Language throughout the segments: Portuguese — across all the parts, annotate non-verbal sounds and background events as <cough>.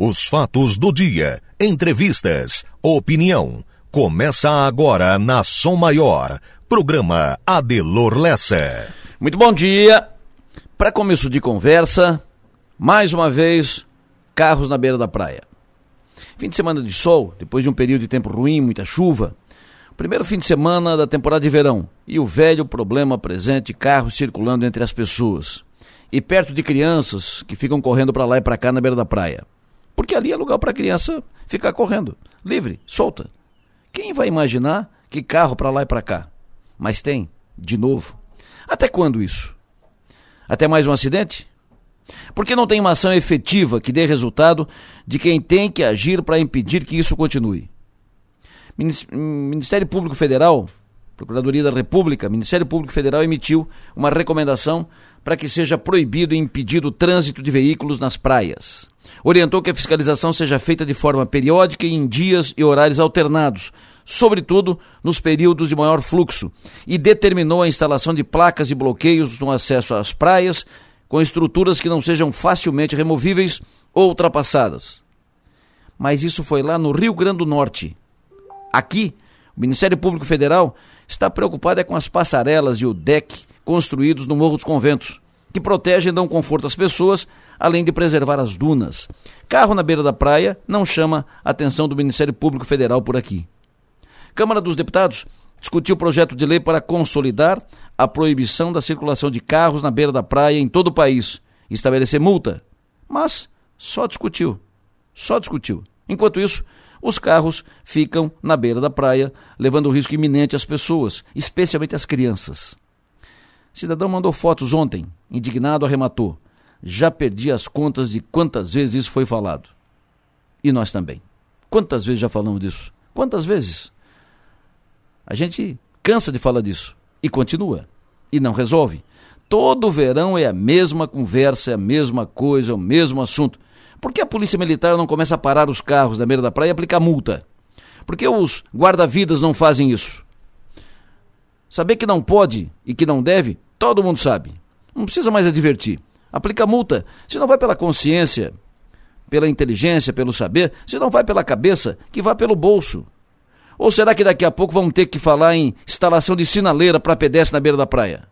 Os fatos do dia, entrevistas, opinião. Começa agora na Som Maior. Programa Adelor Lessa. Muito bom dia. Para começo de conversa, mais uma vez, carros na beira da praia. Fim de semana de sol, depois de um período de tempo ruim, muita chuva. Primeiro fim de semana da temporada de verão e o velho problema presente, carros circulando entre as pessoas. E perto de crianças que ficam correndo para lá e para cá na beira da praia. Porque ali é lugar para criança ficar correndo, livre, solta. Quem vai imaginar que carro para lá e para cá? Mas tem, de novo. Até quando isso? Até mais um acidente? Porque não tem uma ação efetiva que dê resultado de quem tem que agir para impedir que isso continue. Ministério Público Federal, Procuradoria da República, Ministério Público Federal emitiu uma recomendação para que seja proibido e impedido o trânsito de veículos nas praias. Orientou que a fiscalização seja feita de forma periódica e em dias e horários alternados, sobretudo nos períodos de maior fluxo, e determinou a instalação de placas e bloqueios no acesso às praias com estruturas que não sejam facilmente removíveis ou ultrapassadas. Mas isso foi lá no Rio Grande do Norte. Aqui, o Ministério Público Federal está preocupado é com as passarelas e o deck construídos no Morro dos Conventos, que protegem e dão conforto às pessoas, além de preservar as dunas. Carro na beira da praia não chama a atenção do Ministério Público Federal por aqui. Câmara dos Deputados discutiu o projeto de lei para consolidar a proibição da circulação de carros na beira da praia em todo o país estabelecer multa. Mas só discutiu. Só discutiu. Enquanto isso, os carros ficam na beira da praia, levando risco iminente às pessoas, especialmente às crianças. O cidadão mandou fotos ontem, indignado, arrematou. Já perdi as contas de quantas vezes isso foi falado. E nós também. Quantas vezes já falamos disso? Quantas vezes? A gente cansa de falar disso e continua e não resolve. Todo verão é a mesma conversa, é a mesma coisa, é o mesmo assunto. Por que a polícia militar não começa a parar os carros na beira da praia e aplicar multa? Por que os guarda-vidas não fazem isso? Saber que não pode e que não deve, todo mundo sabe. Não precisa mais advertir. Aplica multa. Se não vai pela consciência, pela inteligência, pelo saber, se não vai pela cabeça, que vá pelo bolso. Ou será que daqui a pouco vamos ter que falar em instalação de sinaleira para pedestre na beira da praia?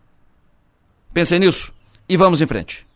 Pensem nisso e vamos em frente.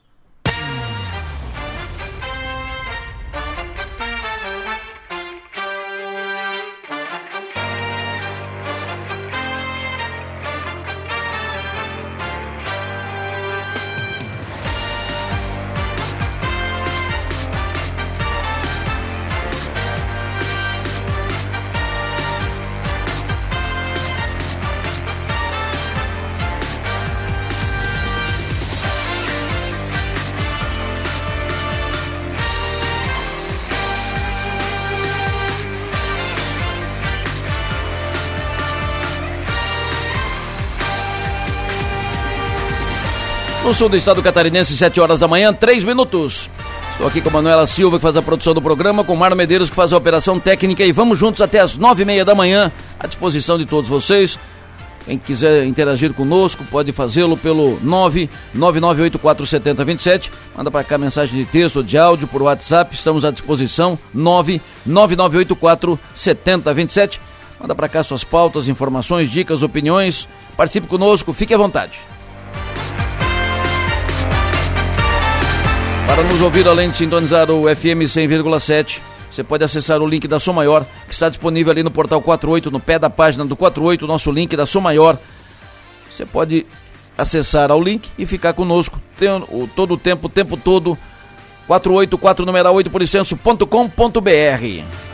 Sul do estado catarinense, 7 horas da manhã, 3 minutos. Estou aqui com a Manuela Silva, que faz a produção do programa, com o Mário Medeiros, que faz a operação técnica, e vamos juntos até as 9 e meia da manhã, à disposição de todos vocês. Quem quiser interagir conosco, pode fazê-lo pelo 999847027. Manda para cá mensagem de texto ou de áudio por WhatsApp, estamos à disposição. 999847027. Manda para cá suas pautas, informações, dicas, opiniões. Participe conosco, fique à vontade. Para nos ouvir, além de sintonizar o FM 100,7, você pode acessar o link da Som Maior, que está disponível ali no portal 48, no pé da página do 48, nosso link da Som Maior. Você pode acessar ao link e ficar conosco todo o tempo, o tempo todo. 484 numeral 8 por licenço.com.br.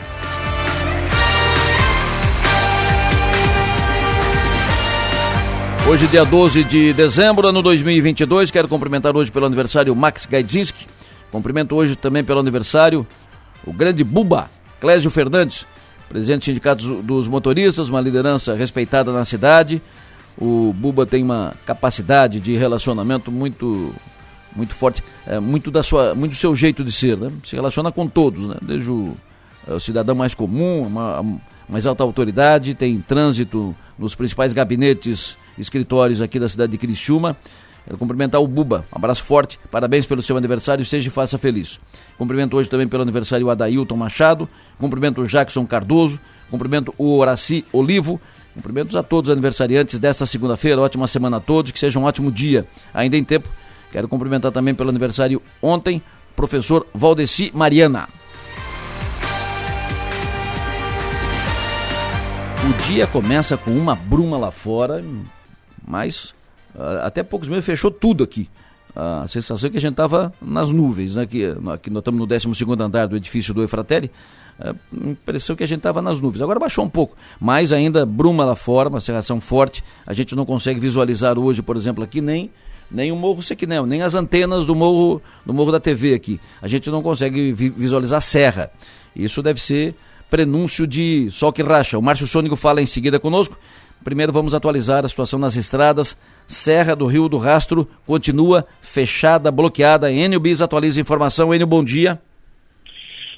Hoje, dia 12 de dezembro, ano 2022, quero cumprimentar hoje pelo aniversário Max Gaidzinski. Cumprimento hoje também pelo aniversário o grande Buba, Clésio Fernandes, presidente do Sindicato dos Motoristas, uma liderança respeitada na cidade. O Buba tem uma capacidade de relacionamento muito muito forte, é, muito da sua, muito do seu jeito de ser, né? Se relaciona com todos, né? Desde o, é, o cidadão mais comum, uma, mais alta autoridade, tem trânsito nos principais gabinetes escritórios aqui da cidade de Criciúma. Quero cumprimentar o Buba. Um abraço forte. Parabéns pelo seu aniversário. Seja e faça feliz. Cumprimento hoje também pelo aniversário o Adailton Machado. Cumprimento o Jackson Cardoso. Cumprimento o Horaci Olivo. Cumprimentos a todos os aniversariantes desta segunda-feira. Ótima semana a todos. Que seja um ótimo dia. Ainda em tempo. Quero cumprimentar também pelo aniversário ontem, professor Valdeci Mariana. O dia começa com uma bruma lá fora, mas uh, até poucos meses fechou tudo aqui. A sensação é que a gente estava nas nuvens, né? Aqui, aqui nós estamos no 12 andar do edifício do Efratelli. Uh, impressão que a gente estava nas nuvens. Agora baixou um pouco, mas ainda bruma lá fora, uma cerração forte. A gente não consegue visualizar hoje, por exemplo, aqui nem nem o Morro Sequinel, nem as antenas do morro, do morro da TV aqui. A gente não consegue vi visualizar a serra. Isso deve ser prenúncio de sol que racha. O Márcio Sônico fala em seguida conosco. Primeiro vamos atualizar a situação nas estradas. Serra do Rio do Rastro continua fechada, bloqueada. Enio Bis atualiza a informação. Enio, bom dia.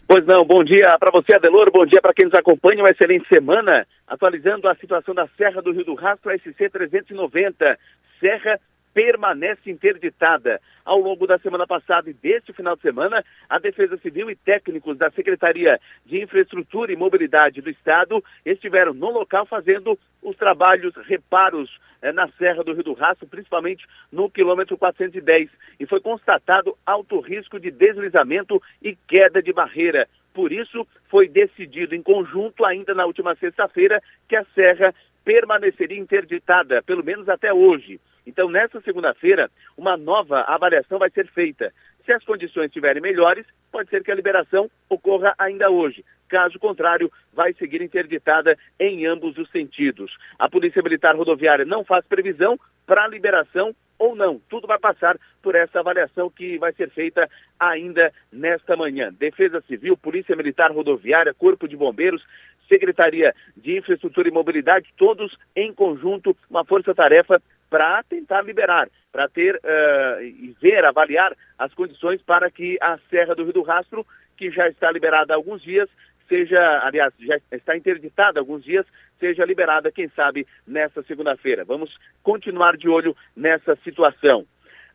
Pois não, bom dia para você, Adelor, bom dia para quem nos acompanha, uma excelente semana. Atualizando a situação da Serra do Rio do Rastro, SC 390. Serra permanece interditada. Ao longo da semana passada e deste final de semana, a Defesa Civil e técnicos da Secretaria de Infraestrutura e Mobilidade do Estado estiveram no local fazendo os trabalhos, reparos eh, na Serra do Rio do Rastro, principalmente no quilômetro 410. E foi constatado alto risco de deslizamento e queda de barreira. Por isso, foi decidido em conjunto, ainda na última sexta-feira, que a serra permaneceria interditada, pelo menos até hoje. Então, nessa segunda-feira, uma nova avaliação vai ser feita. Se as condições estiverem melhores, pode ser que a liberação ocorra ainda hoje. Caso contrário, vai seguir interditada em ambos os sentidos. A Polícia Militar Rodoviária não faz previsão para a liberação ou não. Tudo vai passar por essa avaliação que vai ser feita ainda nesta manhã. Defesa Civil, Polícia Militar Rodoviária, Corpo de Bombeiros, Secretaria de Infraestrutura e Mobilidade, todos em conjunto, uma força-tarefa para tentar liberar, para ter uh, e ver, avaliar as condições para que a Serra do Rio do Rastro, que já está liberada há alguns dias, seja, aliás, já está interditada há alguns dias, seja liberada, quem sabe, nesta segunda-feira. Vamos continuar de olho nessa situação.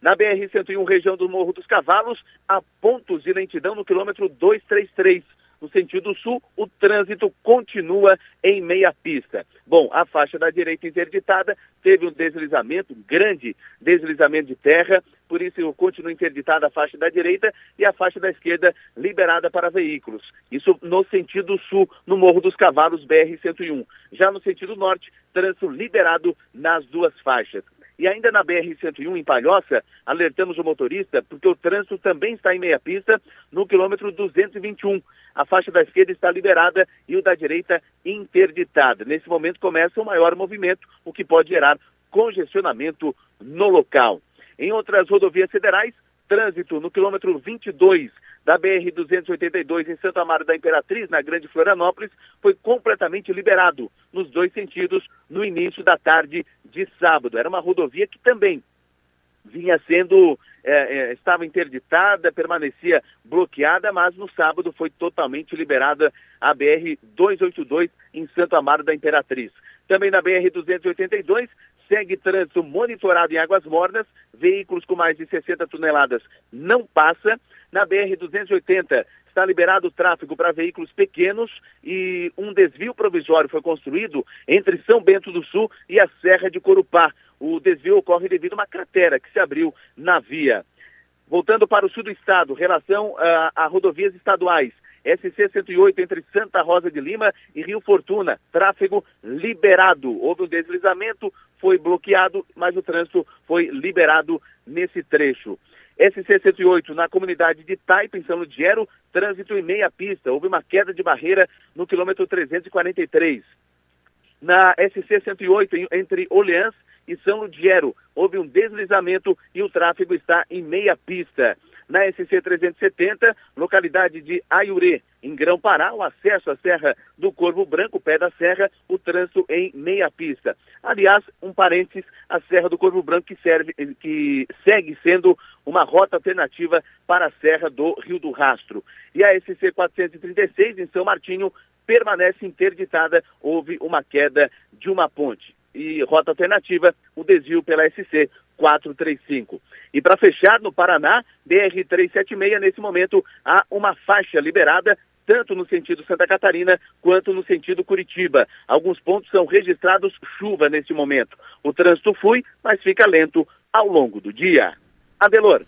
Na BR-101, região do Morro dos Cavalos, há pontos de lentidão no quilômetro 233 no sentido sul, o trânsito continua em meia pista. Bom, a faixa da direita interditada teve um deslizamento, um grande deslizamento de terra, por isso continua interditada a faixa da direita e a faixa da esquerda liberada para veículos. Isso no sentido sul, no Morro dos Cavalos BR-101. Já no sentido norte, trânsito liberado nas duas faixas. E ainda na BR-101, em Palhoça, alertamos o motorista porque o trânsito também está em meia pista no quilômetro 221. A faixa da esquerda está liberada e o da direita interditada. Nesse momento começa o maior movimento, o que pode gerar congestionamento no local. Em outras rodovias federais, trânsito no quilômetro 22 da BR-282 em Santo Amaro da Imperatriz, na Grande Florianópolis, foi completamente liberado nos dois sentidos no início da tarde de sábado. Era uma rodovia que também vinha sendo, é, é, estava interditada, permanecia bloqueada, mas no sábado foi totalmente liberada a BR-282 em Santo Amaro da Imperatriz. Também na BR-282 segue trânsito monitorado em águas mornas, veículos com mais de 60 toneladas não passa. Na BR-280 está liberado o tráfego para veículos pequenos e um desvio provisório foi construído entre São Bento do Sul e a Serra de Corupá. O desvio ocorre devido a uma cratera que se abriu na via. Voltando para o sul do estado, relação a, a rodovias estaduais. SC 108 entre Santa Rosa de Lima e Rio Fortuna. Tráfego liberado. Houve um deslizamento, foi bloqueado, mas o trânsito foi liberado nesse trecho. SC 108 na comunidade de Taipa, em São Ludiero, trânsito em meia pista. Houve uma queda de barreira no quilômetro 343. Na SC 108, entre Orleans e São Ludiero, houve um deslizamento e o tráfego está em meia pista na SC 370, localidade de Aiurê, em Grão-Pará, o acesso à Serra do Corvo Branco, pé da serra, o trânsito em meia pista. Aliás, um parênteses, a Serra do Corvo Branco que, serve, que segue sendo uma rota alternativa para a Serra do Rio do Rastro. E a SC 436, em São Martinho, permanece interditada, houve uma queda de uma ponte. E rota alternativa, o desvio pela SC 435. E para fechar, no Paraná, BR-376, nesse momento, há uma faixa liberada tanto no sentido Santa Catarina quanto no sentido Curitiba. Alguns pontos são registrados chuva nesse momento. O trânsito flui, mas fica lento ao longo do dia. Adelor.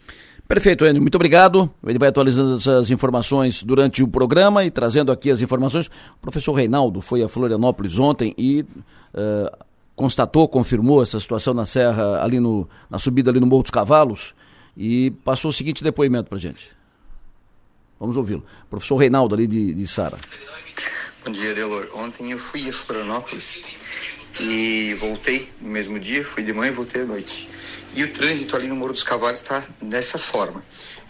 Perfeito, Enio. Muito obrigado. Ele vai atualizando essas informações durante o programa e trazendo aqui as informações. O professor Reinaldo foi a Florianópolis ontem e uh, constatou, confirmou essa situação na serra, ali no, na subida ali no Morro dos Cavalos e passou o seguinte depoimento para gente. Vamos ouvi-lo. Professor Reinaldo, ali de, de Sara. Bom dia, Delor. Ontem eu fui a Florianópolis e voltei no mesmo dia, fui de manhã e voltei à noite. E o trânsito ali no Morro dos Cavalos está dessa forma.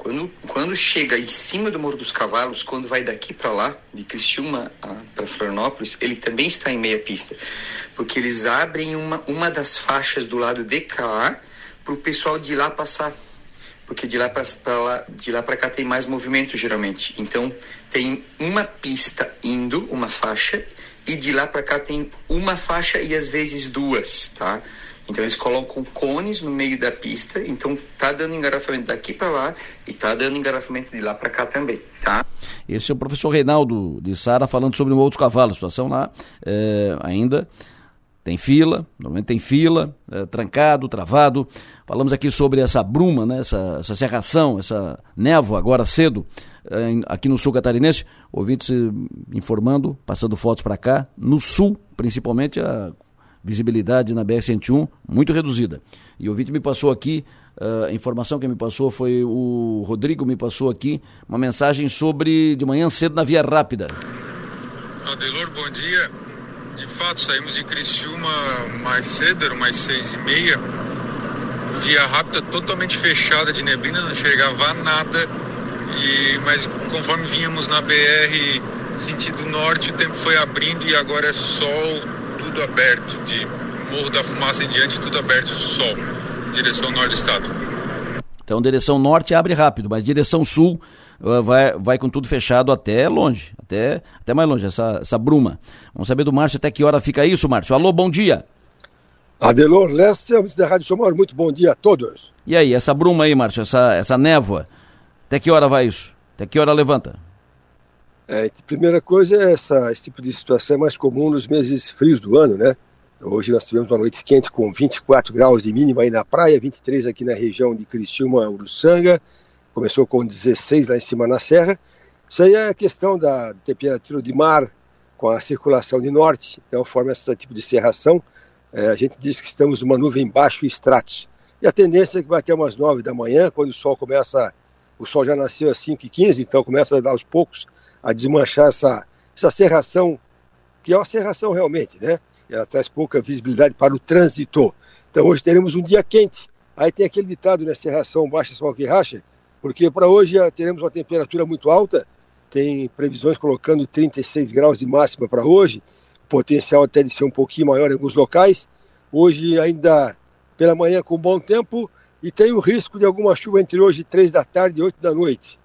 Quando, quando chega em cima do Morro dos Cavalos, quando vai daqui para lá, de Criciúma para Florianópolis, ele também está em meia pista. Porque eles abrem uma, uma das faixas do lado de cá para o pessoal de lá passar porque de lá para lá, de lá para cá tem mais movimento geralmente. Então tem uma pista indo, uma faixa, e de lá para cá tem uma faixa e às vezes duas, tá? Então eles colocam cones no meio da pista, então tá dando engarrafamento daqui para lá e tá dando engarrafamento de lá para cá também, tá? Esse é o professor Reinaldo de Sara falando sobre o outros cavalos, situação lá é, ainda tem fila, normalmente tem fila, é, trancado, travado. Falamos aqui sobre essa bruma, né, essa, essa serração, essa névoa agora cedo, é, aqui no sul catarinense. Ouvintes informando, passando fotos para cá. No sul, principalmente, a visibilidade na BR-101 muito reduzida. E o ouvinte me passou aqui, uh, a informação que me passou foi o Rodrigo me passou aqui uma mensagem sobre de manhã cedo na Via Rápida. Adelor, bom dia. De fato, saímos de Criciúma mais cedo, eram seis e meia. Via rápida totalmente fechada de neblina, não chegava nada. E, mas conforme vínhamos na BR sentido norte, o tempo foi abrindo e agora é sol, tudo aberto. De Morro da Fumaça em diante, tudo aberto, sol. Direção norte do estado. Então, direção norte abre rápido, mas direção sul uh, vai, vai com tudo fechado até longe, até, até mais longe, essa, essa bruma. Vamos saber do Márcio até que hora fica isso, Márcio. Alô, bom dia. Adelor Leste, da Rádio Somar, muito bom dia a todos. E aí, essa bruma aí, Márcio, essa, essa névoa, até que hora vai isso? Até que hora levanta? É, primeira coisa, é essa, esse tipo de situação é mais comum nos meses frios do ano, né? Hoje nós tivemos uma noite quente com 24 graus de mínima aí na praia, 23 aqui na região de Criciúma, Uruçanga, começou com 16 lá em cima na serra. Isso aí é a questão da temperatura de mar com a circulação de norte, então forma esse tipo de serração. É, a gente diz que estamos numa nuvem baixo estratos. E a tendência é que vai até umas 9 da manhã, quando o sol começa, o sol já nasceu às 5 e 15 então começa a dar aos poucos a desmanchar essa, essa serração, que é uma serração realmente, né? ela traz pouca visibilidade para o trânsito. Então hoje teremos um dia quente. Aí tem aquele ditado, né, serração baixa sol que racha, porque para hoje teremos uma temperatura muito alta, tem previsões colocando 36 graus de máxima para hoje, potencial até de ser um pouquinho maior em alguns locais. Hoje ainda pela manhã com bom tempo e tem o risco de alguma chuva entre hoje 3 da tarde e 8 da noite.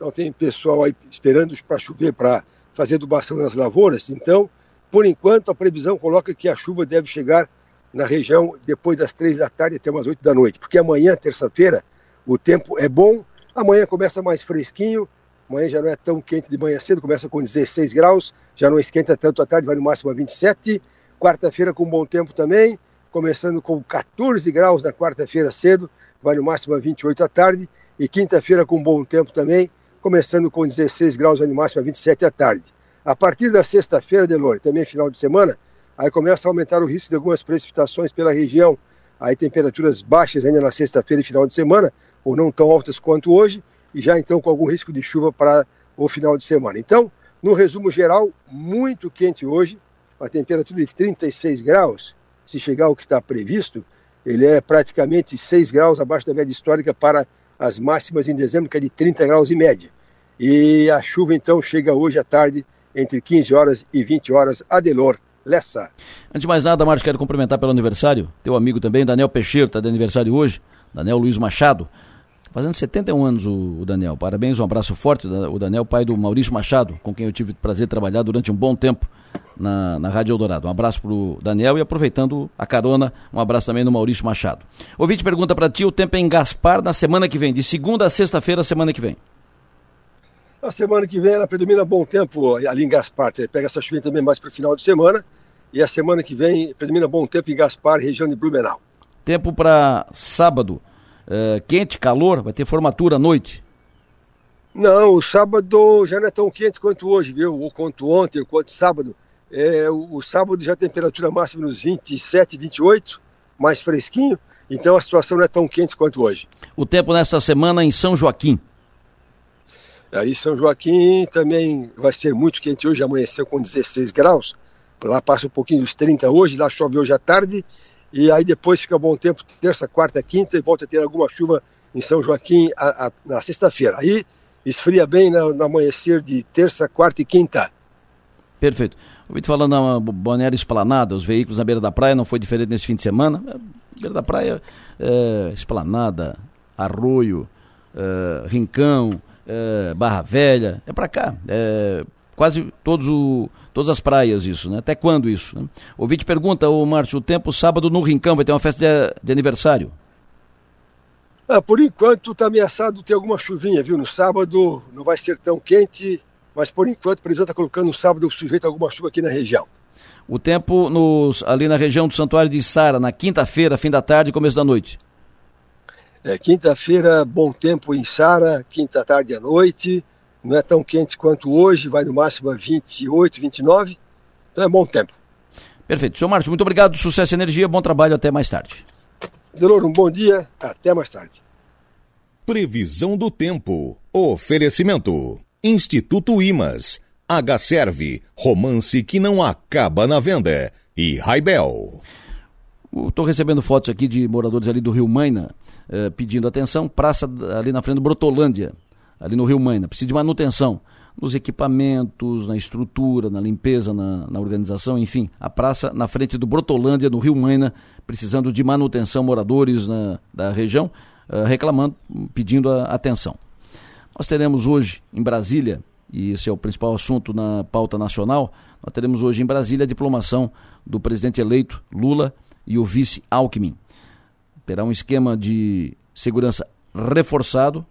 Então tem pessoal aí esperando para chover para fazer adubação nas lavouras, então por enquanto, a previsão coloca que a chuva deve chegar na região depois das três da tarde até umas oito da noite, porque amanhã, terça-feira, o tempo é bom, amanhã começa mais fresquinho, amanhã já não é tão quente de manhã cedo, começa com 16 graus, já não esquenta tanto à tarde, vai no máximo a 27, quarta-feira com bom tempo também, começando com 14 graus na quarta-feira cedo, vai no máximo a 28 à tarde, e quinta-feira com bom tempo também, começando com 16 graus, no máximo a 27 à tarde. A partir da sexta-feira, Delor, também final de semana, aí começa a aumentar o risco de algumas precipitações pela região. Aí temperaturas baixas ainda na sexta-feira e final de semana, ou não tão altas quanto hoje, e já então com algum risco de chuva para o final de semana. Então, no resumo geral, muito quente hoje, a temperatura de 36 graus, se chegar ao que está previsto, ele é praticamente 6 graus abaixo da média histórica para as máximas em dezembro, que é de 30 graus em média. E a chuva então chega hoje à tarde entre 15 horas e 20 horas, Adelor Lessa. Antes de mais nada, Marcos, quero cumprimentar pelo aniversário. Teu amigo também, Daniel Peixeiro, está de aniversário hoje. Daniel Luiz Machado. Fazendo 71 anos o Daniel. Parabéns, um abraço forte. O Daniel, pai do Maurício Machado, com quem eu tive o prazer de trabalhar durante um bom tempo na, na Rádio Eldorado. Um abraço pro Daniel e aproveitando a carona, um abraço também no Maurício Machado. Ouvinte pergunta para ti, o tempo é em Gaspar na semana que vem, de segunda a sexta-feira, semana que vem. Na semana que vem ela predomina bom tempo ali em Gaspar. Pega essa chuva também mais para o final de semana. E a semana que vem predomina bom tempo em Gaspar, região de Blumenau. Tempo para sábado. Uh, quente, calor, vai ter formatura à noite. Não, o sábado já não é tão quente quanto hoje, viu? Ou quanto ontem, ou quanto sábado. É, o, o, sábado já a temperatura máxima nos 27, 28, mais fresquinho. Então a situação não é tão quente quanto hoje. O tempo nesta semana em São Joaquim. Aí São Joaquim também vai ser muito quente hoje, amanheceu com 16 graus. Lá passa um pouquinho dos 30 hoje, lá chove hoje à tarde. E aí depois fica bom tempo terça, quarta, quinta e volta a ter alguma chuva em São Joaquim a, a, na sexta-feira. Aí esfria bem no, no, amanhecer de terça, quarta e quinta. Perfeito. Ouvi falando na Balneário Esplanada, os veículos na beira da praia, não foi diferente nesse fim de semana. É, beira da praia, é, Esplanada, Arroio, é, Rincão, é, Barra Velha, é para cá. É, quase todos o, todas as praias isso, né? Até quando isso? Né? O ouvinte pergunta, o Márcio, o tempo sábado no Rincão vai ter uma festa de, de aniversário? Ah, por enquanto está ameaçado ter alguma chuvinha, viu? No sábado não vai ser tão quente, mas por enquanto a previsão está colocando no sábado sujeito a alguma chuva aqui na região. O tempo nos, ali na região do Santuário de Sara, na quinta-feira, fim da tarde e começo da noite. É, quinta-feira, bom tempo em Sara, quinta tarde à noite. Não é tão quente quanto hoje, vai no máximo a 28, 29. Então é bom tempo. Perfeito. Senhor Márcio, muito obrigado. Sucesso e energia. Bom trabalho. Até mais tarde. Deloro, um bom dia. Até mais tarde. Previsão do tempo. Oferecimento. Instituto Imas, H-Serve, romance que não acaba na venda e Raibel. Estou recebendo fotos aqui de moradores ali do Rio Maina eh, pedindo atenção. Praça ali na frente do Brotolândia, ali no Rio Maina. Precisa de manutenção nos equipamentos, na estrutura, na limpeza, na, na, organização, enfim. A praça na frente do Brotolândia, no Rio Maina, precisando de manutenção, moradores na, da região uh, reclamando, pedindo a, atenção. Nós teremos hoje em Brasília, e esse é o principal assunto na pauta nacional, nós teremos hoje em Brasília a diplomação do presidente eleito Lula e o vice Alckmin. Terá um esquema de segurança reforçado,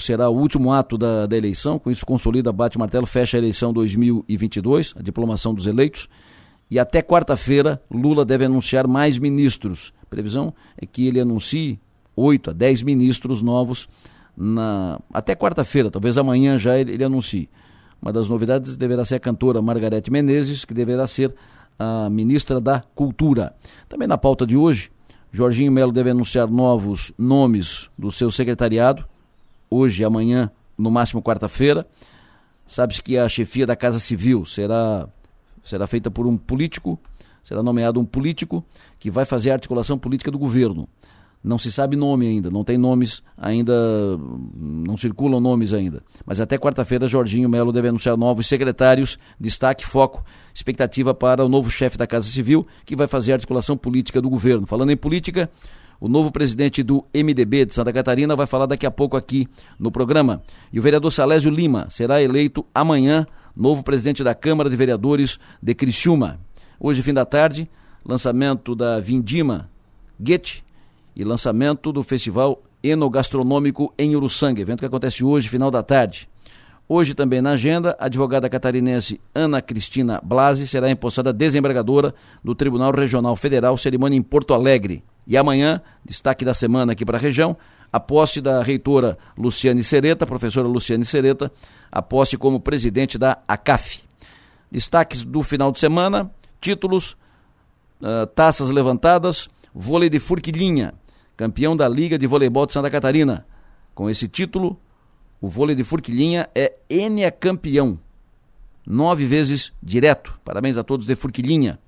será o último ato da, da eleição, com isso consolida, bate martelo, fecha a eleição 2022, a diplomação dos eleitos, e até quarta-feira Lula deve anunciar mais ministros. A previsão é que ele anuncie oito a dez ministros novos na, até quarta-feira, talvez amanhã já ele, ele anuncie. Uma das novidades deverá ser a cantora Margarete Menezes, que deverá ser a ministra da Cultura. Também na pauta de hoje, Jorginho Melo deve anunciar novos nomes do seu secretariado, hoje, amanhã, no máximo quarta-feira. Sabe-se que a chefia da Casa Civil será, será feita por um político, será nomeado um político que vai fazer a articulação política do governo. Não se sabe nome ainda, não tem nomes ainda, não circulam nomes ainda. Mas até quarta-feira, Jorginho Melo deve anunciar novos secretários, destaque, foco, expectativa para o novo chefe da Casa Civil, que vai fazer a articulação política do governo. Falando em política, o novo presidente do MDB de Santa Catarina vai falar daqui a pouco aqui no programa. E o vereador Salésio Lima será eleito amanhã novo presidente da Câmara de Vereadores de Criciúma. Hoje, fim da tarde, lançamento da Vindima Goethe, e lançamento do Festival Enogastronômico em Uruçanga, evento que acontece hoje, final da tarde. Hoje também na agenda, a advogada catarinense Ana Cristina Blasi será empossada desembargadora do Tribunal Regional Federal, cerimônia em Porto Alegre. E amanhã, destaque da semana aqui para a região, a posse da reitora Luciane Sereta, professora Luciane Sereta, a posse como presidente da ACAF. Destaques do final de semana, títulos, uh, taças levantadas, vôlei de Furquilinha, campeão da Liga de Voleibol de Santa Catarina. Com esse título, o vôlei de Furquilinha é Enia campeão. Nove vezes direto. Parabéns a todos de Furquilinha.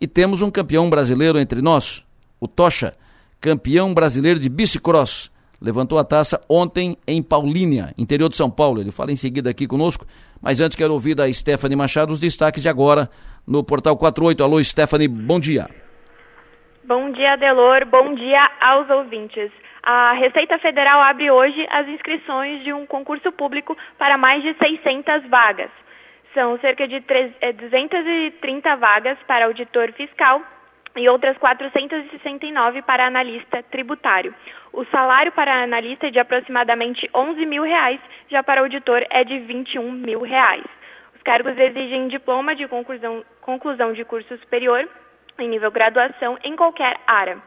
E temos um campeão brasileiro entre nós, o Tocha, campeão brasileiro de bicicross. Levantou a taça ontem em Paulínia, interior de São Paulo. Ele fala em seguida aqui conosco, mas antes quero ouvir da Stephanie Machado os destaques de agora no Portal 48. Alô, Stephanie, bom dia. Bom dia, Delor. Bom dia aos ouvintes. A Receita Federal abre hoje as inscrições de um concurso público para mais de 600 vagas. São cerca de 230 eh, vagas para auditor fiscal e outras 469 para analista tributário. O salário para analista é de aproximadamente 11 mil reais, já para auditor é de 21 mil reais. Os cargos exigem diploma de conclusão, conclusão de curso superior em nível graduação em qualquer área.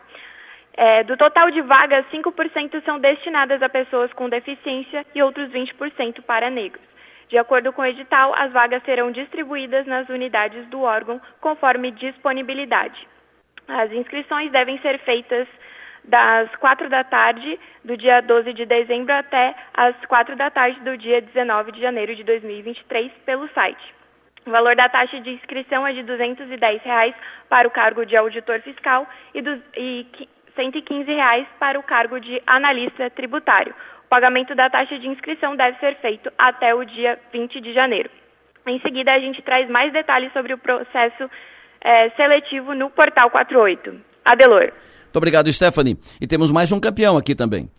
É, do total de vagas, 5% são destinadas a pessoas com deficiência e outros 20% para negros. De acordo com o edital, as vagas serão distribuídas nas unidades do órgão conforme disponibilidade. As inscrições devem ser feitas das 4 da tarde do dia 12 de dezembro até as 4 da tarde do dia 19 de janeiro de 2023 pelo site. O valor da taxa de inscrição é de 210 reais para o cargo de auditor fiscal e, 115 reais para o cargo de analista tributário. O pagamento da taxa de inscrição deve ser feito até o dia 20 de janeiro. Em seguida, a gente traz mais detalhes sobre o processo é, seletivo no Portal 48. Adelor. Muito obrigado, Stephanie. E temos mais um campeão aqui também.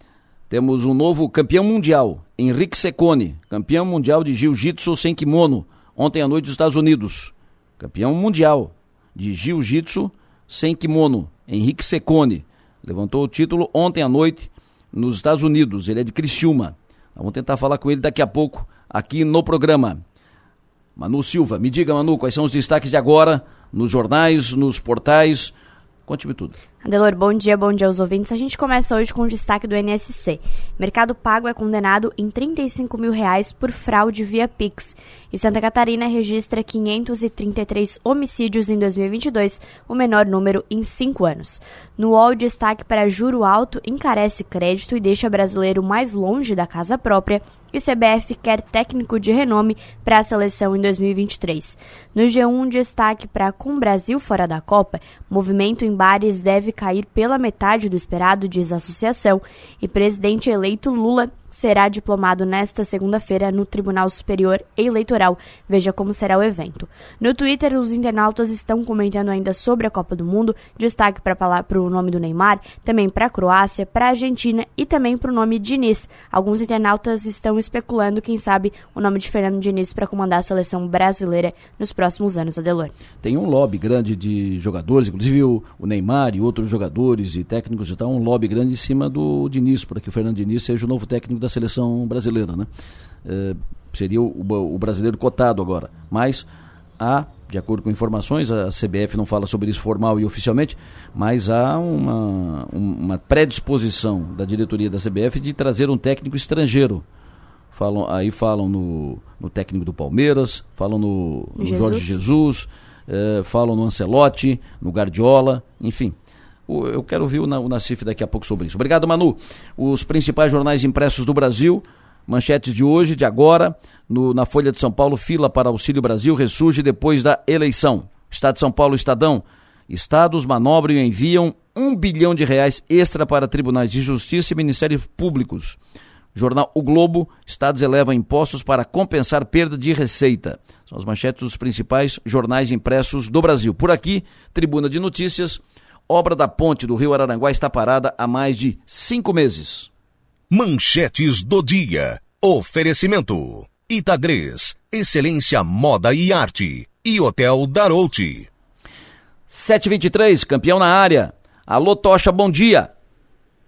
Temos um novo campeão mundial, Henrique Secone, campeão mundial de jiu-jitsu sem kimono, ontem à noite nos Estados Unidos. Campeão mundial de jiu-jitsu sem kimono, Henrique Secone. Levantou o título ontem à noite nos Estados Unidos. Ele é de Criciúma. Vamos tentar falar com ele daqui a pouco aqui no programa. Manu Silva, me diga, Manu, quais são os destaques de agora nos jornais, nos portais. Conte-me tudo. Adelor, bom dia, bom dia aos ouvintes. A gente começa hoje com o destaque do NSC. Mercado Pago é condenado em 35 mil reais por fraude via Pix. E Santa Catarina registra 533 homicídios em 2022, o menor número em cinco anos. No UOL, destaque para juro alto encarece crédito e deixa brasileiro mais longe da casa própria e CBF quer técnico de renome para a seleção em 2023. No G1, destaque para Com Brasil fora da Copa, movimento em bares deve cair pela metade do esperado, diz a associação, e presidente eleito Lula será diplomado nesta segunda-feira no Tribunal Superior Eleitoral. Veja como será o evento. No Twitter, os internautas estão comentando ainda sobre a Copa do Mundo, destaque para o nome do Neymar, também para a Croácia, para a Argentina e também para o nome Diniz. Alguns internautas estão especulando, quem sabe, o nome de Fernando Diniz para comandar a seleção brasileira nos próximos anos, Adelor. Tem um lobby grande de jogadores, inclusive o, Neymar e outros jogadores e técnicos, então um lobby grande em cima do Diniz, para que o Fernando Diniz seja o novo técnico da seleção brasileira, né? É, seria o, o, brasileiro cotado agora. Mas há, de acordo com informações, a CBF não fala sobre isso formal e oficialmente, mas há uma, uma predisposição da diretoria da CBF de trazer um técnico estrangeiro. Falam, aí falam no, no técnico do Palmeiras, falam no, no Jesus. Jorge Jesus, é, falam no Ancelotti, no Guardiola, enfim. Eu quero ouvir o Nacif daqui a pouco sobre isso. Obrigado, Manu. Os principais jornais impressos do Brasil, manchetes de hoje, de agora, no, na Folha de São Paulo, fila para Auxílio Brasil ressurge depois da eleição. Estado de São Paulo, Estadão. Estados manobram e enviam um bilhão de reais extra para tribunais de justiça e ministérios públicos. Jornal O Globo, estados elevam impostos para compensar perda de receita. São as manchetes dos principais jornais impressos do Brasil. Por aqui, Tribuna de Notícias, Obra da ponte do Rio Araranguá está parada há mais de cinco meses. Manchetes do dia. Oferecimento. Itagres. Excelência Moda e Arte. E Hotel Darouti. 723, campeão na área. Alô, Tocha, bom dia.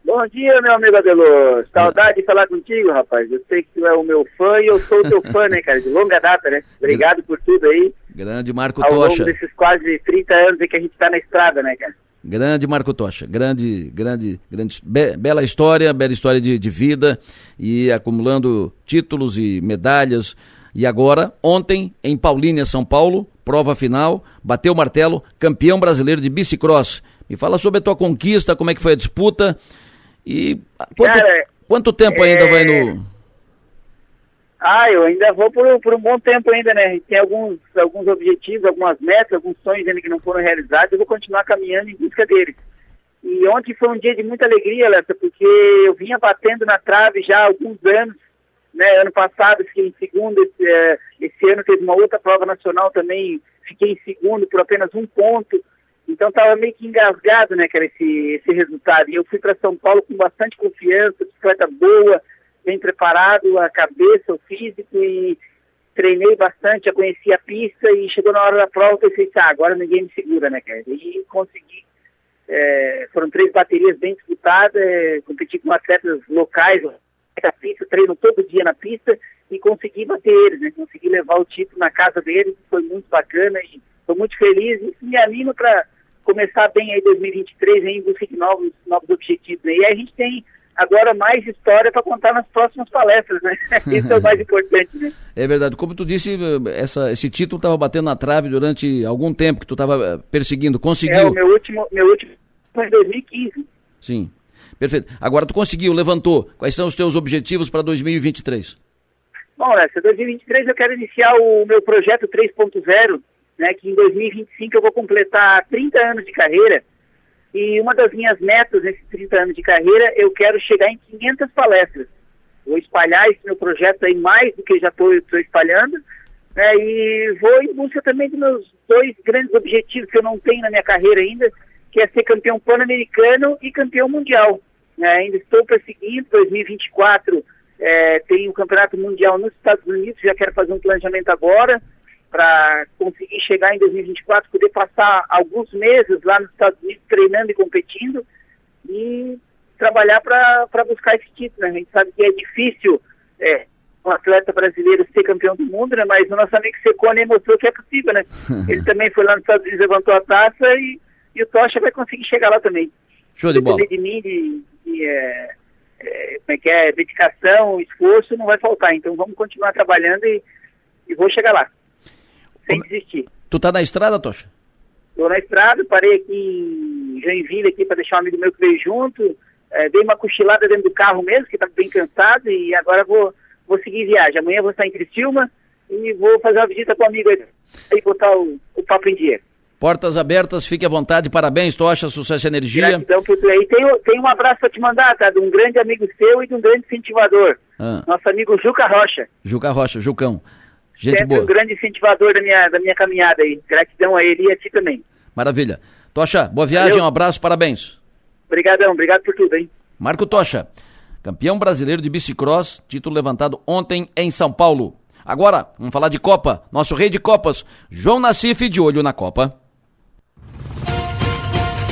Bom dia, meu amigo Adelor. Saudade de falar contigo, rapaz. Eu sei que tu é o meu fã e eu sou o teu <laughs> fã, né, cara? De longa data, né? Obrigado por tudo aí. Grande Marco ao Tocha. Ao longo desses quase 30 anos que a gente tá na estrada, né, cara? Grande Marco Tocha, grande, grande, grande, be, bela história, bela história de, de vida e acumulando títulos e medalhas. E agora, ontem, em Paulínia, São Paulo, prova final, bateu o martelo, campeão brasileiro de bicicross. Me fala sobre a tua conquista, como é que foi a disputa e quanto, Cara, quanto tempo ainda vai no, é, ah, eu ainda vou por, por um bom tempo ainda, né? Tem alguns, alguns objetivos, algumas metas, alguns sonhos ainda que não foram realizados, eu vou continuar caminhando em busca deles. E ontem foi um dia de muita alegria, Lessa, porque eu vinha batendo na trave já há alguns anos, né? Ano passado fiquei em segundo, esse, é, esse ano teve uma outra prova nacional também, fiquei em segundo por apenas um ponto. Então estava meio que engasgado, né, cara, esse, esse resultado. E eu fui para São Paulo com bastante confiança, bicicleta boa, bem preparado, a cabeça, o físico e treinei bastante, já conheci a pista e chegou na hora da prova eu pensei, ah, agora ninguém me segura, né, cara? E consegui. É, foram três baterias bem disputadas, é, competi com atletas locais da pista, treino todo dia na pista e consegui bater eles, né? Consegui levar o título na casa deles, foi muito bacana e estou muito feliz e me anima para começar bem aí 2023 em busca de novos, novos objetivos. Né? E aí a gente tem agora mais história para contar nas próximas palestras, né? <laughs> Isso é o mais importante, né? É verdade. Como tu disse, essa, esse título estava batendo na trave durante algum tempo que tu estava eh, perseguindo. Conseguiu? É, o meu último, meu último foi em 2015. Sim. Perfeito. Agora tu conseguiu, levantou. Quais são os teus objetivos para 2023? Bom, nessa 2023 eu quero iniciar o meu projeto 3.0, né, que em 2025 eu vou completar 30 anos de carreira e uma das minhas metas nesses 30 anos de carreira, eu quero chegar em 500 palestras. Vou espalhar esse meu projeto aí mais do que já estou espalhando, né, e vou em busca também dos meus dois grandes objetivos que eu não tenho na minha carreira ainda, que é ser campeão pan-americano e campeão mundial. Né, ainda estou perseguindo, 2024 é, tem o campeonato mundial nos Estados Unidos, já quero fazer um planejamento agora, para conseguir chegar em 2024, poder passar alguns meses lá nos Estados Unidos treinando e competindo e trabalhar para buscar esse título. Né? A gente sabe que é difícil é, um atleta brasileiro ser campeão do mundo, né? mas o nosso amigo Secone mostrou que é possível. Né? <laughs> Ele também foi lá nos Estados Unidos, levantou a taça e, e o Tocha vai conseguir chegar lá também. Show de bola. de mim, de, de é, é, como é que é, dedicação, esforço, não vai faltar. Então vamos continuar trabalhando e, e vou chegar lá sem desistir. Tu tá na estrada, Tocha? Tô na estrada, parei aqui em Joinville aqui para deixar um amigo meu que veio junto, é, dei uma cochilada dentro do carro mesmo, que tá bem cansado, e agora vou, vou seguir viagem. Amanhã vou estar em Criciúma e vou fazer uma visita com um amigo aí e botar o, o papo em dia. Portas abertas, fique à vontade, parabéns, Tocha, sucesso e energia. Gratidão por aí. Tem, tem um abraço para te mandar, tá? De um grande amigo seu e de um grande incentivador. Ah. Nosso amigo Juca Rocha. Juca Rocha, Jucão. Gente Sempre boa. um grande incentivador da minha, da minha caminhada aí. Gratidão a ele e a ti também. Maravilha. Tocha, boa viagem, Valeu. um abraço, parabéns. Obrigadão, obrigado por tudo, hein? Marco Tocha, campeão brasileiro de bicicross, título levantado ontem em São Paulo. Agora, vamos falar de Copa. Nosso rei de Copas, João Nassif, de olho na Copa.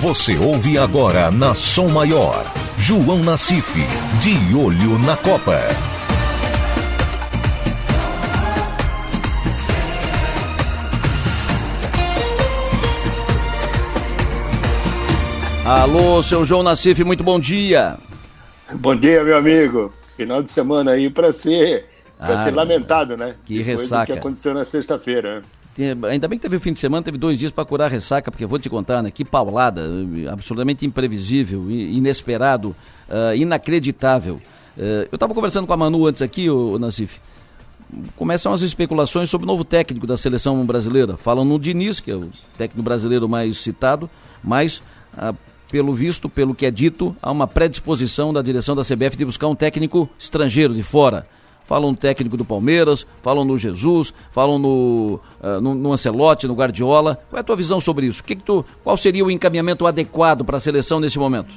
Você ouve agora na Som Maior, João Nassif, de olho na Copa. Alô, seu João Nassif, muito bom dia. Bom dia, meu amigo. Final de semana aí para ser, pra ah, ser lamentado, né? Que ressaca. que aconteceu na sexta-feira. Ainda bem que teve o fim de semana, teve dois dias para curar a ressaca, porque vou te contar, né? Que paulada, absolutamente imprevisível, inesperado, uh, inacreditável. Uh, eu estava conversando com a Manu antes aqui, o, o Nassif. Começam as especulações sobre o novo técnico da seleção brasileira. Falam no Diniz, que é o técnico brasileiro mais citado, mas uh, pelo visto, pelo que é dito, há uma predisposição da direção da CBF de buscar um técnico estrangeiro de fora. Falam no técnico do Palmeiras, falam no Jesus, falam no, uh, no, no, Ancelotti, no Guardiola. Qual é a tua visão sobre isso? Que que tu, qual seria o encaminhamento adequado para a seleção nesse momento?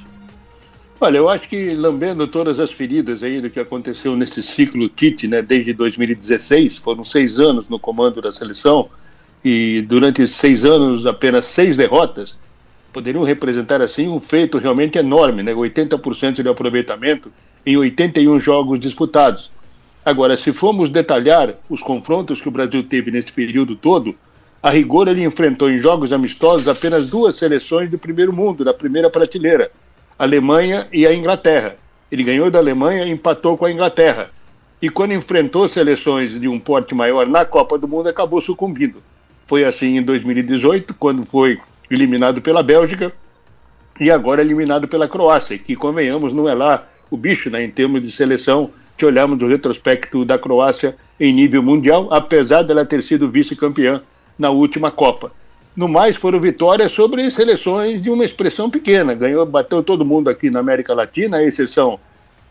Olha, eu acho que lambendo todas as feridas aí do que aconteceu nesse ciclo Tite, né, desde 2016, foram seis anos no comando da seleção e durante seis anos apenas seis derrotas poderiam representar assim um feito realmente enorme, né? 80% de aproveitamento em 81 jogos disputados. Agora, se formos detalhar os confrontos que o Brasil teve nesse período todo, a rigor ele enfrentou em jogos amistosos apenas duas seleções do primeiro mundo, da primeira prateleira, a Alemanha e a Inglaterra. Ele ganhou da Alemanha e empatou com a Inglaterra. E quando enfrentou seleções de um porte maior na Copa do Mundo, acabou sucumbindo. Foi assim em 2018, quando foi eliminado pela Bélgica e agora eliminado pela Croácia, que, convenhamos, não é lá o bicho né, em termos de seleção, que olhamos o retrospecto da Croácia em nível mundial, apesar dela ter sido vice-campeã na última Copa. No mais, foram vitórias sobre seleções de uma expressão pequena. Ganhou, bateu todo mundo aqui na América Latina, a exceção,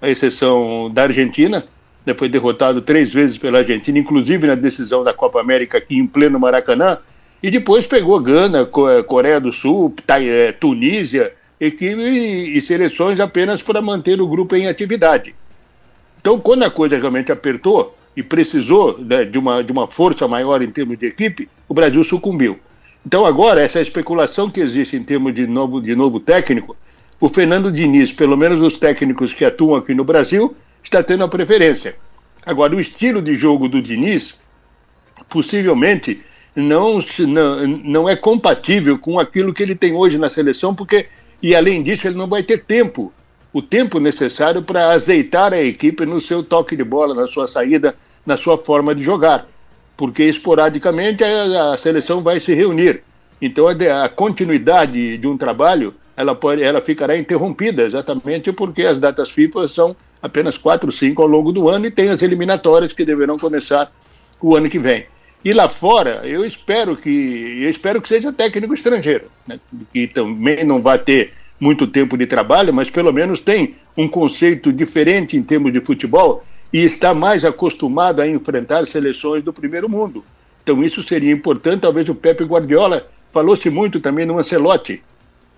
a exceção da Argentina. Né, foi derrotado três vezes pela Argentina, inclusive na decisão da Copa América aqui em pleno Maracanã E depois pegou Gana, Coreia do Sul, Tunísia, equipe e seleções apenas para manter o grupo em atividade. Então, quando a coisa realmente apertou e precisou né, de, uma, de uma força maior em termos de equipe, o Brasil sucumbiu. Então, agora, essa especulação que existe em termos de novo, de novo técnico, o Fernando Diniz, pelo menos os técnicos que atuam aqui no Brasil, está tendo a preferência. Agora, o estilo de jogo do Diniz, possivelmente, não, não, não é compatível com aquilo que ele tem hoje na seleção, porque e além disso, ele não vai ter tempo, o tempo necessário para azeitar a equipe no seu toque de bola, na sua saída, na sua forma de jogar. Porque esporadicamente a, a seleção vai se reunir. Então a, a, continuidade de um trabalho ela, pode, ela ficará interrompida, exatamente porque as datas FIFA são apenas quatro, cinco ao longo do ano e tem as eliminatórias que deverão começar o ano que vem. E lá fora, eu espero que eu espero que seja técnico estrangeiro, né? que também não vai ter muito tempo de trabalho, mas pelo menos tem um conceito diferente em termos de futebol e está mais acostumado a enfrentar seleções do primeiro mundo. Então isso seria importante. Talvez o Pepe Guardiola falou-se muito também no Ancelotti,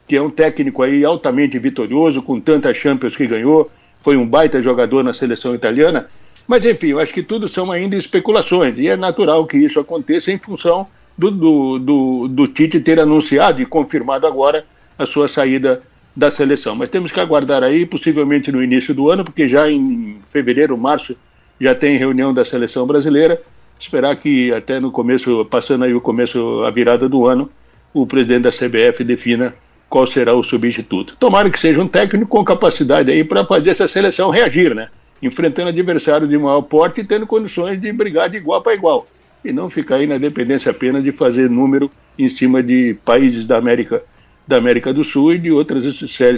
que é um técnico aí altamente vitorioso, com tantas Champions que ganhou, foi um baita jogador na seleção italiana. Mas, enfim, eu acho que tudo são ainda especulações, e é natural que isso aconteça em função do, do, do, do Tite ter anunciado e confirmado agora a sua saída da seleção. Mas temos que aguardar aí, possivelmente no início do ano, porque já em fevereiro, março, já tem reunião da seleção brasileira. Esperar que até no começo, passando aí o começo, a virada do ano, o presidente da CBF defina qual será o substituto. Tomara que seja um técnico com capacidade aí para fazer essa seleção reagir, né? Enfrentando adversários de maior porte e tendo condições de brigar de igual para igual. E não ficar aí na dependência apenas de fazer número em cima de países da América, da América do Sul e de outras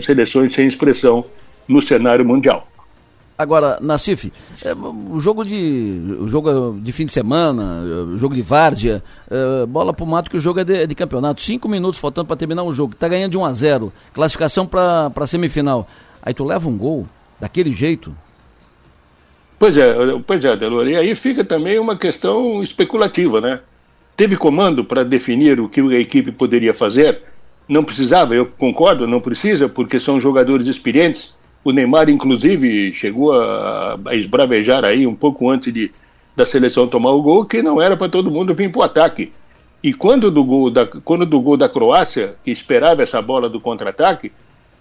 seleções sem expressão no cenário mundial. Agora, Nassif, é, o jogo de o jogo de fim de semana, o jogo de várzea, é, bola pro mato que o jogo é de, é de campeonato. Cinco minutos faltando para terminar o jogo. Tá ganhando de 1 a 0 classificação para semifinal. Aí tu leva um gol daquele jeito, Pois é, pois é, Delor. E aí fica também uma questão especulativa, né? Teve comando para definir o que a equipe poderia fazer? Não precisava, eu concordo, não precisa, porque são jogadores experientes. O Neymar, inclusive, chegou a, a esbravejar aí um pouco antes de, da seleção tomar o gol, que não era para todo mundo vir para o ataque. E quando do, gol da, quando do gol da Croácia, que esperava essa bola do contra-ataque,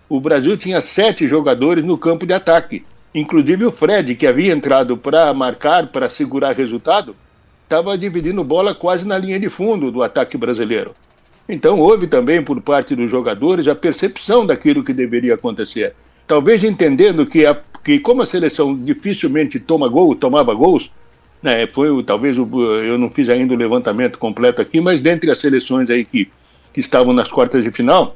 o Brasil tinha sete jogadores no campo de ataque. Inclusive o Fred, que havia entrado para marcar, para segurar resultado, estava dividindo bola quase na linha de fundo do ataque brasileiro. Então houve também por parte dos jogadores a percepção daquilo que deveria acontecer. Talvez entendendo que, a, que como a seleção dificilmente toma gol, tomava gols, né, foi talvez eu não fiz ainda o levantamento completo aqui, mas dentre as seleções aí que, que estavam nas quartas de final,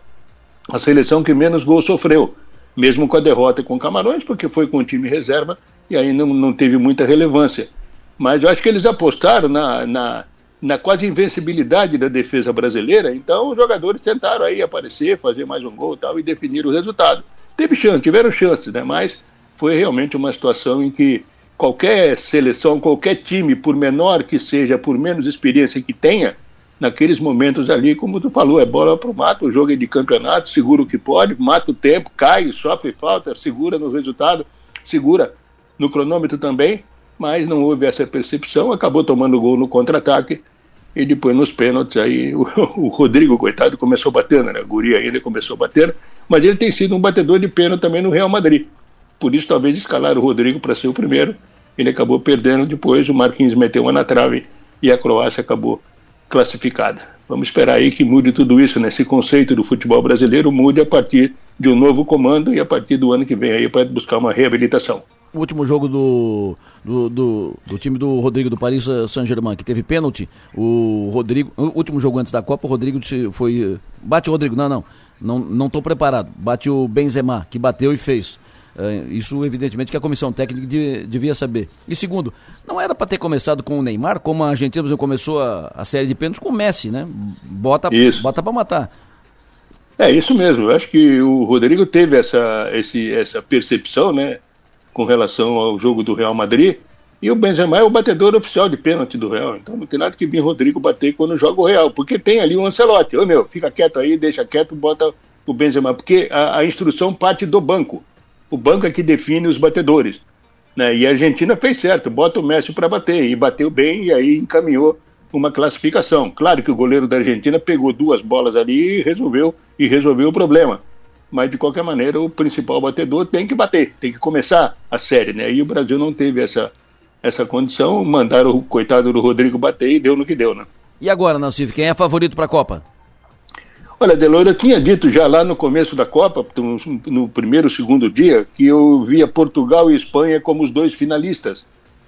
a seleção que menos gols sofreu mesmo com a derrota com Camarões, porque foi com o time reserva e aí não, não teve muita relevância. Mas eu acho que eles apostaram na, na, na quase invencibilidade da defesa brasileira, então os jogadores tentaram aí aparecer, fazer mais um gol e tal, e definir o resultado. Teve chance, tiveram chances, né? mas foi realmente uma situação em que qualquer seleção, qualquer time, por menor que seja, por menos experiência que tenha, naqueles momentos ali, como tu falou, é bola para o mato, o jogo é de campeonato, segura o que pode, mata o tempo, cai, sofre falta, segura no resultado, segura no cronômetro também, mas não houve essa percepção, acabou tomando gol no contra-ataque e depois nos pênaltis aí o, <laughs> o, Rodrigo, coitado, começou batendo, né? O Guri ainda começou batendo, mas ele tem sido um batedor de pênalti também no Real Madrid. Por isso talvez escalaram o Rodrigo para ser o primeiro. Ele acabou perdendo depois, o Marquinhos meteu uma na trave e a Croácia acabou classificada. Vamos esperar aí que mude tudo isso, né? conceito do futebol brasileiro mude a partir de um novo comando e a partir do ano que vem aí para buscar uma reabilitação. O último jogo do, do, do, do time do Rodrigo do Paris Saint-Germain, que teve pênalti, o Rodrigo, o último jogo antes da Copa, o Rodrigo foi. Bate o Rodrigo, não, não, não, não estou preparado. Bate o Benzema, que bateu e fez. É, isso, evidentemente, que a comissão técnica devia saber. E segundo, não era para ter começado com o Neymar, como a Argentina começou a, a série de pênaltis com o Messi, né? Bota, bota para matar. É isso mesmo. Eu acho que o Rodrigo teve essa, esse, essa percepção, né, com relação ao jogo do Real Madrid. E o Benzema é o batedor oficial de pênalti do Real. Então não tem nada que vir Rodrigo bater quando joga o Real. Porque tem ali o Ancelotti. Ô meu, fica quieto aí, deixa quieto, bota o Benzema. Porque a, a instrução parte do banco. O banco é que define os batedores. Né? E a Argentina fez certo, bota o Messi para bater. E bateu bem e aí encaminhou uma classificação. Claro que o goleiro da Argentina pegou duas bolas ali e resolveu, e resolveu o problema. Mas de qualquer maneira, o principal batedor tem que bater, tem que começar a série, né? E o Brasil não teve essa, essa condição, mandaram o coitado do Rodrigo bater e deu no que deu, né? E agora, Nassif, quem é favorito para a Copa? Olha, Delor, eu tinha dito já lá no começo da Copa, no, no primeiro, segundo dia, que eu via Portugal e Espanha como os dois finalistas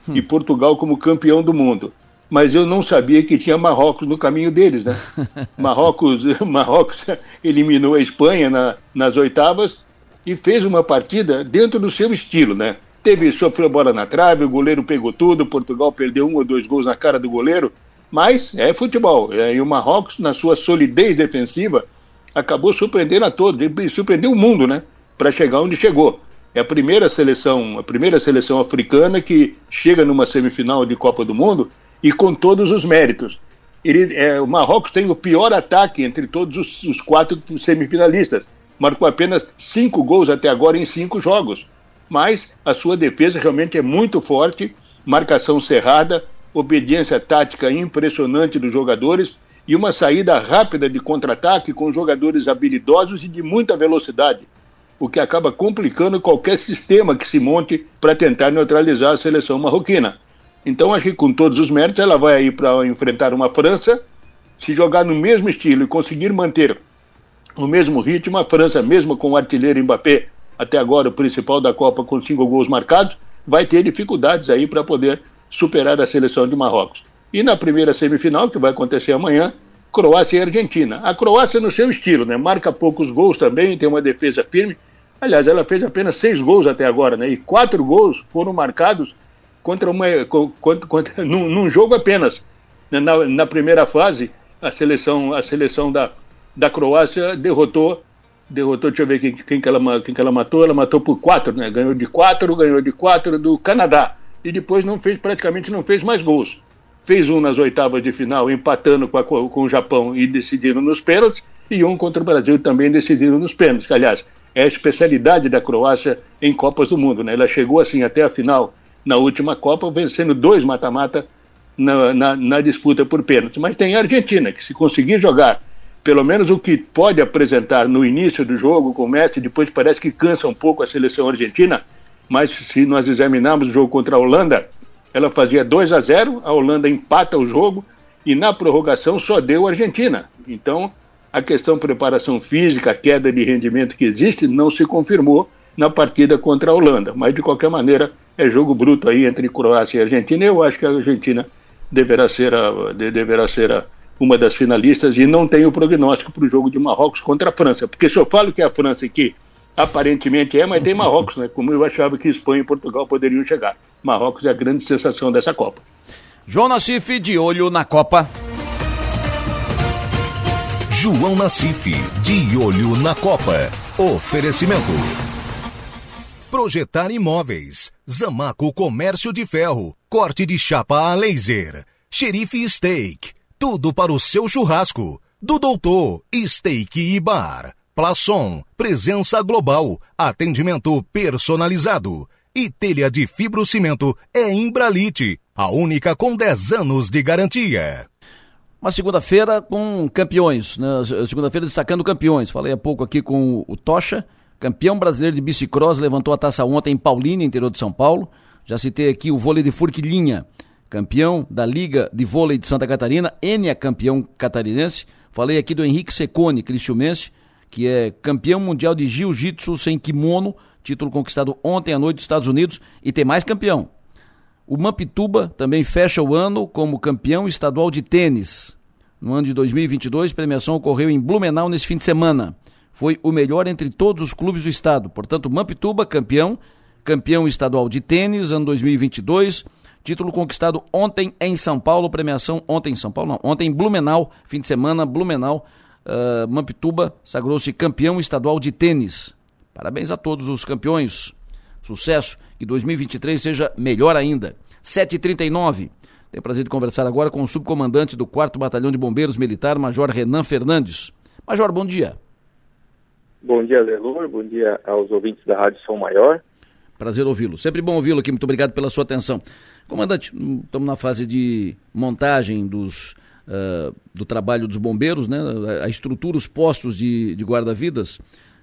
hum. e Portugal como campeão do mundo. Mas eu não sabia que tinha Marrocos no caminho deles, né? <laughs> Marrocos, <laughs> Marrocos eliminou a Espanha na, nas oitavas e fez uma partida dentro do seu estilo, né? Teve, sofreu bola na trave, o goleiro pegou tudo, Portugal perdeu um ou dois gols na cara do goleiro, mas é futebol. É, e o Marrocos, na sua solidez defensiva, acabou surpreendendo a todos, surpreendeu o mundo, né? Para chegar onde chegou. É a primeira seleção, a primeira seleção africana que chega numa semifinal de Copa do Mundo e com todos os méritos. Ele, é, o Marrocos tem o pior ataque entre todos os, os quatro semifinalistas. Marcou apenas cinco gols até agora em cinco jogos mas a sua defesa realmente é muito forte, marcação cerrada, obediência tática impressionante dos jogadores e uma saída rápida de contra-ataque com jogadores habilidosos e de muita velocidade, o que acaba complicando qualquer sistema que se monte para tentar neutralizar a seleção marroquina. Então, acho que com todos os méritos, ela vai aí para enfrentar uma França, se jogar no mesmo estilo e conseguir manter o mesmo ritmo, a França, mesmo com o artilheiro Mbappé até agora o principal da Copa com cinco gols marcados, vai ter dificuldades aí para poder superar a seleção de Marrocos. E na primeira semifinal, que vai acontecer amanhã, Croácia e Argentina. A Croácia no seu estilo, né? Marca poucos gols também, tem uma defesa firme. Aliás, ela fez apenas seis gols até agora, né? E quatro gols foram marcados contra uma, contra, contra, <laughs> num, num jogo apenas. Na, na, primeira fase, a seleção, a seleção da, da Croácia derrotou derrotou, deixa eu ver quem, quem, que ela, quem que ela matou, ela matou por quatro, né? Ganhou de quatro, ganhou de quatro do Canadá. E depois não fez, praticamente não fez mais gols. Fez um nas oitavas de final, empatando com, a, com o Japão e decidindo nos pênaltis, e um contra o Brasil também decidindo nos pênaltis. Aliás, é a especialidade da Croácia em Copas do Mundo, né? Ela chegou assim até a final na última Copa, vencendo dois mata-mata na, na, na disputa por pênaltis. Mas tem a Argentina, que se conseguir jogar pelo menos o que pode apresentar no início do jogo com o Messi, depois parece que cansa um pouco a seleção argentina, mas se nós examinarmos o jogo contra a Holanda, ela fazia 2 a 0, a Holanda empata o jogo e na prorrogação só deu a Argentina. Então, a questão preparação física, queda de rendimento que existe, não se confirmou na partida contra a Holanda. Mas, de qualquer maneira, é jogo bruto aí entre Croácia e Argentina. Eu acho que a Argentina deverá ser a, deverá ser a, uma das finalistas e não tem o prognóstico para o jogo de Marrocos contra a França. Porque se eu falo que é a França que aparentemente é, mas tem Marrocos, né? Como eu achava que Espanha e Portugal poderiam chegar. Marrocos é a grande sensação dessa Copa. João Nassif, de olho na Copa. João Nassif, de olho na Copa. Oferecimento. Projetar imóveis. Zamaco Comércio de Ferro. Corte de chapa a laser. Xerife Steak. Tudo para o seu churrasco. Do Doutor, Steak e Bar. Plaçom, presença global, atendimento personalizado. E telha de fibrocimento é Imbralite, a única com 10 anos de garantia. Uma segunda-feira com campeões, né? segunda-feira destacando campeões. Falei há pouco aqui com o Tocha, campeão brasileiro de bicicross, levantou a taça ontem em Paulínia, interior de São Paulo. Já citei aqui o vôlei de Furquilinha, campeão da Liga de Vôlei de Santa Catarina, Enia campeão catarinense. Falei aqui do Henrique Secone, cristiumense, que é campeão mundial de jiu-jitsu sem kimono, título conquistado ontem à noite nos Estados Unidos, e tem mais campeão. O Mampituba também fecha o ano como campeão estadual de tênis. No ano de 2022, a premiação ocorreu em Blumenau nesse fim de semana. Foi o melhor entre todos os clubes do estado. Portanto, Mampituba, campeão, campeão estadual de tênis, ano 2022 Título conquistado ontem em São Paulo, premiação ontem em São Paulo, não, ontem em Blumenau, fim de semana, Blumenau, uh, Mampituba sagrou-se campeão estadual de tênis. Parabéns a todos os campeões. Sucesso, que 2023 seja melhor ainda. 7h39. Tenho o prazer de conversar agora com o subcomandante do 4 Batalhão de Bombeiros Militar, Major Renan Fernandes. Major, bom dia. Bom dia, Zelor. Bom dia aos ouvintes da Rádio Som Maior. Prazer ouvi-lo. Sempre bom ouvi-lo aqui. Muito obrigado pela sua atenção. Comandante, estamos na fase de montagem dos, uh, do trabalho dos bombeiros, né? a estrutura, os postos de, de guarda-vidas.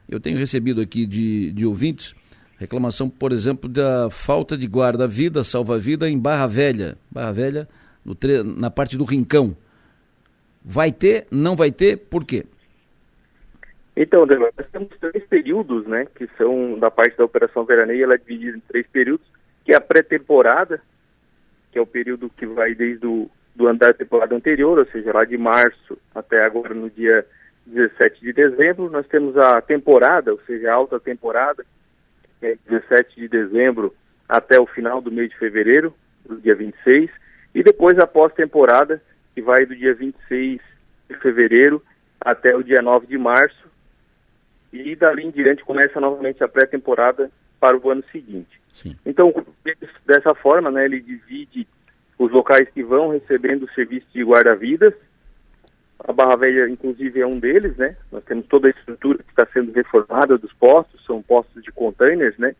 Eu tenho recebido aqui de, de ouvintes reclamação, por exemplo, da falta de guarda-vida, salva-vida em Barra Velha. Barra Velha, tre... na parte do Rincão. Vai ter, não vai ter, por quê? Então, nós temos três períodos, né, que são da parte da Operação Veraneia, ela é dividida em três períodos, que é a pré-temporada, que é o período que vai desde o do andar da temporada anterior, ou seja, lá de março até agora no dia 17 de dezembro. Nós temos a temporada, ou seja, a alta temporada, que é 17 de dezembro até o final do mês de fevereiro, do dia 26, e depois a pós-temporada, que vai do dia 26 de fevereiro até o dia 9 de março, e dali em diante começa novamente a pré-temporada para o ano seguinte. Sim. Então, dessa forma, né, ele divide os locais que vão recebendo o serviço de guarda-vidas. A Barra Velha, inclusive, é um deles, né? Nós temos toda a estrutura que está sendo reformada dos postos, são postos de containers, né?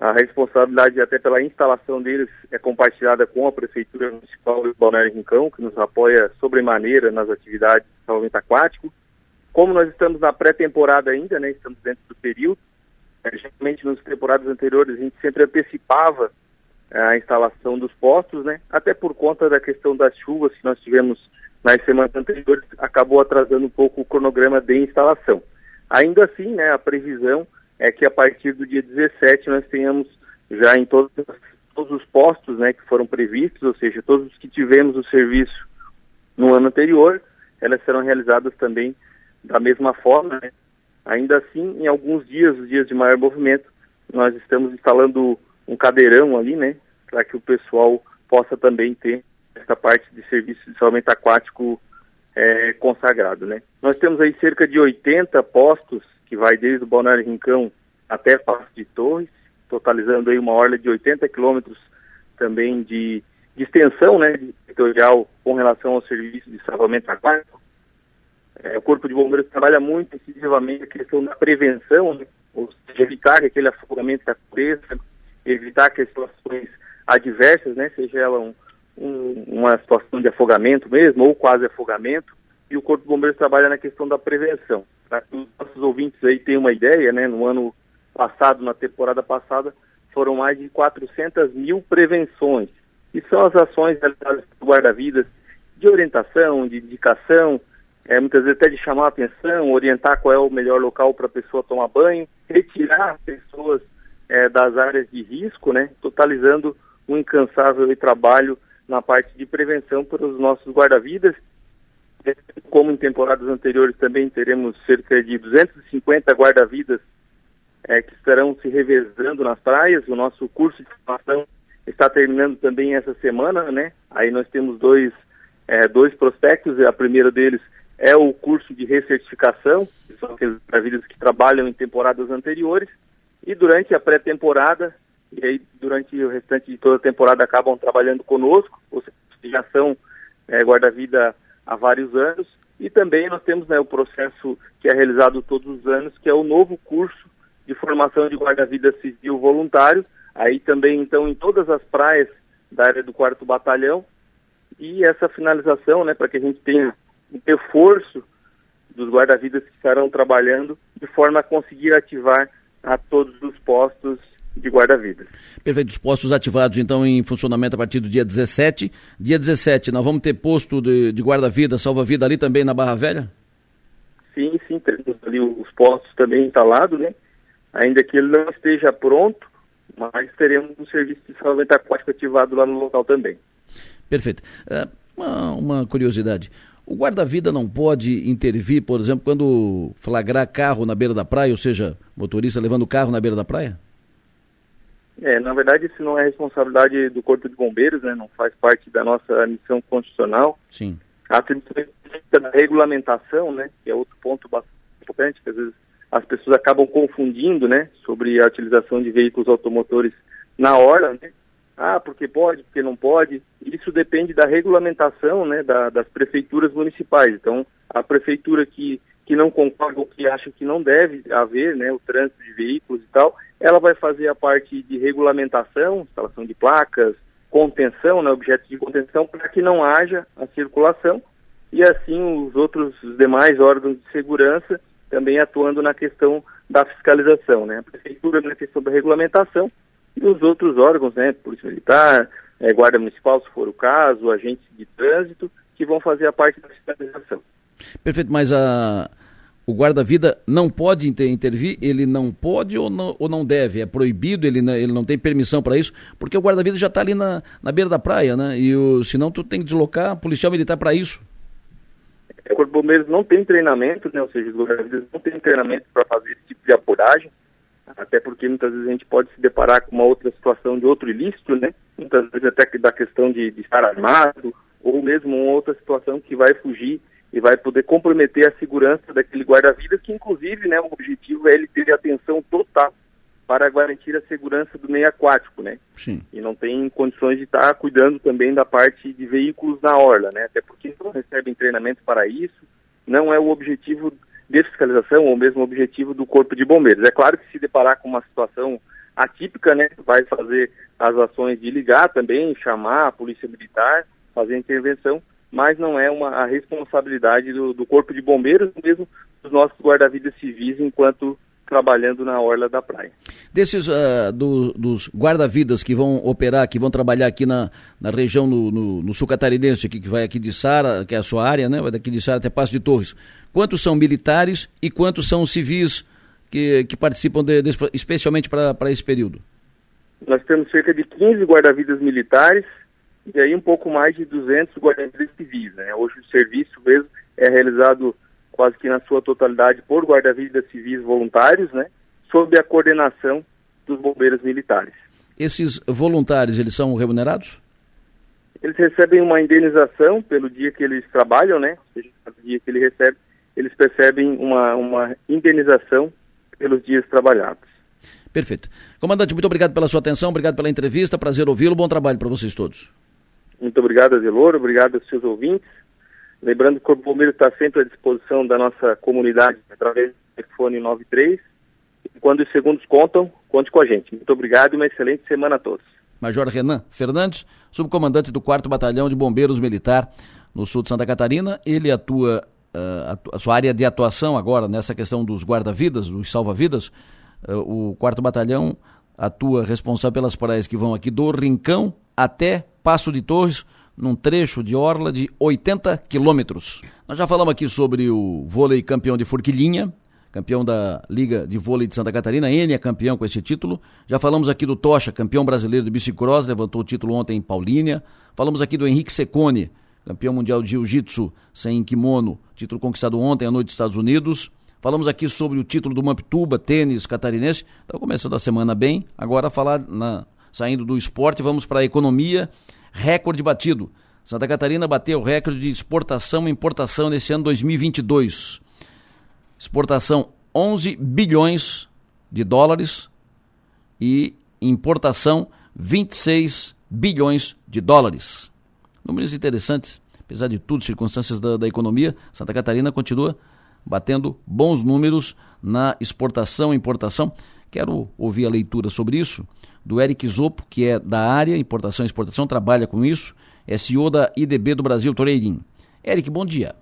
A responsabilidade até pela instalação deles é compartilhada com a Prefeitura Municipal de Balneário Rincão, que nos apoia sobremaneira nas atividades de salvamento aquático. Como nós estamos na pré-temporada ainda, né, estamos dentro do período, é, geralmente nas temporadas anteriores a gente sempre antecipava a instalação dos postos, né, até por conta da questão das chuvas que nós tivemos nas semanas anteriores, acabou atrasando um pouco o cronograma de instalação. Ainda assim, né, a previsão é que a partir do dia 17 nós tenhamos já em todos, todos os postos né, que foram previstos, ou seja, todos os que tivemos o serviço no ano anterior, elas serão realizadas também da mesma forma, né? ainda assim, em alguns dias, os dias de maior movimento, nós estamos instalando um cadeirão ali, né, para que o pessoal possa também ter essa parte de serviço de salvamento aquático é, consagrado, né. Nós temos aí cerca de 80 postos, que vai desde o Balneário Rincão até Passo de Torres, totalizando aí uma orla de 80 quilômetros também de, de extensão, né, de territorial com relação ao serviço de salvamento aquático. É, o Corpo de Bombeiros trabalha muito incisivamente a questão da prevenção, né? ou seja, evitar que aquele afogamento aconteça, evitar que as situações adversas, né, seja ela um, um, uma situação de afogamento mesmo, ou quase afogamento, e o Corpo de Bombeiros trabalha na questão da prevenção. Que os nossos ouvintes aí tenham uma ideia, né, no ano passado, na temporada passada, foram mais de 400 mil prevenções. E são as ações realizadas do guarda-vidas de orientação, de indicação, é, muitas vezes até de chamar a atenção, orientar qual é o melhor local para a pessoa tomar banho, retirar pessoas é, das áreas de risco, né, totalizando um incansável trabalho na parte de prevenção para os nossos guarda-vidas. Como em temporadas anteriores também teremos cerca de 250 guarda-vidas é, que estarão se revezando nas praias. O nosso curso de formação está terminando também essa semana, né? Aí nós temos dois, é, dois prospectos, a primeira deles é o curso de recertificação, que são aqueles maravilhas que trabalham em temporadas anteriores, e durante a pré-temporada, e aí durante o restante de toda a temporada acabam trabalhando conosco, ou seja, já são é, guarda-vida há vários anos, e também nós temos né, o processo que é realizado todos os anos, que é o novo curso de formação de guarda-vida civil voluntário, aí também então em todas as praias da área do quarto batalhão, e essa finalização, né, para que a gente tenha um reforço dos guarda-vidas que estarão trabalhando de forma a conseguir ativar a todos os postos de guarda-vidas. Perfeito, os postos ativados então em funcionamento a partir do dia 17. Dia 17, nós vamos ter posto de, de guarda-vida, salva-vida ali também na Barra Velha? Sim, sim, temos ali os postos também instalados, né? Ainda que ele não esteja pronto, mas teremos um serviço de salvamento aquático ativado lá no local também. Perfeito. Uh, uma, uma curiosidade. O guarda-vida não pode intervir, por exemplo, quando flagrar carro na beira da praia, ou seja, motorista levando o carro na beira da praia? É, na verdade, isso não é responsabilidade do Corpo de Bombeiros, né? Não faz parte da nossa missão constitucional. Sim. A atribuição da regulamentação, né? Que é outro ponto bastante importante, que às vezes as pessoas acabam confundindo, né? Sobre a utilização de veículos automotores na hora, né? ah, porque pode, porque não pode. Isso depende da regulamentação né, da, das prefeituras municipais. Então, a prefeitura que, que não concorda ou que acha que não deve haver né, o trânsito de veículos e tal, ela vai fazer a parte de regulamentação, instalação de placas, contenção, né, objetos de contenção, para que não haja a circulação e assim os outros os demais órgãos de segurança também atuando na questão da fiscalização, né? A prefeitura na questão da regulamentação e os outros órgãos, né? Polícia Militar, é, Guarda Municipal, se for o caso, agentes de trânsito, que vão fazer a parte da fiscalização. Perfeito, mas a, o guarda-vida não pode inter, intervir? Ele não pode ou não, ou não deve? É proibido? Ele não, ele não tem permissão para isso? Porque o guarda-vida já está ali na, na beira da praia, né? E o, senão tu tem que deslocar policial militar para isso. O Corpo de Bombeiros não tem treinamento, né? Ou seja, os guarda-vidas não tem treinamento para fazer esse tipo de apuragem até porque muitas vezes a gente pode se deparar com uma outra situação de outro ilícito, né? Muitas vezes até da questão de, de estar armado, ou mesmo uma outra situação que vai fugir e vai poder comprometer a segurança daquele guarda-vidas, que inclusive, né, o objetivo é ele ter atenção total para garantir a segurança do meio aquático, né? Sim. E não tem condições de estar cuidando também da parte de veículos na orla, né? Até porque não recebem treinamento para isso, não é o objetivo de fiscalização ou mesmo objetivo do Corpo de Bombeiros. É claro que se deparar com uma situação atípica, né, vai fazer as ações de ligar também, chamar a Polícia Militar, fazer a intervenção, mas não é uma a responsabilidade do, do Corpo de Bombeiros, mesmo dos nossos guarda-vidas civis, enquanto trabalhando na orla da praia. Desses uh, do, dos guarda-vidas que vão operar, que vão trabalhar aqui na, na região no, no, no, sul catarinense, aqui, que vai aqui de Sara, que é a sua área, né? Vai daqui de Sara até Passo de Torres. Quantos são militares e quantos são civis que, que participam de, de, especialmente para esse período? Nós temos cerca de 15 guarda-vidas militares e aí um pouco mais de 200 guarda-vidas civis. Né? Hoje o serviço mesmo é realizado quase que na sua totalidade por guarda-vidas civis voluntários, né, sob a coordenação dos bombeiros militares. Esses voluntários, eles são remunerados? Eles recebem uma indenização pelo dia que eles trabalham, né, ou seja, o dia que ele recebe, eles percebem uma, uma indenização pelos dias trabalhados. Perfeito. Comandante, muito obrigado pela sua atenção, obrigado pela entrevista, prazer ouvi-lo, bom trabalho para vocês todos. Muito obrigado, Azelor, obrigado aos seus ouvintes. Lembrando que o Corpo Bombeiro está sempre à disposição da nossa comunidade através do telefone 93. E quando os segundos contam, conte com a gente. Muito obrigado e uma excelente semana a todos. Major Renan Fernandes, subcomandante do 4 Batalhão de Bombeiros Militar no sul de Santa Catarina. Ele atua, uh, a sua área de atuação agora nessa questão dos guarda-vidas, dos salva-vidas. Uh, o 4 Batalhão atua responsável pelas praias que vão aqui do Rincão até Passo de Torres, num trecho de orla de 80 quilômetros. Nós já falamos aqui sobre o vôlei campeão de Forquilinha, campeão da Liga de Vôlei de Santa Catarina, N é campeão com esse título. Já falamos aqui do Tocha, campeão brasileiro de bicicross, levantou o título ontem em Paulínia. Falamos aqui do Henrique Secone, campeão mundial de jiu-jitsu sem kimono, título conquistado ontem à noite nos Estados Unidos. Falamos aqui sobre o título do Mamptuba, tênis catarinense. Está começando a semana bem. Agora falar na, saindo do esporte, vamos para a economia recorde batido. Santa Catarina bateu o recorde de exportação e importação nesse ano 2022. Exportação 11 bilhões de dólares e importação 26 bilhões de dólares. Números interessantes, apesar de tudo, circunstâncias da, da economia, Santa Catarina continua batendo bons números na exportação e importação. Quero ouvir a leitura sobre isso do Eric Zopo, que é da área, importação e exportação, trabalha com isso, é CEO da IDB do Brasil Trading. Eric, bom dia.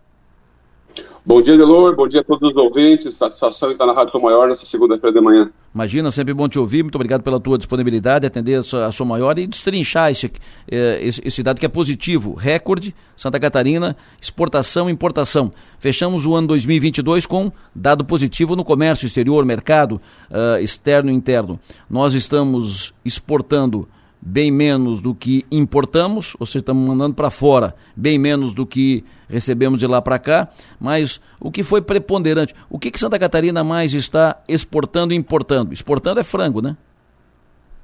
Bom dia, Delor. Bom dia a todos os ouvintes. Satisfação estar na Rádio Tom Maior nessa segunda-feira de manhã. Imagina, sempre bom te ouvir. Muito obrigado pela tua disponibilidade, atender a sua maior e destrinchar esse, eh, esse, esse, dado que é positivo. Recorde, Santa Catarina, exportação e importação. Fechamos o ano 2022 com dado positivo no comércio exterior, mercado uh, externo e interno. Nós estamos exportando bem menos do que importamos, ou seja, estamos mandando para fora bem menos do que recebemos de lá para cá, mas o que foi preponderante? O que, que Santa Catarina mais está exportando e importando? Exportando é frango, né?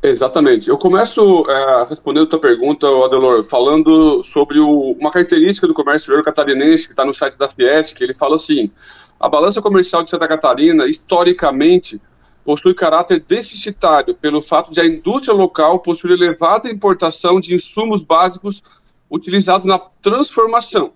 Exatamente. Eu começo é, respondendo a tua pergunta, Adelor, falando sobre o, uma característica do comércio exterior catarinense que está no site da Fiesc, ele fala assim, a balança comercial de Santa Catarina, historicamente, possui caráter deficitário pelo fato de a indústria local possuir elevada importação de insumos básicos utilizados na transformação.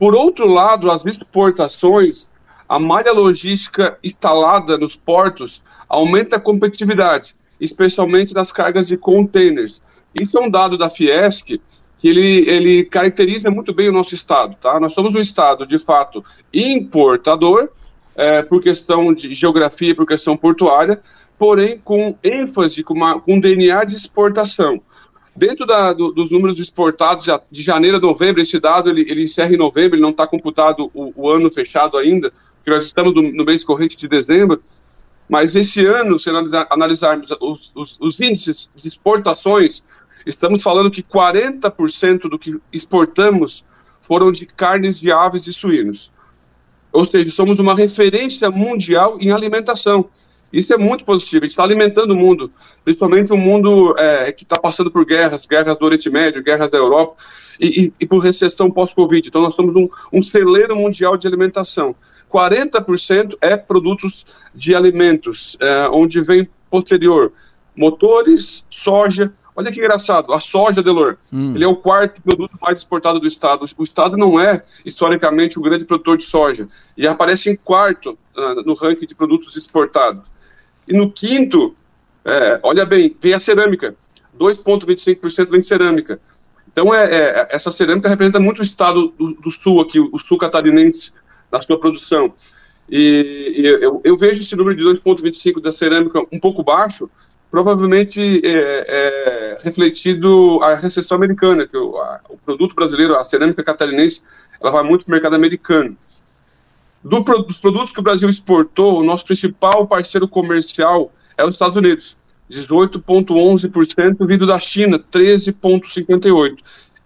Por outro lado, as exportações, a malha logística instalada nos portos aumenta a competitividade, especialmente nas cargas de containers. Isso é um dado da Fiesc que ele, ele caracteriza muito bem o nosso estado, tá? Nós somos um estado, de fato, importador, é, por questão de geografia, por questão portuária, porém com ênfase, com, uma, com DNA de exportação. Dentro da, do, dos números exportados de janeiro a novembro, esse dado ele, ele encerra em novembro, ele não está computado o, o, ano fechado ainda, porque nós estamos no, no, mês corrente de dezembro, mas esse ano, se analisar, analisarmos os, os, os índices de exportações, estamos falando que 40% do que exportamos foram de carnes de aves e suínos. Ou seja, somos uma referência mundial em alimentação. Isso é muito positivo. A gente está alimentando o mundo, principalmente o mundo é, que está passando por guerras, guerras do Oriente Médio, guerras da Europa, e, e, e por recessão pós-Covid. Então, nós somos um, um celeiro mundial de alimentação. 40% é produtos de alimentos, é, onde vem posterior motores, soja, Olha que engraçado, a soja, Delor, hum. ele é o quarto produto mais exportado do Estado. O Estado não é, historicamente, um grande produtor de soja. E aparece em quarto uh, no ranking de produtos exportados. E no quinto, é, olha bem, vem a cerâmica. 2,25% vem cerâmica. Então, é, é, essa cerâmica representa muito o estado do, do, sul aqui, o sul catarinense, na sua produção. E, e eu, eu, vejo esse número de 2,25% da cerâmica um pouco baixo, provavelmente é, é, refletido a recessão americana, que o, a, o, produto brasileiro, a cerâmica catarinense, ela vai muito para o mercado americano. Do, dos produtos que o Brasil exportou, o nosso principal parceiro comercial é os Estados Unidos, 18,11%, vindo da China, 13,58%.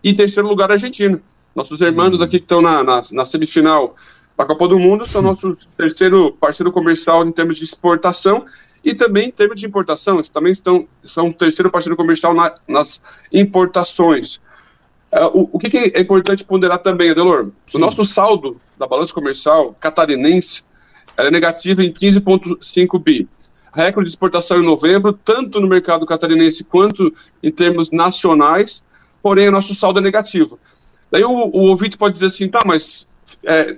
E terceiro lugar, a Argentina. Nossos irmãos aqui que estão na, na, na semifinal da Copa do Mundo são nosso terceiro parceiro comercial em termos de exportação e também em termos de importação, eles também estão, são o terceiro parceiro comercial na, nas importações. Uh, o, o que, que, é importante ponderar também, Adelor? Sim. O nosso saldo da balança comercial catarinense é negativo em 15,5 bi. Recorde de exportação em novembro, tanto no mercado catarinense quanto em termos nacionais, porém o nosso saldo é negativo. Daí o, o ouvinte pode dizer assim, tá, mas é,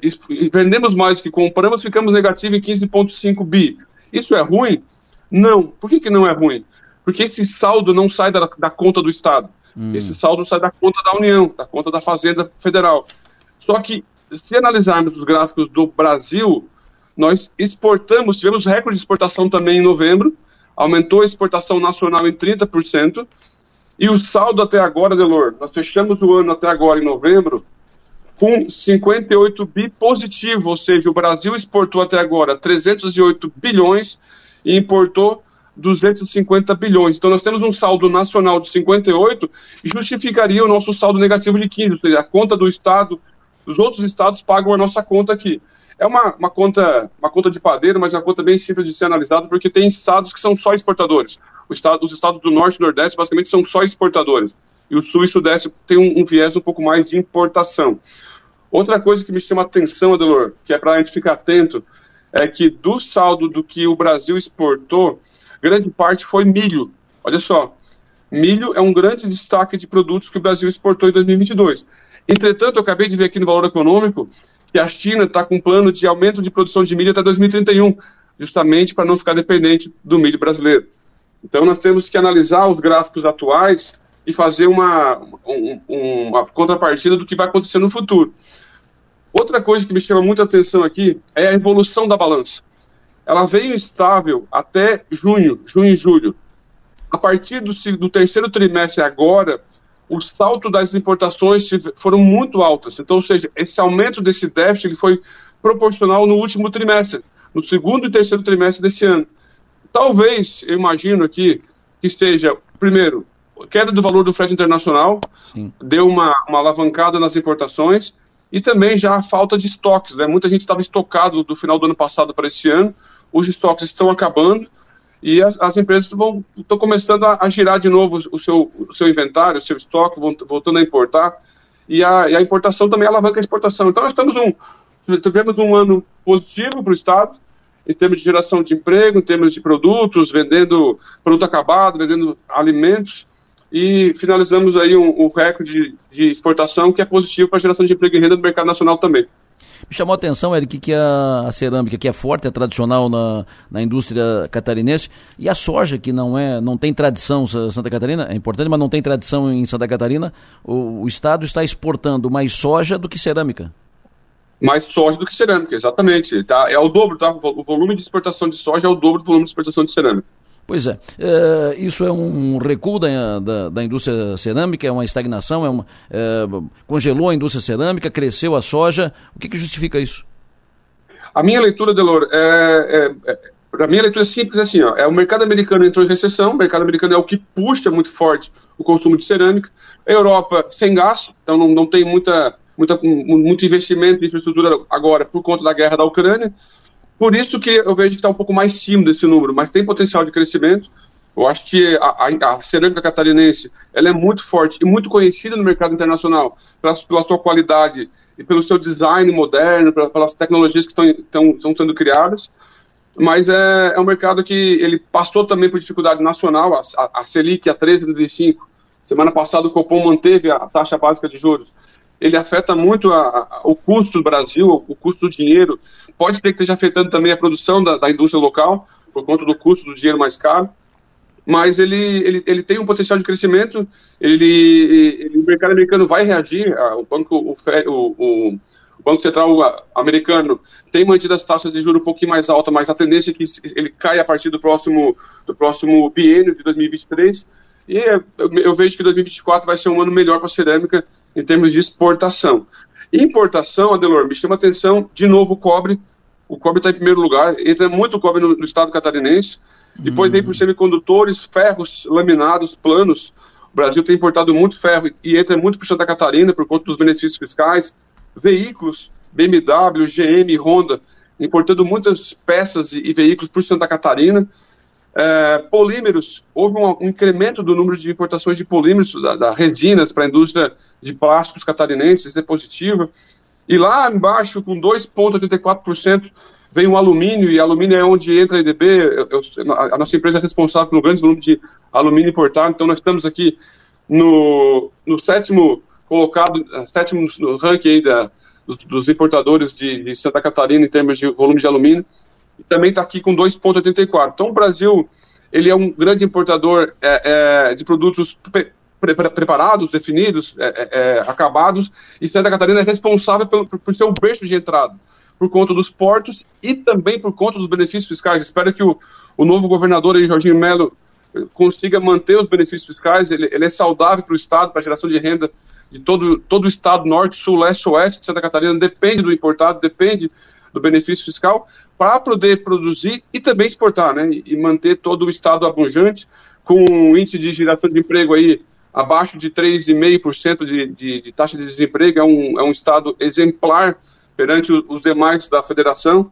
vendemos mais do que compramos, ficamos negativo em 15,5 bi. Isso é ruim? Não. Por que, que não é ruim? Porque esse saldo não sai da, da conta do Estado. Hum. Esse saldo sai da conta da União, da conta da Fazenda Federal. Só que, se analisarmos os gráficos do Brasil, nós exportamos, tivemos recorde de exportação também em novembro, aumentou a exportação nacional em 30%, e o saldo até agora, Delor, nós fechamos o ano até agora em novembro com 58 bi positivo, ou seja, o Brasil exportou até agora 308 bilhões e importou 250 bilhões. Então nós temos um saldo nacional de 58 e justificaria o nosso saldo negativo de 15, ou seja, a conta do Estado, os outros estados pagam a nossa conta aqui. É uma, uma, conta, uma conta de padeiro, mas é uma conta bem simples de ser analisada, porque tem estados que são só exportadores. Estado, os estados do Norte e Nordeste, basicamente, são só exportadores. E o Sul e Sudeste tem um, um viés um pouco mais de importação. Outra coisa que me chama a atenção, Adelor, que é para a gente ficar atento, é que do saldo do que o Brasil exportou, grande parte foi milho. Olha só, milho é um grande destaque de produtos que o Brasil exportou em 2022. Entretanto, eu acabei de ver aqui no Valor Econômico que a China está com um plano de aumento de produção de milho até 2031, justamente para não ficar dependente do milho brasileiro. Então, nós temos que analisar os gráficos atuais e fazer uma, um, uma contrapartida do que vai acontecer no futuro. Outra coisa que me chama muita atenção aqui é a evolução da balança. Ela veio estável até junho, junho e julho. A partir do, do terceiro trimestre agora, o salto das importações foram muito altas. Então, ou seja, esse aumento desse déficit ele foi proporcional no último trimestre, no segundo e terceiro trimestre desse ano. Talvez, eu imagino aqui, que esteja, primeiro, queda do valor do frete internacional, Sim. deu uma, uma alavancada nas importações, e também já a falta de estoques. Né? Muita gente estava estocado do final do ano passado para esse ano, os estoques estão acabando e as, as empresas vão, estão começando a, a, girar de novo o seu, o seu inventário, o seu estoque, vão, voltando a importar, e a, e a importação também alavanca a exportação. Então nós estamos um, tivemos um ano positivo para o Estado, em termos de geração de emprego, em termos de produtos, vendendo produto acabado, vendendo alimentos, e finalizamos aí um, um recorde de, de exportação que é positivo para a geração de emprego e renda do mercado nacional também. Me chamou a atenção, Eric, que a, cerâmica que é forte, é tradicional na, na indústria catarinense, e a soja, que não é, não tem tradição em Santa Catarina, é importante, mas não tem tradição em Santa Catarina, o, o Estado está exportando mais soja do que cerâmica. Mais soja do que cerâmica, exatamente. Tá? É o dobro, tá? O volume de exportação de soja é o dobro do volume de exportação de cerâmica. Pois é, é, isso é um recuo da, da, da, indústria cerâmica, é uma estagnação, é uma, é, congelou a indústria cerâmica, cresceu a soja. O que, que justifica isso? A minha leitura, Delor, é, é, é, a minha leitura é simples assim, ó, é o mercado americano entrou em recessão, o mercado americano é o que puxa muito forte o consumo de cerâmica, a Europa sem gás, então não, não tem muita, muita, muito investimento em infraestrutura agora por conta da guerra da Ucrânia, por isso que eu vejo que está um pouco mais cima desse número, mas tem potencial de crescimento. Eu acho que a, a, a, cerâmica catarinense ela é muito forte e muito conhecida no mercado internacional pela, pela sua qualidade e pelo seu design moderno, pela, pelas tecnologias que estão sendo criadas. Mas é, é, um mercado que ele passou também por dificuldade nacional, a, a, a Selic a 13,35. Semana passada o Copom manteve a taxa básica de juros. Ele afeta muito a, o custo do Brasil, o custo do dinheiro. Pode ser que esteja afetando também a produção da, da indústria local, por conta do custo do dinheiro mais caro, mas ele, ele, ele tem um potencial de crescimento, ele, ele o mercado americano vai reagir, o Banco, o, o, o Banco Central americano tem mantido as taxas de juros um pouquinho mais altas, mas a tendência é que ele caia a partir do próximo, do próximo biênio de 2023, e eu, eu vejo que 2024 vai ser um ano melhor para a cerâmica em termos de exportação. Importação, Adelor, me chama atenção, de novo o cobre. O cobre está em primeiro lugar, entra muito cobre no, no estado catarinense. Depois vem por semicondutores, ferros laminados, planos. O Brasil tem importado muito ferro e entra muito por Santa Catarina por conta dos benefícios fiscais. Veículos, BMW, GM, Honda, importando muitas peças e, e veículos por Santa Catarina. É, polímeros, houve um, um, incremento do número de importações de polímeros, da, da resinas para a indústria de plásticos catarinenses, isso é positivo. E lá embaixo, com 2,84%, vem o alumínio, e alumínio é onde entra a EDB, eu, eu, a nossa empresa é responsável pelo grande volume de alumínio importado, então nós estamos aqui no, no sétimo colocado, sétimo no ranking da, dos, dos importadores de, de Santa Catarina em termos de volume de alumínio e também está aqui com 2,84. Então o Brasil ele é um grande importador é, é, de produtos pre pre preparados, definidos, é, é, é, acabados, e Santa Catarina é responsável por, por ser o berço de entrada, por conta dos portos e também por conta dos benefícios fiscais. Espero que o, o novo governador, aí, Jorginho Melo, consiga manter os benefícios fiscais, ele, ele é saudável para o Estado, para a geração de renda de todo, todo o Estado, norte, sul, leste, oeste Santa Catarina, depende do importado, depende do benefício fiscal, para poder produzir e também exportar, né? E manter todo o estado abundante, com um índice de geração de emprego aí abaixo de 3,5% de, de, de taxa de desemprego, é um, é um estado exemplar perante os demais da federação.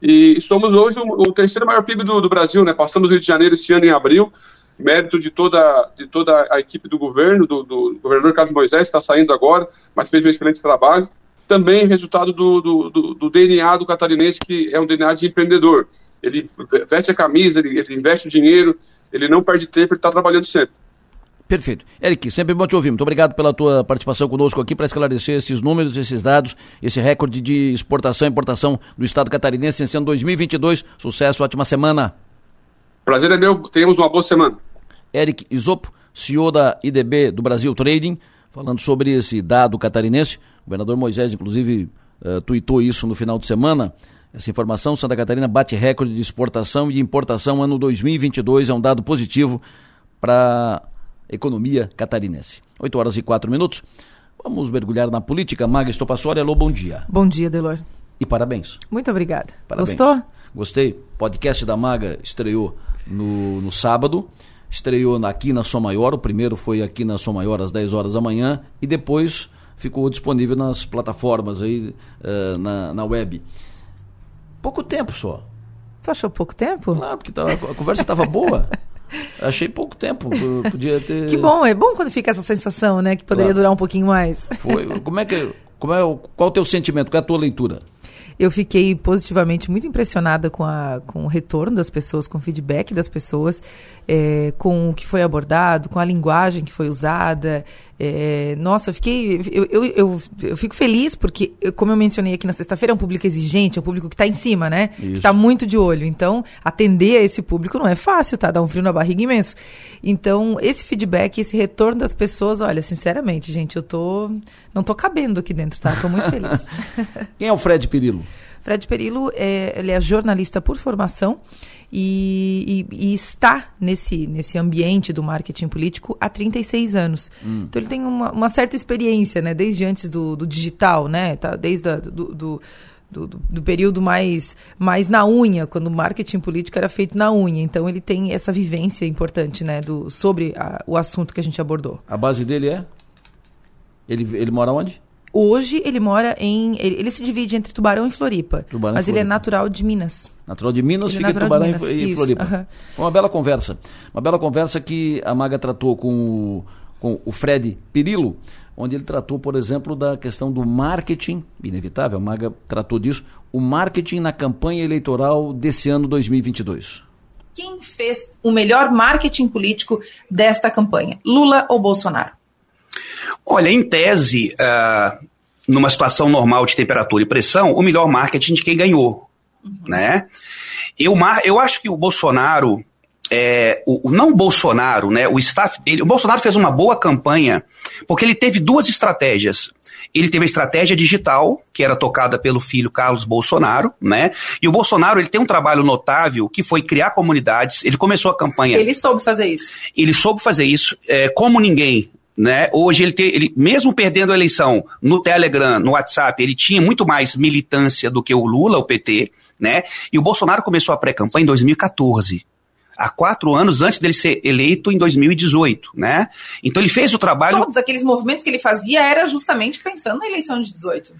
E somos hoje o, terceiro maior PIB do, do, Brasil, né? Passamos o Rio de Janeiro esse ano em abril, mérito de toda, de toda a equipe do governo, do, do governador Carlos Moisés, está saindo agora, mas fez um excelente trabalho também resultado do, do, do, do, DNA do catarinense, que é um DNA de empreendedor. Ele veste a camisa, ele, ele investe o dinheiro, ele não perde tempo, ele está trabalhando sempre. Perfeito. Eric, sempre bom te ouvir. Muito obrigado pela tua participação conosco aqui para esclarecer esses números, esses dados, esse recorde de exportação e importação do Estado catarinense em 2022. Sucesso, ótima semana. Prazer é meu, tenhamos uma boa semana. Eric Isopo, CEO da IDB do Brasil Trading, falando sobre esse dado catarinense. O governador Moisés, inclusive, uh, tuitou isso no final de semana. Essa informação, Santa Catarina bate recorde de exportação e importação ano 2022, é um dado positivo para a economia catarinense. 8 horas e 4 minutos. Vamos mergulhar na política. Maga Estopassori, alô, bom dia. Bom dia, Delor. E parabéns. Muito obrigada. Parabéns. Gostou? Gostei. Podcast da Maga estreou no, no sábado estreou aqui na Som Maior, o primeiro foi aqui na Som Maior às 10 horas da manhã e depois ficou disponível nas plataformas aí uh, na, na web. Pouco tempo só. Tu achou pouco tempo? Claro, porque tava, a conversa estava boa. <laughs> Achei pouco tempo, podia ter. Que bom, é bom quando fica essa sensação, né, que poderia claro. durar um pouquinho mais. Foi. Como é que, como é, qual é o teu sentimento, qual é a tua leitura? Eu fiquei positivamente muito impressionada com, a, com o retorno das pessoas, com o feedback das pessoas, é, com o que foi abordado, com a linguagem que foi usada. É, nossa, eu fiquei. Eu, eu, eu, eu, fico feliz porque, como eu mencionei aqui na sexta-feira, é um público exigente, é um público que está em cima, né? Isso. Que está muito de olho. Então, atender a esse público não é fácil, tá? Dá um frio na barriga imenso. Então, esse feedback, esse retorno das pessoas, olha, sinceramente, gente, eu tô. Não tô cabendo aqui dentro, tá? Tô muito feliz. <laughs> Quem é o Fred Perillo? Fred Perillo, é, ele é jornalista por formação e, e, e, está nesse, nesse ambiente do marketing político há 36 anos. Hum. Então ele tem uma, uma, certa experiência, né? Desde antes do, do digital, né? Tá, desde a, do, do do, do, do, período mais, mais na unha, quando o marketing político era feito na unha. Então ele tem essa vivência importante né, do, sobre a, o assunto que a gente abordou. A base dele é? Ele, ele mora onde? Hoje ele mora em. Ele, ele se divide entre Tubarão e Floripa. Tubarão mas Floripa. ele é natural de Minas. Natural de Minas, ele é fica é Tubarão Minas. e, e Floripa. Uhum. Uma bela conversa. Uma bela conversa que a Maga tratou com o, com o Fred Pirillo, onde ele tratou, por exemplo, da questão do marketing, inevitável, a Maga tratou disso, o marketing na campanha eleitoral desse ano 2022. Quem fez o melhor marketing político desta campanha, Lula ou Bolsonaro? Olha, em tese, uh, numa situação normal de temperatura e pressão, o melhor marketing de quem ganhou, uhum. né? Eu, eu acho que o Bolsonaro, é, o, não o Bolsonaro, né, o staff dele, o Bolsonaro fez uma boa campanha porque ele teve duas estratégias. Ele teve a estratégia digital, que era tocada pelo filho Carlos Bolsonaro, né? E o Bolsonaro, ele tem um trabalho notável que foi criar comunidades. Ele começou a campanha. Ele soube fazer isso. Ele soube fazer isso, é, como ninguém. Né? Hoje ele, ele, mesmo perdendo a eleição no Telegram, no WhatsApp, ele tinha muito mais militância do que o Lula, o PT, né? E o Bolsonaro começou a pré-campanha em 2014 há quatro anos antes dele ser eleito em 2018, né? Então ele fez o trabalho. Todos aqueles movimentos que ele fazia era justamente pensando na eleição de 18.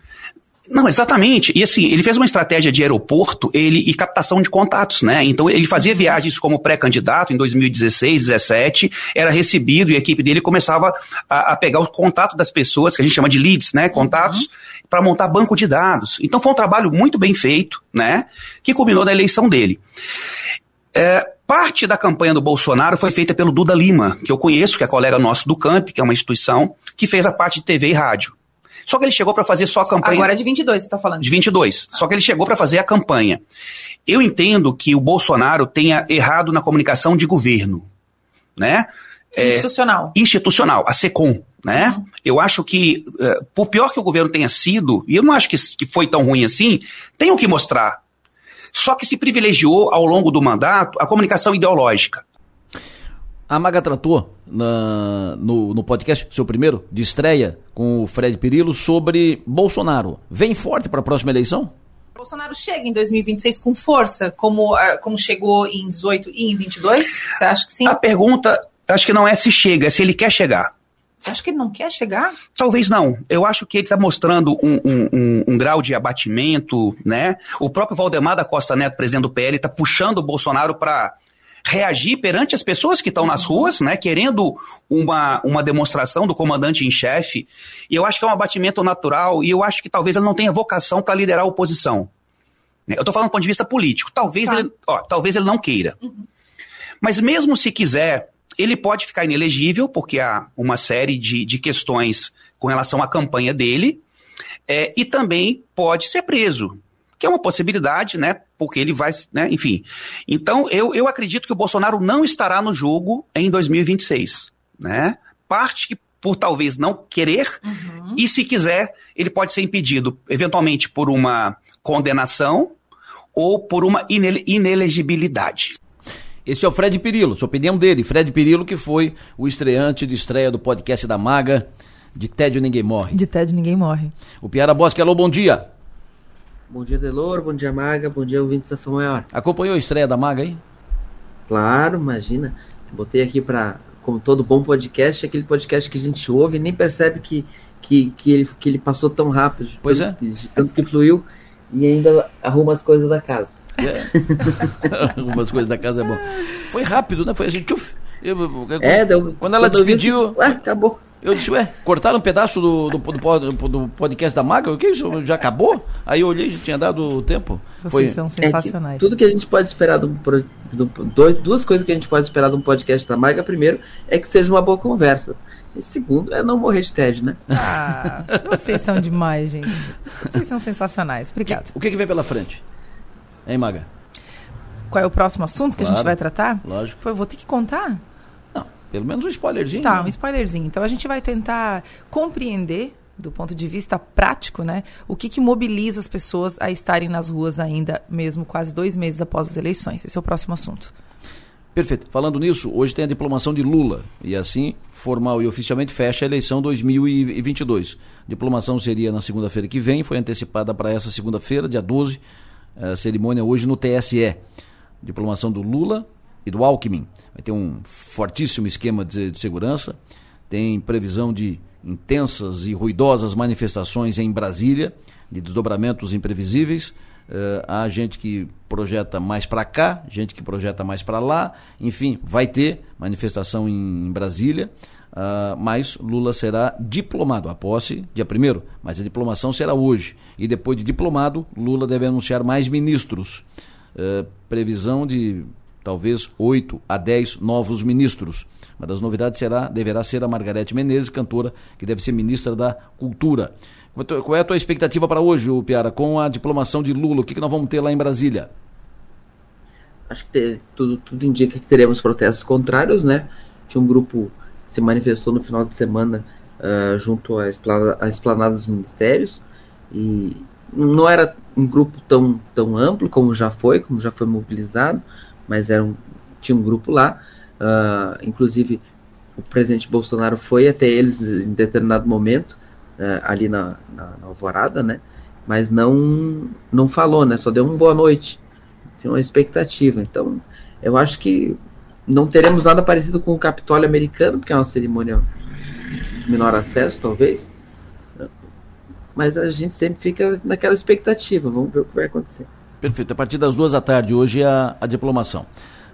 Não, exatamente. E assim, ele fez uma estratégia de aeroporto ele, e captação de contatos, né? Então ele fazia viagens como pré-candidato em 2016, 2017, era recebido e a equipe dele começava a, a pegar o contato das pessoas, que a gente chama de leads, né? Contatos, uhum. para montar banco de dados. Então foi um trabalho muito bem feito, né? Que culminou na eleição dele. É, parte da campanha do Bolsonaro foi feita pelo Duda Lima, que eu conheço, que é colega nosso do CAMP, que é uma instituição que fez a parte de TV e rádio. Só que ele chegou para fazer só a campanha. Agora é de 22, você está falando. De 22. Só que ele chegou para fazer a campanha. Eu entendo que o Bolsonaro tenha errado na comunicação de governo, né? É, institucional. É, institucional, a SECOM, né? Uhum. Eu acho que, uh, por pior que o governo tenha sido, e eu não acho que, que foi tão ruim assim, tem o que mostrar. Só que se privilegiou ao longo do mandato a comunicação ideológica. A Maga tratou na, no, no podcast, seu primeiro, de estreia, com o Fred Perillo, sobre Bolsonaro. Vem forte para a próxima eleição? Bolsonaro chega em 2026 com força, como, ah, como chegou em 18 e em 22? Você acha que sim? A pergunta, acho que não é se chega, é se ele quer chegar. Você acha que ele não quer chegar? Talvez não. Eu acho que ele está mostrando um, um, um, um, grau de abatimento, né? O próprio Valdemar da Costa Neto, presidente do PL, está puxando o Bolsonaro para reagir perante as pessoas que estão nas ruas, né, querendo uma, uma demonstração do comandante em chefe. E eu acho que é um abatimento natural e eu acho que talvez ele não tenha vocação para liderar a oposição. Eu estou falando do ponto de vista político. Talvez, tá. ele, ó, talvez ele não queira. Uhum. Mas mesmo se quiser, ele pode ficar inelegível, porque há uma série de, de questões com relação à campanha dele, é, e também pode ser preso que é uma possibilidade, né? Porque ele vai, né? Enfim. Então, eu, eu acredito que o Bolsonaro não estará no jogo em 2026, né? Parte que por talvez não querer, uhum. e se quiser, ele pode ser impedido, eventualmente por uma condenação ou por uma inele inelegibilidade. Esse é o Fred Pirillo, sua opinião dele. Fred Pirillo, que foi o estreante de estreia do podcast da Maga, de Tédio Ninguém Morre. De Tédio Ninguém Morre. O Piara Bosque, alô, bom dia. Bom dia, Delor. Bom dia, Maga. Bom dia, ouvintes da São Maior. Acompanhou a estreia da Maga aí? Claro, imagina. Botei aqui para, como todo bom podcast, aquele podcast que a gente ouve e nem percebe que, que, que, ele, que ele passou tão rápido. Pois é. De, tanto que fluiu e ainda arruma as coisas da casa. É. <laughs> Algumas coisas da casa é bom. Foi rápido, né? Foi assim, tchuf. Eu, eu, é, deu, quando ela despediu. Ué, acabou. Eu disse, ué, cortaram um pedaço do, do, do, do podcast da Maga? O que é isso? Já acabou? Aí eu olhei, já tinha dado tempo. Vocês Foi... são sensacionais. É que tudo que a gente pode esperar um, do- dois, duas coisas que a gente pode esperar de um podcast da Maga. Primeiro, é que seja uma boa conversa. E segundo, é não morrer de tédio, né? Ah, vocês são demais, gente. Vocês são sensacionais. Obrigado. O que, que vem pela frente? Hein, Maga? Qual é o próximo assunto que a gente Claro. vai tratar? Lógico. Pô, eu vou ter que contar? Pelo menos um spoilerzinho. Tá, né? um spoilerzinho. Então a gente vai tentar compreender, do ponto de vista prático, né, o que, que mobiliza as pessoas a estarem nas ruas ainda, mesmo quase dois meses após as eleições. Esse é o próximo assunto. Perfeito. Falando nisso, hoje tem a diplomação de Lula. E assim, formal e oficialmente, fecha a eleição 2022. Diplomação seria na segunda-feira que vem, foi antecipada para essa segunda-feira, dia 12. A cerimônia hoje no TSE. Diplomação do Lula e do Alckmin. Vai ter um fortíssimo esquema de, de segurança. Tem previsão de intensas e ruidosas manifestações em Brasília, de desdobramentos imprevisíveis. Eh, há gente que projeta mais para cá, gente que projeta mais para lá. Enfim, vai ter manifestação em, em Brasília. ah, mas Lula será diplomado. A posse, dia 1 mas a diplomação será hoje. E depois de diplomado, Lula deve anunciar mais ministros. Eh, previsão de talvez 8 a 10 novos ministros. Uma das novidades será, deverá ser a Margarete Menezes, cantora, que deve ser ministra da Cultura. Qual é a tua expectativa para hoje, Piara, com a diplomação de Lula? O que, que nós vamos ter lá em Brasília? Acho que te- tudo, tudo indica que teremos protestos contrários, né? Tinha um grupo que se manifestou no final de semana ah, junto à esplanada, à esplanada dos ministérios e não era um grupo tão, tão amplo como já foi, como já foi mobilizado, mas era um, tinha um grupo lá. Ah, inclusive, o presidente Bolsonaro foi até eles em determinado momento, ah, ali na, na, na alvorada, né? Mas não, não falou, né? Só deu um boa noite tinha uma expectativa. Então, eu acho que não teremos nada parecido com o Capitólio americano, porque é uma cerimônia de menor acesso, talvez. Mas a gente sempre fica naquela expectativa. Vamos ver o que vai acontecer. Perfeito. A partir das duas da tarde, hoje é a, a diplomação.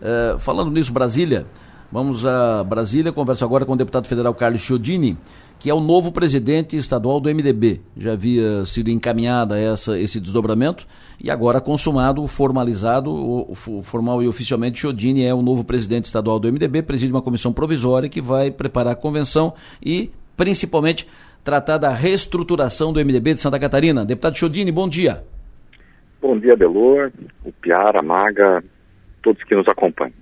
Eh, falando nisso, Brasília, vamos a Brasília, converso agora com o deputado federal Carlos Chiodini, que é o novo presidente estadual do MDB. Já havia sido encaminhada essa, esse desdobramento e agora consumado, formalizado, o, o formal e oficialmente, Chiodini é o novo presidente estadual do MDB, preside uma comissão provisória que vai preparar a convenção e, principalmente, tratar da reestruturação do MDB de Santa Catarina. Deputado Chiodini, bom dia. Bom dia, Delor, o Piara, a Maga, todos que nos acompanham.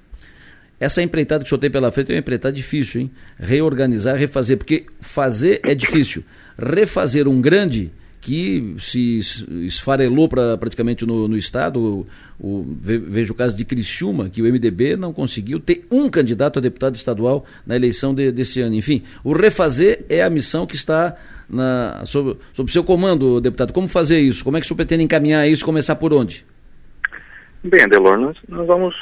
Essa empreitada que o senhor tem pela frente é uma empreitada difícil, hein? Reorganizar, refazer, porque fazer é difícil. Refazer um grande que se es- esfarelou pra, praticamente no, no estado, o, o- ve- vejo o caso de Criciúma, que o MDB não conseguiu ter um candidato a deputado estadual na eleição de- desse ano. Enfim, o refazer é a missão que está na, sob, sob seu comando, deputado. Como fazer isso? Como é que o senhor pretende encaminhar isso? Começar por onde? Bem, Delor, nós, nós vamos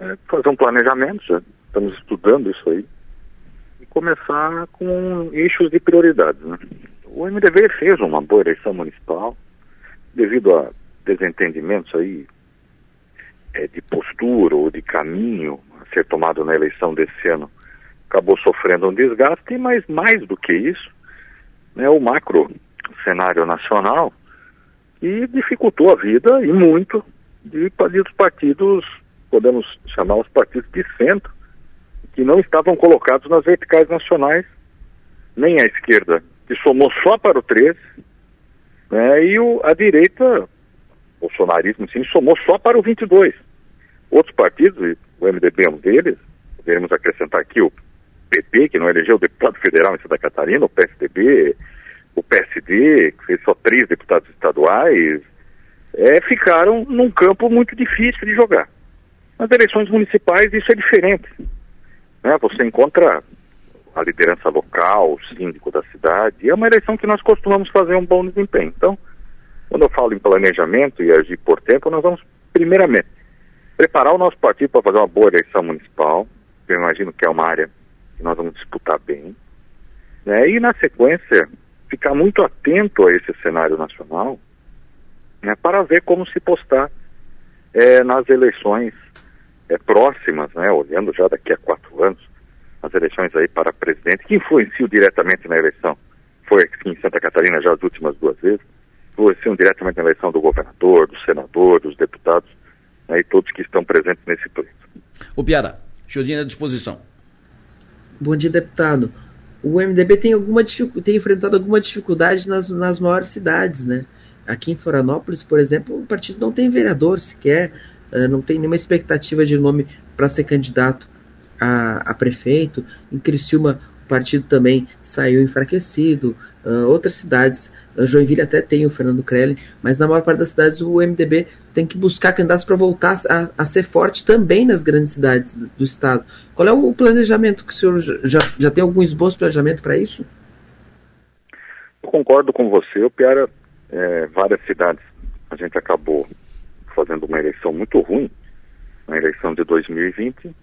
é, fazer um planejamento, já estamos estudando isso aí, e começar com eixos de prioridades. Né? O MDB fez uma boa eleição municipal, devido a desentendimentos aí é, de postura ou de caminho a ser tomado na eleição desse ano, acabou sofrendo um desgaste, mas mais do que isso, né, o macro cenário nacional e dificultou a vida e muito de dos partidos, podemos chamar os partidos de centro, que não estavam colocados nas verticais nacionais, nem a esquerda, que somou só para o 13, né, e o, a direita, bolsonarismo, sim, somou só para o 22. Outros partidos, o MDB é um deles, poderemos acrescentar aqui o PP, que não elegeu deputado federal em Santa Catarina, o PSDB, o PSD, que fez só três deputados estaduais, é, ficaram num campo muito difícil de jogar. Nas eleições municipais isso é diferente. Né? Você encontra a liderança local, o síndico da cidade, e é uma eleição que nós costumamos fazer um bom desempenho. Então, quando eu falo em planejamento e agir por tempo, nós vamos, primeiramente, preparar o nosso partido para fazer uma boa eleição municipal. Eu imagino que é uma área que nós vamos disputar bem. Né? E, na sequência, ficar muito atento a esse cenário nacional né, para ver como se postar eh, nas eleições eh, próximas, né, olhando já daqui a quatro anos, as eleições aí para presidente, que influenciam diretamente na eleição. Foi aqui em Santa Catarina já as últimas duas vezes, influenciam diretamente na eleição do governador, do senador, dos deputados, né, e todos que estão presentes nesse pleito. O Piara, Chodinha à disposição. Bom dia, deputado. O MDB tem, alguma tem enfrentado alguma dificuldade nas, nas maiores cidades, né? Aqui em Florianópolis, por exemplo, o partido não tem vereador sequer, uh, não tem nenhuma expectativa de nome para ser candidato a, a, prefeito. Em Criciúma, o partido também saiu enfraquecido. Uh, outras cidades, uh, Joinville até tem o Fernando Krelli, mas na maior parte das cidades o MDB tem que buscar candidatos para voltar a, a, ser forte também nas grandes cidades do, do, estado. Qual é o planejamento que o senhor já, já tem algum esboço de planejamento para isso? Eu concordo com você, o Piara é, várias cidades a gente acabou fazendo uma eleição muito ruim, na eleição de 2020,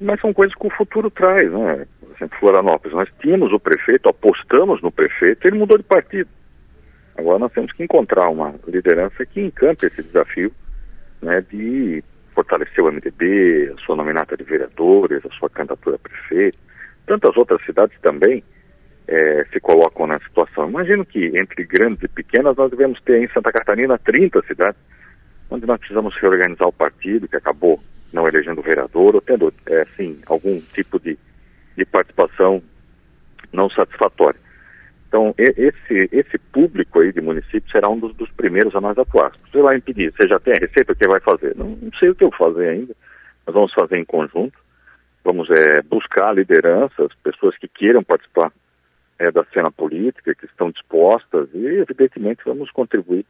mas são coisas que o futuro traz, né? Por exemplo, Florianópolis, nós tínhamos o prefeito, apostamos no prefeito, ele mudou de partido. Agora nós temos que encontrar uma liderança que encampe esse desafio né, de fortalecer o MDB, a sua nominata de vereadores, a sua candidatura a prefeito. Tantas outras cidades também é, se colocam na situação. Imagino que entre grandes e pequenas nós devemos ter em Santa Catarina 30 cidades onde nós precisamos reorganizar o partido, que acabou não elegendo vereador, ou tendo, é, assim, algum tipo de, de participação não satisfatória. Então, esse, esse público aí de município será um dos, dos primeiros a nós atuar. Você vai impedir, você já tem a receita, o que vai fazer? Não, não sei o que eu fazer ainda, nós vamos fazer em conjunto, vamos é, buscar lideranças, pessoas que queiram participar é, da cena política, que estão dispostas e, evidentemente, vamos contribuir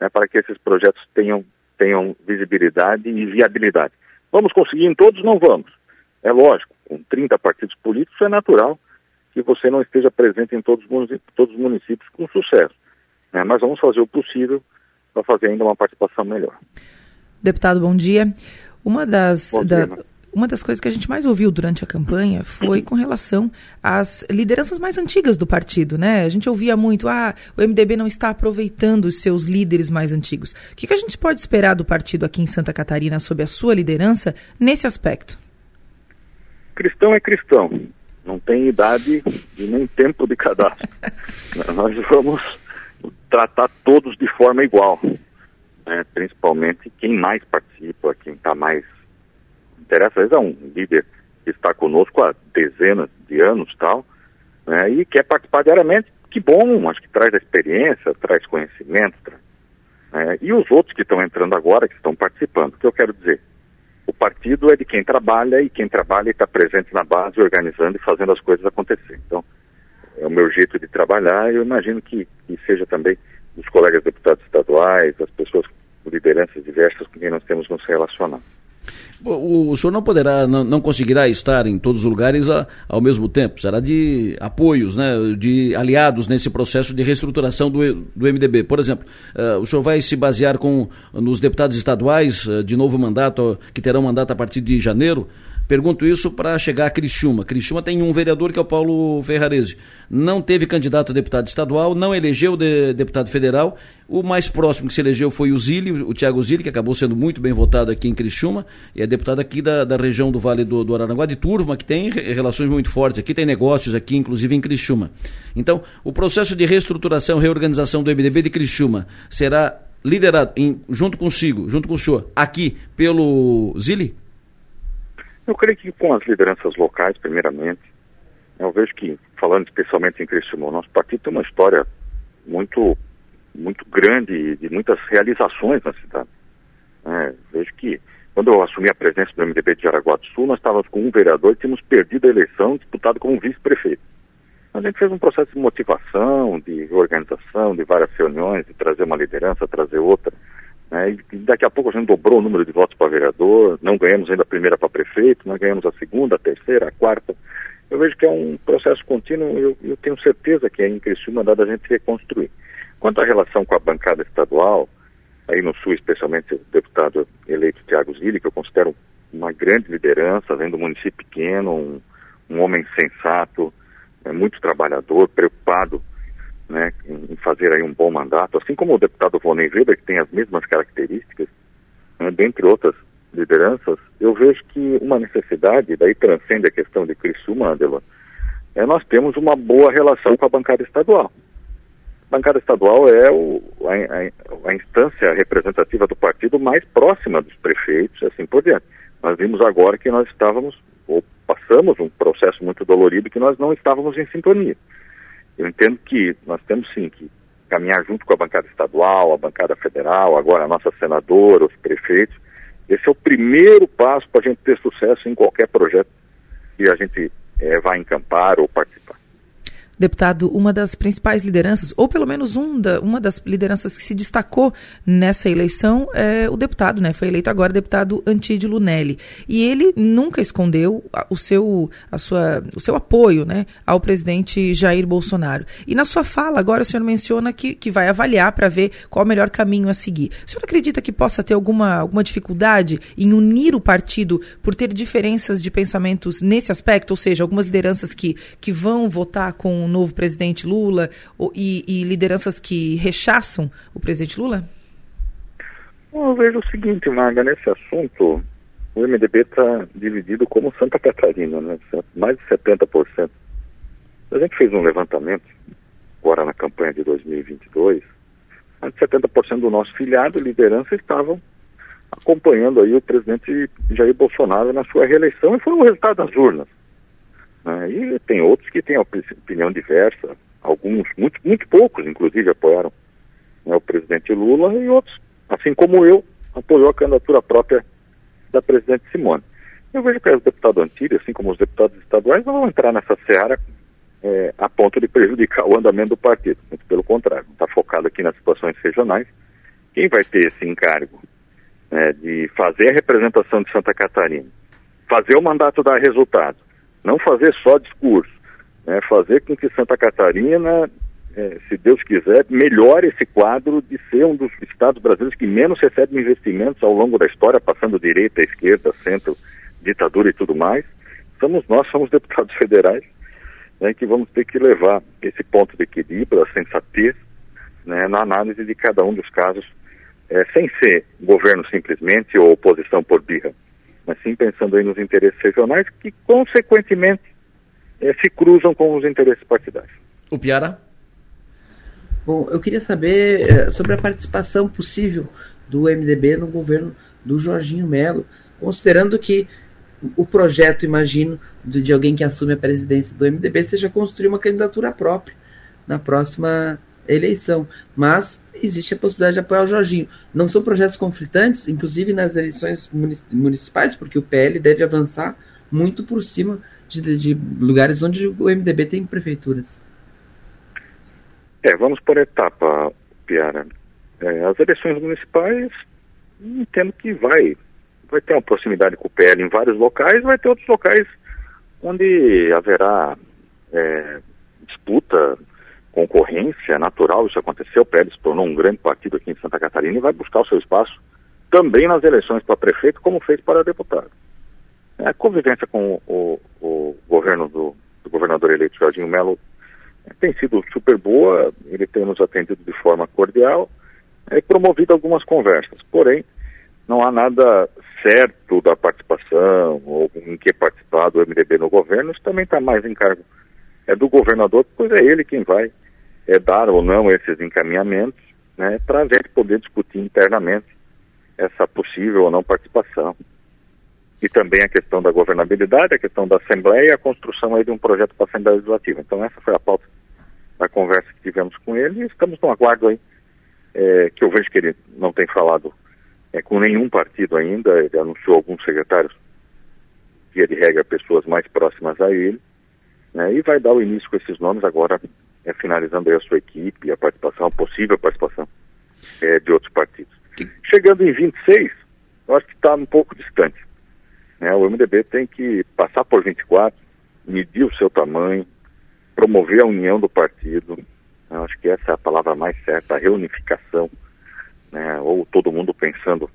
né, para que esses projetos tenham, tenham visibilidade e viabilidade. Vamos conseguir em todos? Não vamos. É lógico, com 30 partidos políticos é natural que você não esteja presente em todos, todos os municípios com sucesso. Né, mas vamos fazer o possível para fazer ainda uma participação melhor. Deputado, bom dia. Uma das, dia, da, uma das coisas que a gente mais ouviu durante a campanha foi com relação às lideranças mais antigas do partido, né? A gente ouvia muito, ah, o MDB não está aproveitando os seus líderes mais antigos. O que, que a gente pode esperar do partido aqui em Santa Catarina sob a sua liderança nesse aspecto? Cristão é cristão, não tem idade e nem tempo de cadastro. <laughs> Nós vamos tratar todos de forma igual, né? principalmente quem mais participa, quem está mais interessa, é um líder que está conosco há dezenas de anos tal, né, e quer participar diariamente, que bom, acho que traz experiência, traz conhecimento, né, e os outros que estão entrando agora, que estão participando, o que eu quero dizer? O partido é de quem trabalha e quem trabalha está presente na base, organizando e fazendo as coisas acontecer. Então, é o meu jeito de trabalhar e eu imagino que, que seja também dos colegas deputados estaduais, as pessoas lideranças diversas com quem nós temos nos relacionar. O, o senhor não poderá, não, não, conseguirá estar em todos os lugares a, ao mesmo tempo. Será de apoios, né, de aliados nesse processo de reestruturação do, do MDB. Por exemplo, uh, o senhor vai se basear com, nos deputados estaduais uh, de novo mandato, que terão mandato a partir de janeiro? Pergunto isso para chegar a Criciúma. Criciúma tem um vereador que é o Paulo Ferrarese. Não teve candidato a deputado estadual, não elegeu de deputado federal. O mais próximo que se elegeu foi o Zilli, o Tiago Zilli, que acabou sendo muito bem votado aqui em Criciúma, e é deputado aqui da, da região do Vale do, do Araranguá, de Turma, que tem relações muito fortes aqui, tem negócios aqui, inclusive em Criciúma. Então, o processo de reestruturação, reorganização do MDB de Criciúma será liderado em, junto consigo, junto com o senhor, aqui pelo Zilli? Eu creio que com as lideranças locais, primeiramente, eu vejo que, falando especialmente em Criciúma, o nosso partido tem uma história muito, muito grande de muitas realizações na cidade. É, vejo que, quando eu assumi a presença do MDB de Jaraguá do Sul, nós estávamos com um vereador e tínhamos perdido a eleição, disputado como vice-prefeito. A gente fez um processo de motivação, de organização, de várias reuniões, de trazer uma liderança, trazer outra. Né? E daqui a pouco a gente dobrou o número de votos para vereador, não ganhamos ainda a primeira para prefeito, nós ganhamos a segunda, a terceira, a quarta. Eu vejo que é um processo contínuo e eu, eu, tenho certeza que é em Criciúma dá da gente reconstruir. Quanto à relação com a bancada estadual, aí no Sul, especialmente o deputado eleito Tiago Zilli, que eu considero uma grande liderança, vem do município pequeno, um, um homem sensato, é, muito trabalhador, preocupado né, em fazer aí um bom mandato, assim como o deputado Volney Weber, que tem as mesmas características, né, dentre outras lideranças, eu vejo que uma necessidade, daí transcende a questão de Criciúma, Adelon, é nós temos uma boa relação com a bancada estadual. A bancada estadual é o, a, a, a, instância representativa do partido mais próxima dos prefeitos, assim por diante. Nós vimos agora que nós estávamos, ou passamos um processo muito dolorido, que nós não estávamos em sintonia. Eu entendo que nós temos sim que caminhar junto com a bancada estadual, a bancada federal, agora a nossa senadora, os prefeitos. Esse é o primeiro passo para a gente ter sucesso em qualquer projeto que a gente é, vai encampar ou participar. Deputado, uma das principais lideranças, ou pelo menos um da, uma das lideranças que se destacou nessa eleição é o deputado, né? Foi eleito agora deputado Antídio Lunelli. E ele nunca escondeu o seu, a sua, o seu apoio né, ao presidente Jair Bolsonaro. E na sua fala, agora o senhor menciona que, que vai avaliar para ver qual o melhor caminho a seguir. O senhor acredita que possa ter alguma, alguma dificuldade em unir o partido por ter diferenças de pensamentos nesse aspecto? Ou seja, algumas lideranças que, que vão votar com novo presidente Lula e, e, lideranças que rechaçam o presidente Lula? Eu vejo o seguinte, Maga, nesse assunto, o MDB está dividido como Santa Catarina, né? mais de 70%. A gente fez um levantamento, agora na campanha de 2022, mais de 70% do nosso filiado e liderança estavam acompanhando aí o presidente Jair Bolsonaro na sua reeleição e foi o resultado das urnas. Né? E tem outros que têm opinião diversa, alguns, muito, muito poucos, inclusive, apoiaram né, o presidente Lula, e outros, assim como eu, apoiou a candidatura própria da presidente Simone. Eu vejo que o deputado Antílio, assim como os deputados estaduais, não vão entrar nessa seara é, a ponto de prejudicar o andamento do partido. Muito pelo contrário, está focado aqui nas situações regionais. Quem vai ter esse encargo né, de fazer a representação de Santa Catarina, fazer o mandato dar resultado, não fazer só discurso, né, fazer com que Santa Catarina, é, se Deus quiser, melhore esse quadro de ser um dos estados brasileiros que menos recebe investimentos ao longo da história, passando direita, esquerda, centro, ditadura e tudo mais. Somos nós, somos deputados <laughs> federais, né, que vamos ter que levar esse ponto de equilíbrio, a sensatez, né, na análise de cada um dos casos, é, sem ser governo simplesmente ou oposição por birra mas sim pensando aí nos interesses regionais que, consequentemente, eh, se cruzam com os interesses partidários. O Piara? Bom, eu queria saber eh, sobre a participação possível do MDB no governo do Jorginho Melo, considerando que o projeto, imagino, de, de alguém que assume a presidência do MDB seja construir uma candidatura própria na próxima eleição. Mas existe a possibilidade de apoiar o Jorginho. Não são projetos conflitantes, inclusive nas eleições municipais, porque o PL deve avançar muito por cima de, de lugares onde o MDB tem prefeituras. É, vamos por etapa, Piara. É, as eleições municipais, entendo que vai, vai ter uma proximidade com o PL em vários locais, vai ter outros locais onde haverá é, disputa concorrência natural, isso aconteceu, o PL se tornou um grande partido aqui em Santa Catarina e vai buscar o seu espaço também nas eleições para prefeito, como fez para deputado. É, a convivência com o, o governo do, do, governador eleito Jorginho Melo é, tem sido super boa, ele tem nos atendido de forma cordial é, e promovido algumas conversas. Porém, não há nada certo da participação ou em que participar do MDB no governo, isso também está mais em cargo é do governador, pois é ele quem vai é, dar ou não esses encaminhamentos, né, para a gente poder discutir internamente essa possível ou não participação. E também a questão da governabilidade, a questão da Assembleia e a construção aí de um projeto para a Assembleia Legislativa. Então essa foi a pauta da conversa que tivemos com ele e estamos no aguardo aí, é, que eu vejo que ele não tem falado é, com nenhum partido ainda, ele anunciou alguns secretários, via de regra, pessoas mais próximas a ele, né, e vai dar o início com esses nomes agora é, finalizando aí a sua equipe, a participação, a possível participação é, de outros partidos. Chegando em 26, eu acho que está um pouco distante. Né? O MDB tem que passar por 24, medir o seu tamanho, promover a união do partido. Eu acho que essa é a palavra mais certa, a reunificação, né? ou todo mundo pensando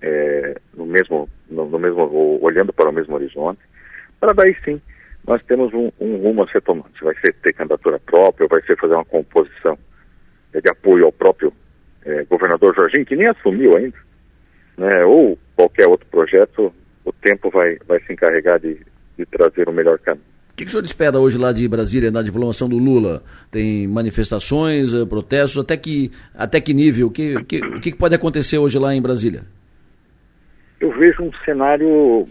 é, no mesmo, no, no mesmo, olhando para o mesmo horizonte, para daí sim nós temos um, um rumo a ser tomado. Se vai ser ter candidatura própria, vai ser fazer uma composição é, de apoio ao próprio é, governador Jorginho, que nem assumiu ainda, né, ou qualquer outro projeto, o tempo vai, vai se encarregar de, de trazer o melhor caminho. O que, que o senhor espera hoje lá de Brasília, na diplomação do Lula? Tem manifestações, eh, protestos, até que, até que nível? O que, que, o que pode acontecer hoje lá em Brasília? Eu vejo um cenário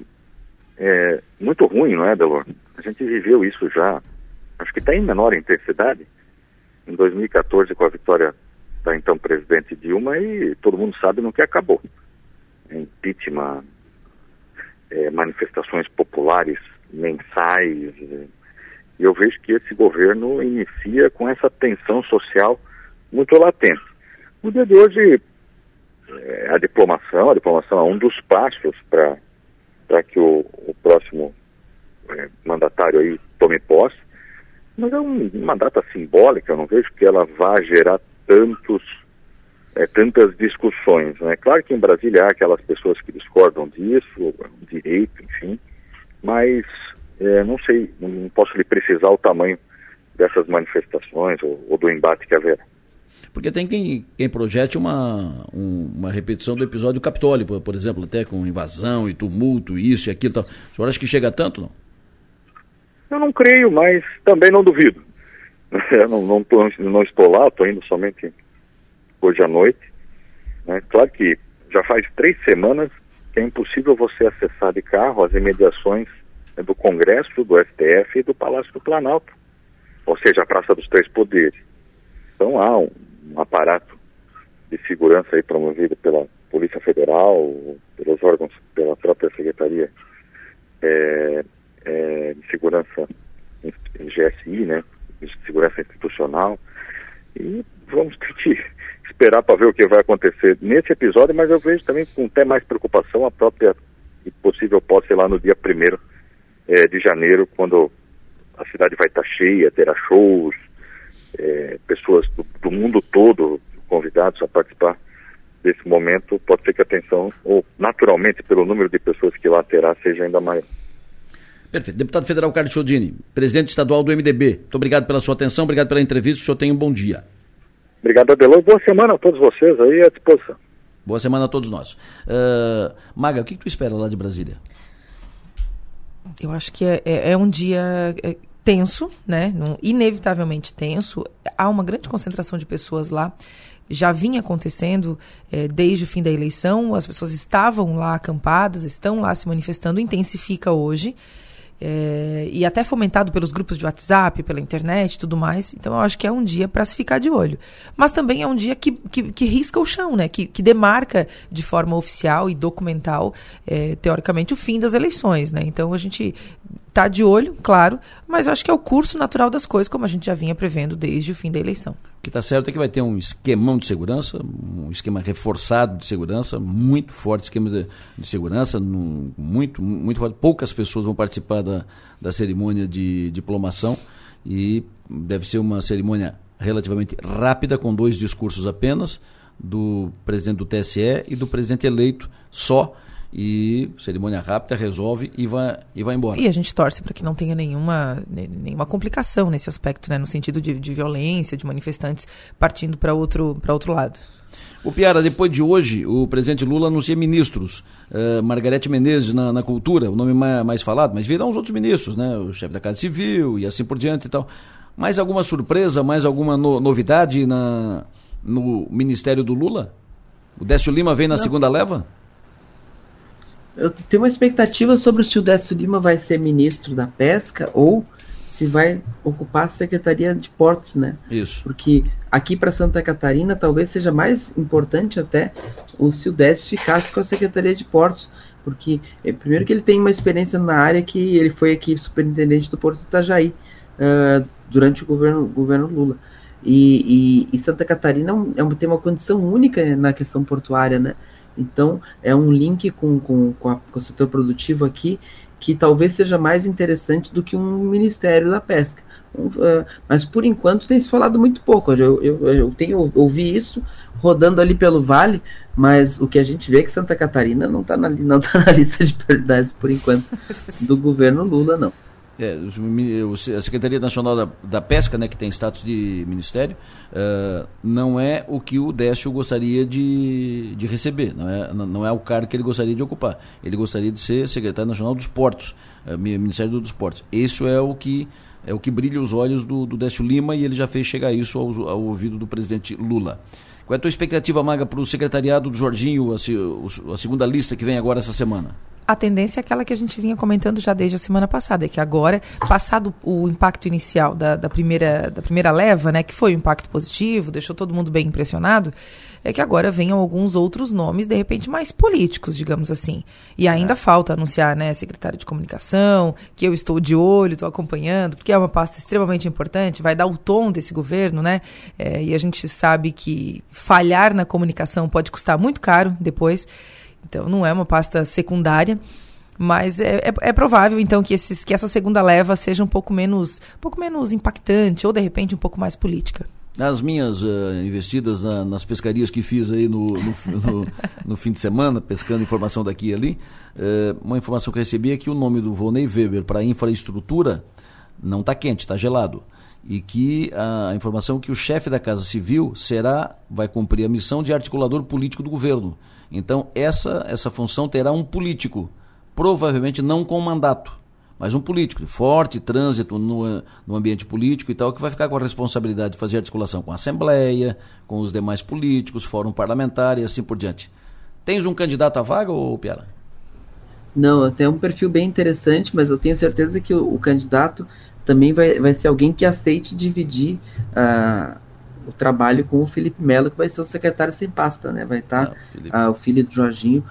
é, muito ruim, não é, Delor? A gente viveu isso já, acho que está em menor intensidade, em 2014 com a vitória da então presidente Dilma e todo mundo sabe no que acabou. Impeachment, é, manifestações populares mensais. E eu vejo que esse governo inicia com essa tensão social muito latente. No dia de hoje, é, a diplomação, a diplomação é um dos passos para que o, o próximo é, mandatário aí tome posse, mas é um, uma data simbólica, eu não vejo que ela vá gerar tantos, é, tantas discussões. É né? claro que em Brasília há aquelas pessoas que discordam disso, direito, enfim, mas é, não sei, não posso lhe precisar o tamanho dessas manifestações ou, ou do embate que haverá. Porque tem quem, quem projete uma, um, uma repetição do episódio do Capitólio, por, por, exemplo, até com invasão e tumulto, isso e aquilo. Tal. O senhor acha que chega tanto, não? Eu não creio, mas também não duvido. <laughs> Não, não, tô, não estou lá, estou indo somente hoje à noite. Né? Claro que já faz três semanas que é impossível você acessar de carro as imediações né, do Congresso, do STF e do Palácio do Planalto, ou seja, a Praça dos Três Poderes. Então há um, um aparato de segurança aí promovido pela Polícia Federal, pelos órgãos, pela própria Secretaria é, é, de Segurança GSI, né, de Segurança Institucional, e vamos <laughs> esperar para ver o que vai acontecer nesse episódio, mas eu vejo também com até mais preocupação a própria e possível posse lá no dia 1 é, de janeiro, quando a cidade vai estar cheia, terá shows, é, pessoas do, do, mundo todo convidados a participar desse momento. Pode ser que a atenção, ou naturalmente pelo número de pessoas que lá terá, seja ainda maior. Perfeito. Deputado Federal Carlos Chodini, presidente estadual do MDB, muito obrigado pela sua atenção, obrigado pela entrevista, o senhor tenha um bom dia. Obrigado, Adelor. Boa semana a todos vocês aí à disposição. Boa semana a todos nós. Uh, Maga, o que, que tu espera lá de Brasília? Eu acho que é, é, é um dia é, tenso, né? inevitavelmente tenso. Há uma grande concentração de pessoas lá. Já vinha acontecendo é, desde o fim da eleição. As pessoas estavam lá acampadas, estão lá se manifestando. Intensifica hoje. É, e até fomentado pelos grupos de WhatsApp, pela internet e tudo mais. Então eu acho que é um dia para se ficar de olho. Mas também é um dia que, que, que risca o chão, né? que, que demarca de forma oficial e documental, é, teoricamente, o fim das eleições. Né? Então a gente está de olho, claro, mas acho que é o curso natural das coisas, como a gente já vinha prevendo desde o fim da eleição. O que está certo é que vai ter um esquemão de segurança, um esquema reforçado de segurança, muito forte esquema de, de segurança, muito, muito forte. Poucas pessoas vão participar da, da cerimônia de diplomação e deve ser uma cerimônia relativamente rápida, com dois discursos apenas, do presidente do TSE e do presidente eleito só e cerimônia rápida resolve e vai, e vai embora. E a gente torce para que não tenha nenhuma, nenhuma complicação nesse aspecto, né? no sentido de, de violência, de manifestantes partindo para outro, outro lado. O Piara, depois de hoje, o presidente Lula anuncia ministros. Uh, Margarete Menezes na, na, cultura, o nome mais, mais, falado, mas virão os outros ministros, né? O chefe da Casa Civil e assim por diante e tal. Mais alguma surpresa, mais alguma no, novidade na, no ministério do Lula? O Décio Lima vem na Não. segunda leva? Eu tenho uma expectativa sobre se o Décio Lima vai ser ministro da pesca ou se vai ocupar a Secretaria de Portos, né? Isso. Porque aqui para Santa Catarina talvez seja mais importante até o se o Décio ficasse com a Secretaria de Portos, porque é, primeiro que ele tem uma experiência na área que ele foi aqui superintendente do Porto Itajaí uh, durante o governo, governo Lula. E, e, e Santa Catarina é um, tem uma condição única na questão portuária, né? Então, é um link com, com, com, a, com, o setor produtivo aqui que talvez seja mais interessante do que um Ministério da Pesca. Uh, mas, por enquanto, tem se falado muito pouco. Eu, eu, eu tenho ouvi isso rodando ali pelo vale, mas o que a gente vê é que Santa Catarina não está na, não tá na <laughs> lista de prioridades, por enquanto, do governo Lula, não. É, a Secretaria Nacional da, da, Pesca, né, que tem status de ministério, uh, não é o que o Décio gostaria de, de receber, não é, não é o cargo que ele gostaria de ocupar. Ele gostaria de ser secretário nacional dos portos, uh, Ministério dos Portos. Isso é o que é o que brilha os olhos do, do Décio Lima e ele já fez chegar isso ao, ao ouvido do presidente Lula. Qual é a tua expectativa, Maga, para o secretariado do Jorginho, a, a segunda lista que vem agora essa semana? a tendência é aquela que a gente vinha comentando já desde a semana passada, é que agora, passado o impacto inicial da, da, primeira, da primeira leva, né, que foi um impacto positivo, deixou todo mundo bem impressionado, é que agora venham alguns outros nomes, de repente, mais políticos, digamos assim. E ainda é. falta anunciar, né, secretário de comunicação, que eu estou de olho, estou acompanhando, porque é uma pasta extremamente importante, vai dar o tom desse governo, né? É, e a gente sabe que falhar na comunicação pode custar muito caro depois. Então não é uma pasta secundária, mas é, é, é, provável então que, esses, que essa segunda leva seja um pouco menos, um pouco menos impactante ou de repente um pouco mais política. Nas minhas uh, investidas na, nas pescarias que fiz aí no, no, no, no, fim de semana, pescando informação daqui e ali, uh, uma informação que eu recebi é que o nome do Volney Weber para infraestrutura não está quente, está gelado. E que a informação que o chefe da Casa Civil será, vai cumprir a missão de articulador político do governo. Então, essa, essa função terá um político, provavelmente não com mandato, mas um político, de forte trânsito no, no ambiente político e tal, que vai ficar com a responsabilidade de fazer articulação com a Assembleia, com os demais políticos, fórum parlamentar e assim por diante. Tens um candidato à vaga, ou Piara? Não, tem um perfil bem interessante, mas eu tenho certeza que o, o candidato também vai, vai ser alguém que aceite dividir uh, o trabalho com o Felipe Melo, que vai ser o secretário sem pasta, né? Vai estar tá, ah, o filho do Jorginho,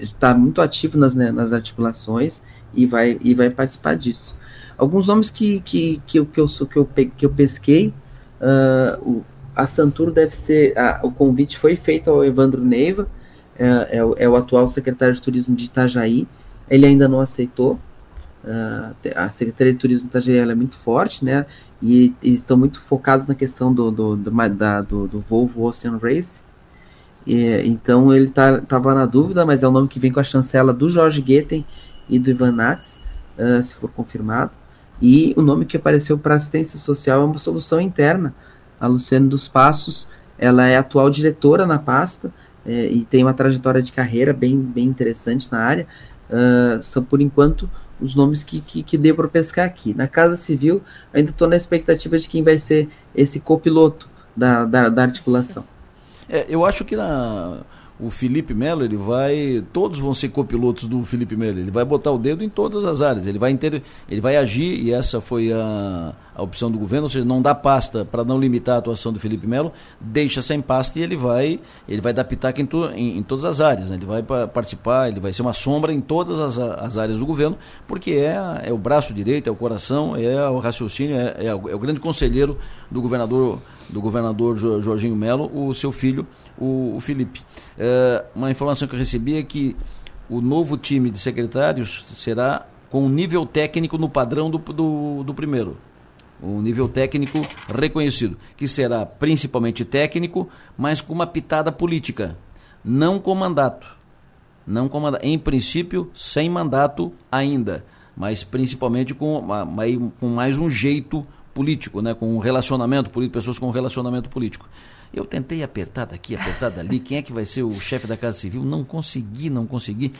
está é, muito ativo nas, né, nas articulações e vai, e vai participar disso. Alguns nomes que, que, que, eu, que, eu, que, eu, que eu pesquei, uh, o, a Santuro deve ser, o convite foi feito ao Evandro Neiva, é, é, o, é o atual secretário de Turismo de Itajaí, ele ainda não aceitou, Uh, a Secretaria de Turismo de Itajaí é muito forte, né? E, e, estão muito focados na questão do, do, do, da, do, do Volvo Ocean Race. E, então ele tá, na dúvida, mas é o nome que vem com a chancela do Jorge Goethen e do Ivan Nats, uh, se for confirmado. E o nome que apareceu para assistência social é uma solução interna. A Luciane dos Passos, ela é atual diretora na pasta é, e tem uma trajetória de carreira bem, bem interessante na área. Uh, são, por enquanto, os nomes que, que, que deu para pescar aqui. Na Casa Civil, ainda estou na expectativa de quem vai ser esse copiloto da, da, da articulação. É, eu acho que na, o Felipe Melo, ele vai. Todos vão ser copilotos do Felipe Melo. Ele vai botar o dedo em todas as áreas. Ele vai, inter, ele vai agir, e essa foi a, a opção do governo, ou seja, não dá pasta para não limitar a atuação do Felipe Melo, deixa sem pasta e ele vai, ele vai dar pitaco em, to, em, em todas as áreas. Né? Ele vai participar, ele vai ser uma sombra em todas as, as áreas do governo, porque é, é o braço direito, é o coração, é o raciocínio, é, é, o, é o grande conselheiro do governador, do governador Jorginho Melo, o seu filho, o, o Felipe. É, uma informação que eu recebi é que o novo time de secretários será com nível técnico no padrão do, do, do primeiro um nível técnico reconhecido, que será principalmente técnico, mas com uma pitada política, não com mandato. Não com mandato. Em princípio, sem mandato ainda, mas principalmente com, com mais um jeito político, né? com um relacionamento político, pessoas com um relacionamento político. Eu tentei apertar daqui, apertar dali, quem é que vai ser o chefe da Casa Civil? Não consegui, não consegui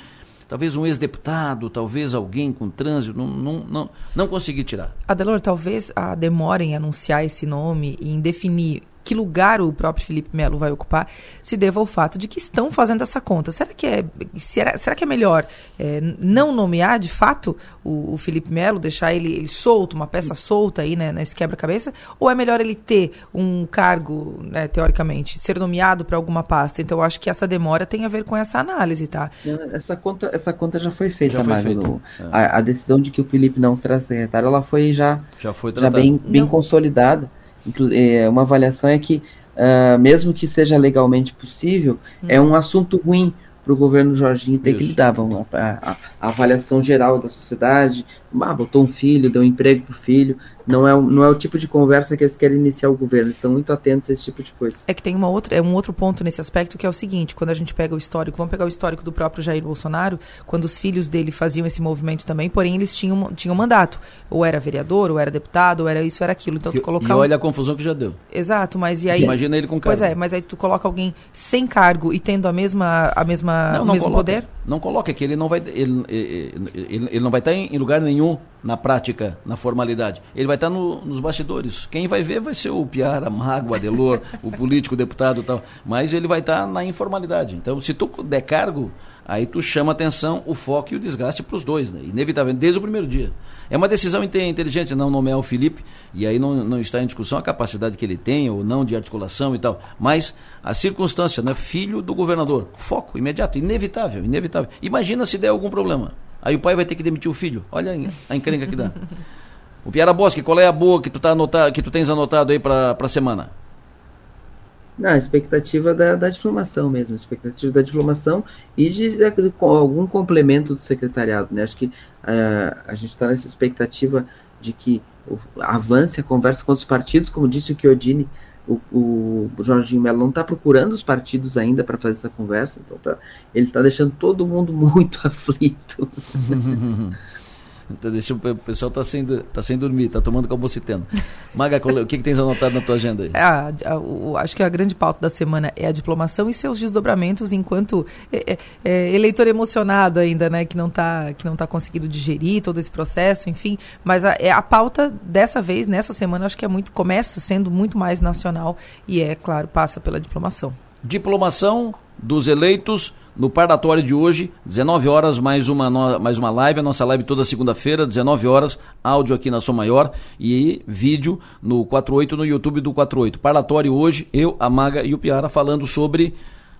talvez um ex-deputado, talvez alguém com trânsito, não, não, não, não consegui tirar. Adelor, talvez a demora em anunciar esse nome e em definir que lugar o próprio Felipe Melo vai ocupar se deva ao fato de que estão fazendo essa conta. Será que é, será, será que é melhor é, não nomear de fato o, o Felipe Melo, deixar ele, ele, solto, uma peça solta aí né, nesse quebra-cabeça? Ou é melhor ele ter um cargo, né, teoricamente, ser nomeado para alguma pasta? Então eu acho que essa demora tem a ver com essa análise, tá? Essa conta, essa conta já foi feita, já foi feita. É. A, a, decisão de que o Felipe não será secretário, ela foi já, já, foi já bem, bem consolidada. É, uma avaliação é que, uh, mesmo que seja legalmente possível, é um assunto ruim para o governo Jorginho ter Isso. que lidar. Vamos, a, a, a, avaliação geral da sociedade, ah, botou um filho, deu um emprego para o filho, não é, não é o tipo de conversa que eles querem iniciar o governo, eles estão muito atentos a esse tipo de coisa. É que tem uma outra, é um outro ponto nesse aspecto que é o seguinte, quando a gente pega o histórico, vamos pegar o histórico do próprio Jair Bolsonaro, quando os filhos dele faziam esse movimento também, porém eles tinham, tinham mandato, ou era vereador, ou era deputado, ou era isso, ou era aquilo, então tu colocar... E olha a confusão que já deu. Exato, mas e aí... Imagina ele com cargo. Pois é, mas aí tu coloca alguém sem cargo e tendo a mesma, a mesma, não, o mesmo coloca, poder? Não coloca, é que ele não vai, ele, ele, ele, ele não vai estar em, em lugar nenhum na prática, na formalidade. Ele vai estar no, nos bastidores. Quem vai ver vai ser o Piara, Mago, Adelor, <laughs> o político, o deputado e tal. Mas ele vai estar na informalidade. Então, se tu der cargo, aí tu chama atenção, o foco e o desgaste para os dois, né? inevitavelmente, desde o primeiro dia. É uma decisão inteligente não nomear o Felipe, e aí não, não está em discussão a capacidade que ele tem ou não de articulação e tal. Mas a circunstância, né? filho do governador, foco imediato, inevitável, inevitável. Imagina se der algum problema. Aí o pai vai ter que demitir o filho. Olha a encrenca que dá. O Piara Bosque, qual é a boa que tu, tá anotado, que tu tens anotado aí para a semana? Não, a expectativa da, da diplomação mesmo, a expectativa da diplomação e de, de, de algum complemento do secretariado. Né? Acho que uh, a gente está nessa expectativa de que avance a conversa com os partidos, como disse o Chiodini, o, o Jorginho Melo não está procurando os partidos ainda para fazer essa conversa, então tá, ele está deixando todo mundo <laughs> muito aflito. <laughs> Então, deixa, o pessoal tá sem, tá sem dormir, tá tomando calbociteno. Maga, o que, que tens anotado na tua agenda aí? Ah, o, acho que a grande pauta da semana é a diplomação e seus desdobramentos enquanto é, é, é, eleitor emocionado ainda, né? Que não está que não tá conseguindo digerir todo esse processo, enfim. Mas a, é, a pauta dessa vez, nessa semana, acho que é muito, começa sendo muito mais nacional e é, claro, passa pela diplomação. Diplomação dos eleitos no parlatório de hoje, 19 horas, mais uma, mais uma live, a nossa live toda segunda-feira, 19 horas, áudio aqui na Som Maior e vídeo no 48 no YouTube do 48. Parlatório hoje, eu, a Maga e o Piara falando sobre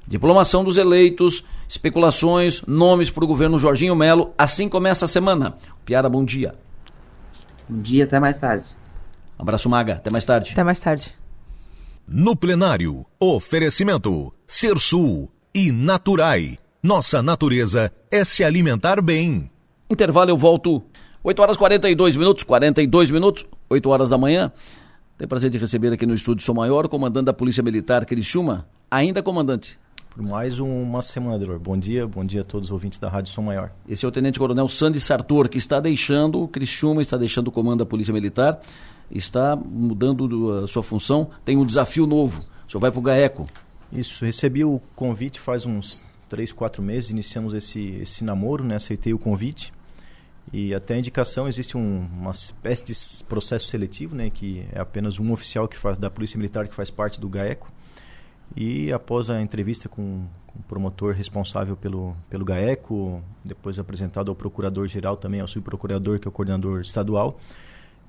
diplomação dos eleitos, especulações, nomes para o governo Jorginho Melo. Assim começa a semana. Piara, bom dia. Bom dia, até mais tarde. Abraço, Maga, até mais tarde. Até mais tarde. No plenário, oferecimento Sul e Naturai. Nossa natureza é se alimentar bem. Intervalo, eu volto 8 horas 42 minutos, 42 minutos, 8 horas da manhã. Tenho prazer de receber aqui no estúdio Sou Maior, comandante da Polícia Militar Criciúma, ainda comandante. Por mais uma semana, Delor. Bom dia, bom dia a todos os ouvintes da Rádio Som Maior. Esse é o Tenente Coronel Sandy Sartor, que está deixando o Criciúma, está deixando o comando da Polícia Militar, está mudando a sua função, tem um desafio novo. O senhor vai para o GAECO, isso, recebi o convite faz uns três, quatro meses, iniciamos esse, esse namoro, né? aceitei o convite. E até a indicação existe um, uma espécie de processo seletivo, né, que é apenas um oficial que faz da Polícia Militar que faz parte do GAECO. E após a entrevista com, com o promotor responsável pelo, pelo GAECO, depois apresentado ao procurador-geral também, ao subprocurador, que é o coordenador estadual,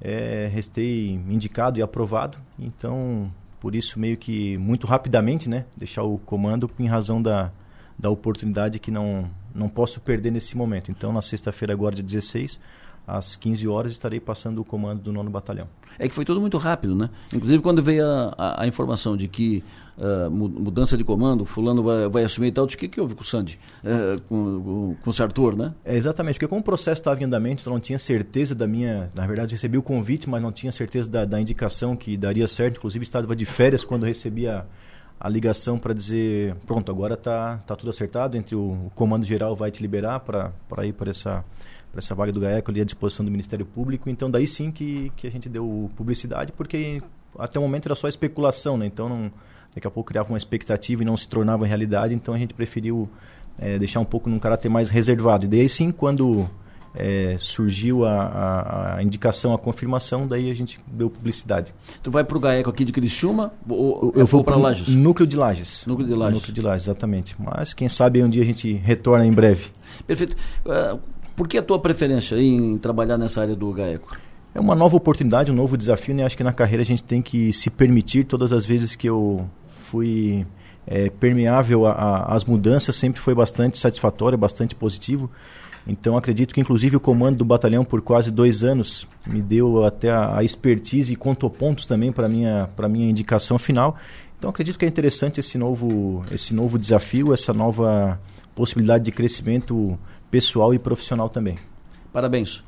é, restei indicado e aprovado. Então, por isso meio que muito rapidamente, né, deixar o comando em razão da, da oportunidade que não não posso perder nesse momento. Então, na sexta-feira agora dia 16, às 15 horas estarei passando o comando do nono batalhão. É que foi tudo muito rápido, né? Inclusive quando veio a, a, a informação de que uh, mudança de comando, fulano vai, vai assumir e tal, o que, que houve com o Sandy, uh, com, com, o Arthur, né? É, exatamente, porque como o processo estava em andamento, eu não tinha certeza da minha... Na verdade, recebi o convite, mas não tinha certeza da, da indicação que daria certo. Inclusive, estava de férias quando recebi a, a ligação para dizer, pronto, agora tá, tá tudo acertado, entre o, o comando geral vai te liberar para ir para essa para essa vaga do GAECO ali à disposição do Ministério Público. Então, daí sim que, que a gente deu publicidade, porque até o momento era só especulação, né? Então, não, daqui a pouco criava uma expectativa e não se tornava realidade, então a gente preferiu é, deixar um pouco num caráter mais reservado. E daí sim, quando é, surgiu a, a, a, indicação, a confirmação, daí a gente deu publicidade. Tu vai para o GAECO aqui de Criciúma ou, eu vou para Lages? Núcleo de Lages. Núcleo de Lages. Núcleo de Lages, exatamente. Mas quem sabe um dia a gente retorna em breve. Perfeito. Uh, por que a tua preferência em trabalhar nessa área do GAECO? É uma nova oportunidade, um novo desafio, né? Acho que na carreira a gente tem que se permitir todas as vezes que eu fui é, permeável às mudanças, sempre foi bastante satisfatório, bastante positivo. Então acredito que inclusive o comando do batalhão por quase dois anos me deu até a, a expertise e contou pontos também para minha para minha indicação final. Então acredito que é interessante esse novo esse novo desafio, essa nova possibilidade de crescimento pessoal e profissional também. Parabéns.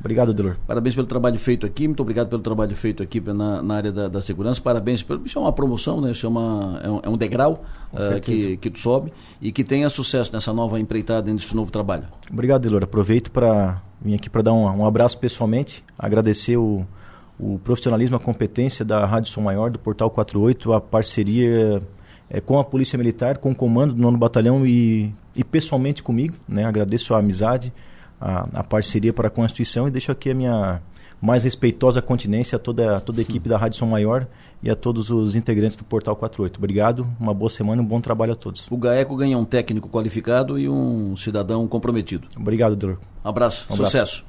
Obrigado, Delor. Parabéns pelo trabalho feito aqui, muito obrigado pelo trabalho feito aqui na, na área da, da, segurança. Parabéns, pelo, isso é uma promoção, né? isso é, uma, é, um, é um degrau uh, que, que tu sobe e que tenha sucesso nessa nova empreitada, nesse novo trabalho. Obrigado, Delor. Aproveito para vir aqui para dar um, um, abraço pessoalmente, agradecer o, o profissionalismo, a competência da Rádio Som Maior, do Portal 48, a parceria é, com a Polícia Militar, com o comando do nono batalhão e, e pessoalmente comigo. Né? Agradeço a amizade a, a parceria para a Constituição e deixo aqui a minha mais respeitosa continência a toda, toda a equipe da Rádio Som Maior e a todos os integrantes do Portal 48. Obrigado, uma boa semana e um bom trabalho a todos. O GAECO ganha um técnico qualificado e um cidadão comprometido. Obrigado, Dor. Abraço, um abraço. sucesso.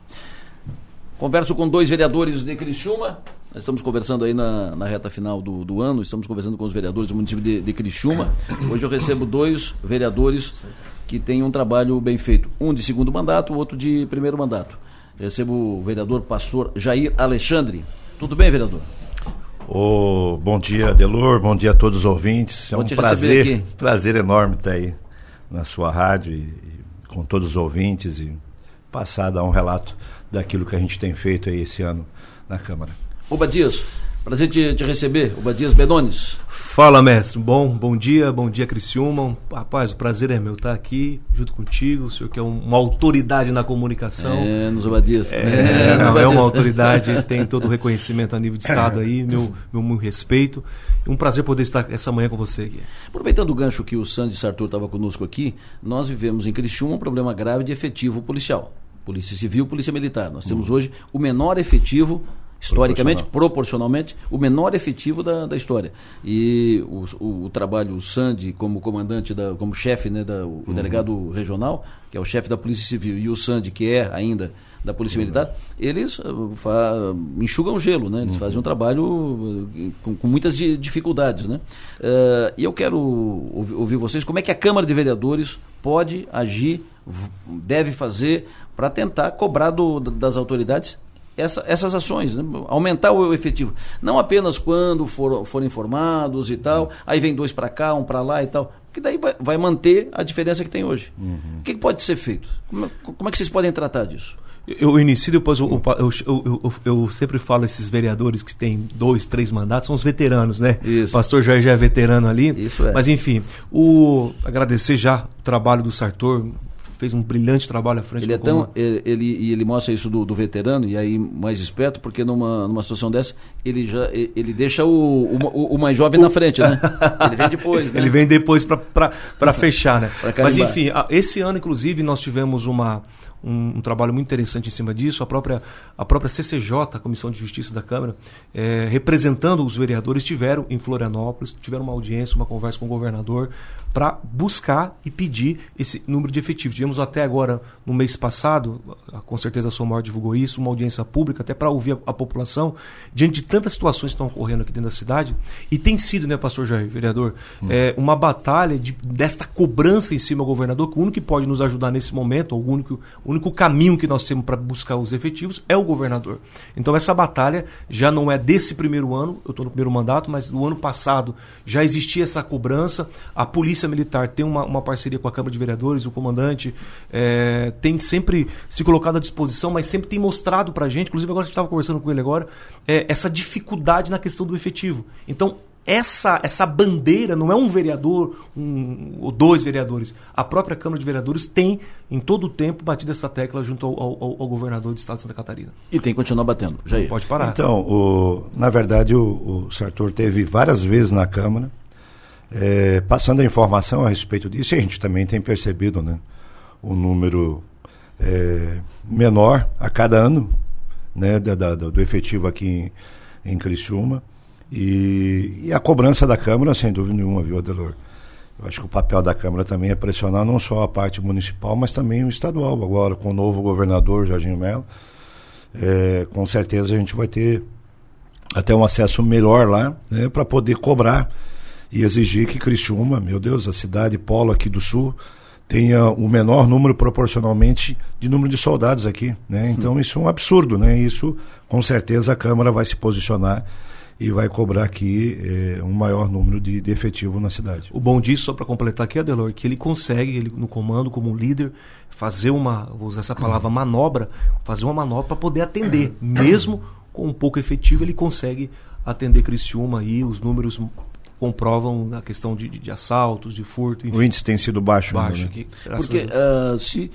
Converso com dois vereadores de Criciúma. Nós estamos conversando aí na, na reta final do, do ano, estamos conversando com os vereadores do município de, de Criciúma. Hoje eu recebo dois vereadores que tem um trabalho bem feito. Um de segundo mandato, o outro de primeiro mandato. Recebo o vereador pastor Jair Alexandre. Tudo bem, vereador? Oh, bom dia, Delor, bom dia a todos os ouvintes. É um prazer, prazer enorme estar aí na sua rádio e, e, com todos os ouvintes e passar dar um relato daquilo que a gente tem feito aí esse ano na Câmara. Oba Dias, prazer te, te receber, Oba Dias Benones. Fala, mestre. Bom, bom dia, bom dia, Criciúma. Rapaz, o prazer é meu estar aqui junto contigo. O senhor que é uma autoridade na comunicação. É, nos obadias. É, é, não, é uma autoridade, <laughs> tem todo o reconhecimento a nível de Estado aí, meu, meu muito respeito. Um prazer poder estar essa manhã com você aqui. Aproveitando o gancho que o Sandy Sartor estava conosco aqui, nós vivemos em Criciúma um problema grave de efetivo policial. Polícia Civil, Polícia Militar. Nós temos hum. hoje o menor efetivo historicamente, proporcionalmente, o menor efetivo da, da história. E o, o, o trabalho, o Sandy como comandante, da, como chefe, né, da, o uhum. delegado regional, que é o chefe da Polícia Civil, e o Sandy, que é ainda da Polícia uhum. Militar, eles fa, enxugam gelo, né? eles uhum. fazem um trabalho uh, com, com muitas di, dificuldades. Né? Uh, e eu quero ouvir, ouvir vocês como é que a Câmara de Vereadores pode agir, deve fazer para tentar cobrar do, das autoridades essa, essas ações, né? aumentar o efetivo. Não apenas quando for, forem informados e tal, aí vem dois para cá, um para lá e tal, que daí vai, vai, manter a diferença que tem hoje. Uhum. O que, pode ser feito? Como, é, como, é que vocês podem tratar disso? Eu inicio depois, eu, eu, eu, eu, sempre falo esses vereadores que têm dois, três mandatos, são os veteranos, né? Isso. Pastor Jorge é veterano ali. Isso é. Mas enfim, o, agradecer já o trabalho do Sartor, fez um brilhante trabalho à frente ele é tão ele, ele, e ele mostra isso do, do, veterano e aí mais esperto porque numa, numa situação dessa ele já ele deixa o, o, o mais jovem o... na frente né? <laughs> Ele vem depois né? ele vem depois para fechar né? Mas enfim esse ano inclusive nós tivemos uma um, um, trabalho muito interessante em cima disso. A própria, a própria CCJ, a Comissão de Justiça da Câmara, é, representando os vereadores, tiveram em Florianópolis, tiveram uma audiência, uma conversa com o governador para buscar e pedir esse número de efetivos. Tivemos até agora, no mês passado, com certeza a Somar divulgou isso, uma audiência pública, até para ouvir a, a, população, diante de tantas situações que estão ocorrendo aqui dentro da cidade. E tem sido, né, pastor Jair, vereador, hum. é, uma batalha de, desta cobrança em cima do governador, que o único que pode nos ajudar nesse momento, o único, o único caminho que nós temos para buscar os efetivos é o governador. Então essa batalha já não é desse primeiro ano, eu estou no primeiro mandato, mas no ano passado já existia essa cobrança, a polícia Militar tem uma, uma parceria com a Câmara de Vereadores, o comandante é, tem sempre se colocado à disposição, mas sempre tem mostrado para a gente, inclusive agora a gente estava conversando com ele agora, é, essa dificuldade na questão do efetivo. Então, essa, essa bandeira não é um vereador um, ou dois vereadores. A própria Câmara de Vereadores tem, em todo o tempo, batido essa tecla junto ao, ao, ao governador do estado de Santa Catarina. E tem que continuar batendo. Jair. Pode parar. Então, o, na verdade, o, o Sartor teve várias vezes na Câmara é, passando a informação a respeito disso, e a gente também tem percebido né, o número é, menor a cada ano né, da, da, do efetivo aqui em, em Criciúma. E, e, a cobrança da Câmara, sem dúvida nenhuma, viu, Adelor? Eu acho que o papel da Câmara também é pressionar não só a parte municipal, mas também o estadual. Agora, com o novo governador, Jorginho Melo, é, com certeza a gente vai ter até um acesso melhor lá né, para poder cobrar e exigir que Criciúma, meu Deus, a cidade polo aqui do sul, tenha o menor número proporcionalmente de número de soldados aqui, né? Então isso é um absurdo, né? Isso com certeza a Câmara vai se posicionar e vai cobrar aqui é, um maior número de, de efetivo na cidade. O bom disso, só para completar aqui, Adelor, que ele consegue, ele no comando, como líder, fazer uma, vou usar essa palavra, manobra, fazer uma manobra para poder atender. <coughs> Mesmo com um pouco efetivo, ele consegue atender Criciúma aí, os números comprovam a questão de, de, de assaltos, de furto. Enfim. O índice tem sido baixo. Baixo. Né? Aqui, Porque uh, se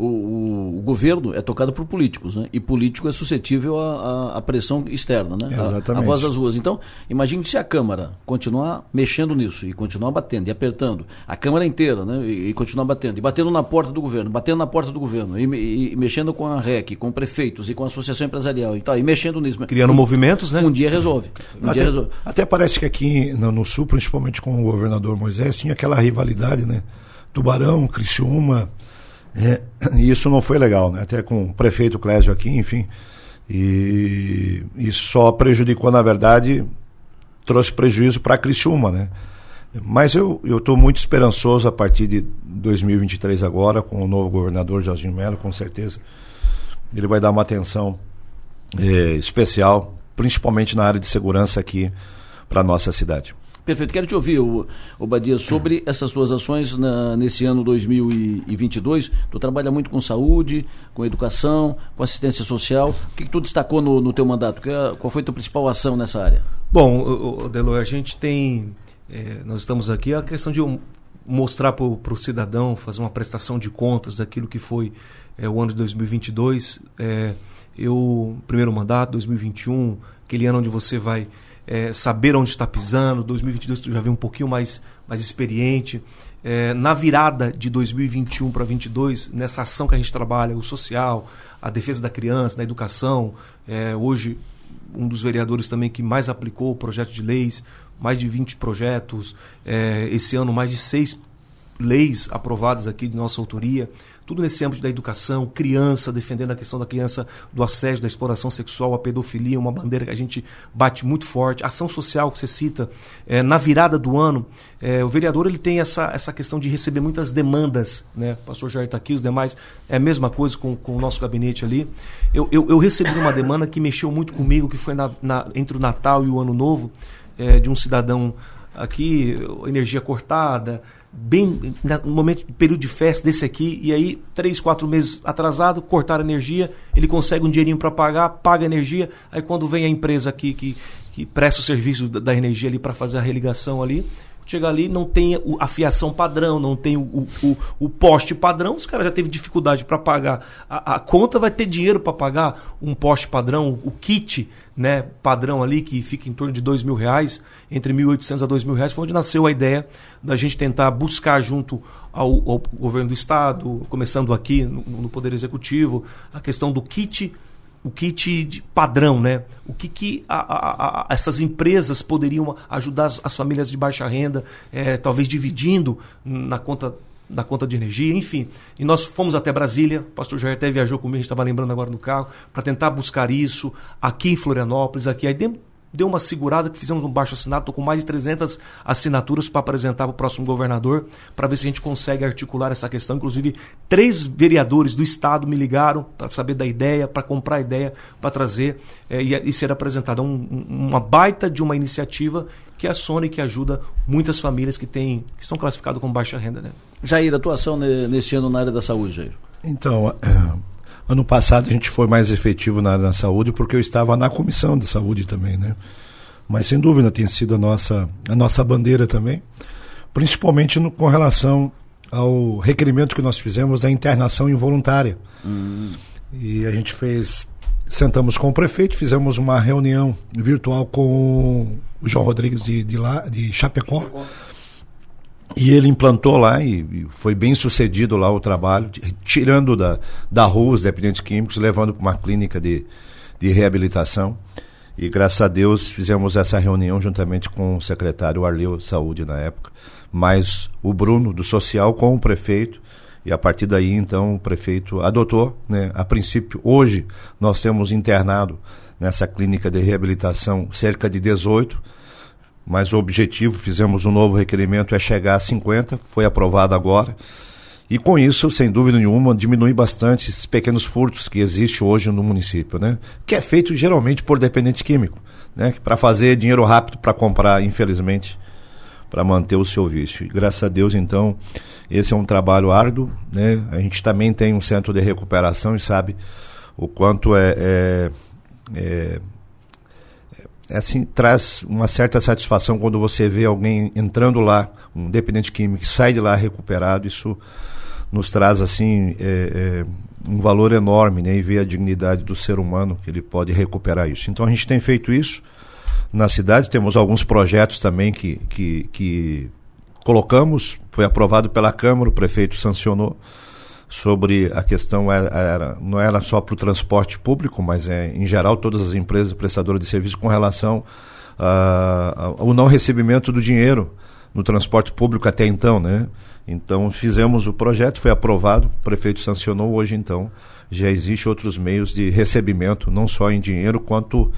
o, o, governo é tocado por políticos, né? E político é suscetível à, pressão externa, né? Exatamente. A, a, voz das ruas. Então, imagine se a Câmara continuar mexendo nisso e continuar batendo e apertando, a Câmara inteira, né? E, e continuar batendo, e batendo na porta do governo, batendo na porta do governo, e, e, e, mexendo com a REC, com prefeitos e com a associação empresarial e tal, e mexendo nisso. Criando um, movimentos, né? Um dia resolve. Um até, dia resolve. Até parece que aqui no, no Sul, principalmente com o governador Moisés, tinha aquela rivalidade, né? Tubarão, Criciúma, é, e isso não foi legal, né? Até com o prefeito Clésio aqui, enfim. E isso só prejudicou, na verdade, trouxe prejuízo para a Criciúma, né? Mas eu estou muito esperançoso a partir de 2023 agora, com o novo governador Jorginho Melo, com certeza. Ele vai dar uma atenção é, especial, principalmente na área de segurança aqui para nossa cidade. Perfeito. Quero te ouvir, o, o Badia, sobre essas suas ações na, nesse ano 2022. Tu trabalha muito com saúde, com educação, com assistência social. O que, que tu destacou no, no teu mandato? Qual foi a tua principal ação nessa área? Bom, Delo, a gente tem. É, nós estamos aqui a questão de mostrar para o cidadão, fazer uma prestação de contas daquilo que foi é, o ano de 2022. É, eu, primeiro mandato, 2021, aquele ano onde você vai é, saber onde está pisando. 2022 tu já veio um pouquinho mais, mais experiente. É, na virada de 2021 para 2022, nessa ação que a gente trabalha, o social, a defesa da criança, na educação, é, hoje um dos vereadores também que mais aplicou o projeto de leis, mais de 20 projetos, é, esse ano mais de seis leis aprovadas aqui de nossa autoria tudo nesse âmbito da educação, criança, defendendo a questão da criança, do assédio, da exploração sexual, a pedofilia, uma bandeira que a gente bate muito forte, ação social que você cita, é, na virada do ano, é, o vereador ele tem essa, essa questão de receber muitas demandas, né? O pastor Jair está aqui, os demais, é a mesma coisa com, com o nosso gabinete ali. Eu, eu, eu recebi uma demanda que mexeu muito comigo, que foi na, na, entre o Natal e o Ano Novo, é, de um cidadão aqui, energia cortada, bem no momento período de festa desse aqui e aí três quatro meses atrasado cortar a energia ele consegue um dinheirinho para pagar paga a energia aí quando vem a empresa aqui que, que presta o serviço da, da energia ali para fazer a religação ali chega ali, não tem a fiação padrão, não tem o, o, o poste padrão, os caras já teve dificuldade para pagar. A, a, conta, vai ter dinheiro para pagar um poste padrão, o kit né, padrão ali, que fica em torno de dois mil reais, entre 1.800 a dois mil reais, foi onde nasceu a ideia da gente tentar buscar junto ao, ao governo do Estado, começando aqui no, no Poder Executivo, a questão do kit o kit padrão, né? O que, que a, a, a, essas empresas poderiam ajudar as, as famílias de baixa renda, é, talvez dividindo na conta da conta de energia, enfim. E nós fomos até Brasília, o pastor Jair até viajou comigo, a gente estava lembrando agora no carro, para tentar buscar isso aqui em Florianópolis, aqui. Aí deu uma segurada, que fizemos um baixo assinado, estou com mais de 300 assinaturas para apresentar para o próximo governador, para ver se a gente consegue articular essa questão. Inclusive, três vereadores do Estado me ligaram para saber da ideia, para comprar a ideia, para trazer é, e, e, ser apresentada. Um, uma baita de uma iniciativa que é a Sony que ajuda muitas famílias que, têm, que estão classificadas como baixa renda. Né? Jair, atuação nesse ano na área da saúde, Jair? Então, Ano passado a gente foi mais efetivo na saúde porque eu estava na comissão de saúde também, né? Mas sem dúvida tem sido a nossa, a nossa bandeira também, principalmente no, com relação ao requerimento que nós fizemos da internação involuntária. Hum. E a gente fez, sentamos com o prefeito, fizemos uma reunião virtual com o João Rodrigues de, de, lá, de Chapecó. Chapecó e ele implantou lá e, foi bem sucedido lá o trabalho, tirando da, da rua os dependentes químicos, levando para uma clínica de, de reabilitação. E graças a Deus fizemos essa reunião juntamente com o secretário Arleu Saúde na época, mais o Bruno do Social com o prefeito. E a partir daí, então, o prefeito adotou, né? A princípio, hoje nós temos internado nessa clínica de reabilitação cerca de 18 mas o objetivo, fizemos um novo requerimento, é chegar a 50, foi aprovado agora. E com isso, sem dúvida nenhuma, diminui bastante esses pequenos furtos que existem hoje no município, né? Que é feito geralmente por dependente químico. né, para fazer dinheiro rápido para comprar, infelizmente, para manter o seu vício. E, graças a Deus, então, esse é um trabalho árduo. Né? A gente também tem um centro de recuperação e sabe o quanto é, é, é, é assim traz uma certa satisfação quando você vê alguém entrando lá, um dependente químico, que sai de lá recuperado. Isso nos traz assim é, é, um valor enorme, né? E ver a dignidade do ser humano que ele pode recuperar isso. Então a gente tem feito isso na cidade. Temos alguns projetos também que, que, que colocamos, foi aprovado pela Câmara, o prefeito sancionou sobre a questão era, era não era só para o transporte público, mas é em geral todas as empresas prestadoras de serviço com relação ao não recebimento do dinheiro no transporte público até então, né? Então fizemos o projeto, foi aprovado, o prefeito sancionou hoje então já existe outros meios de recebimento, não só em dinheiro quanto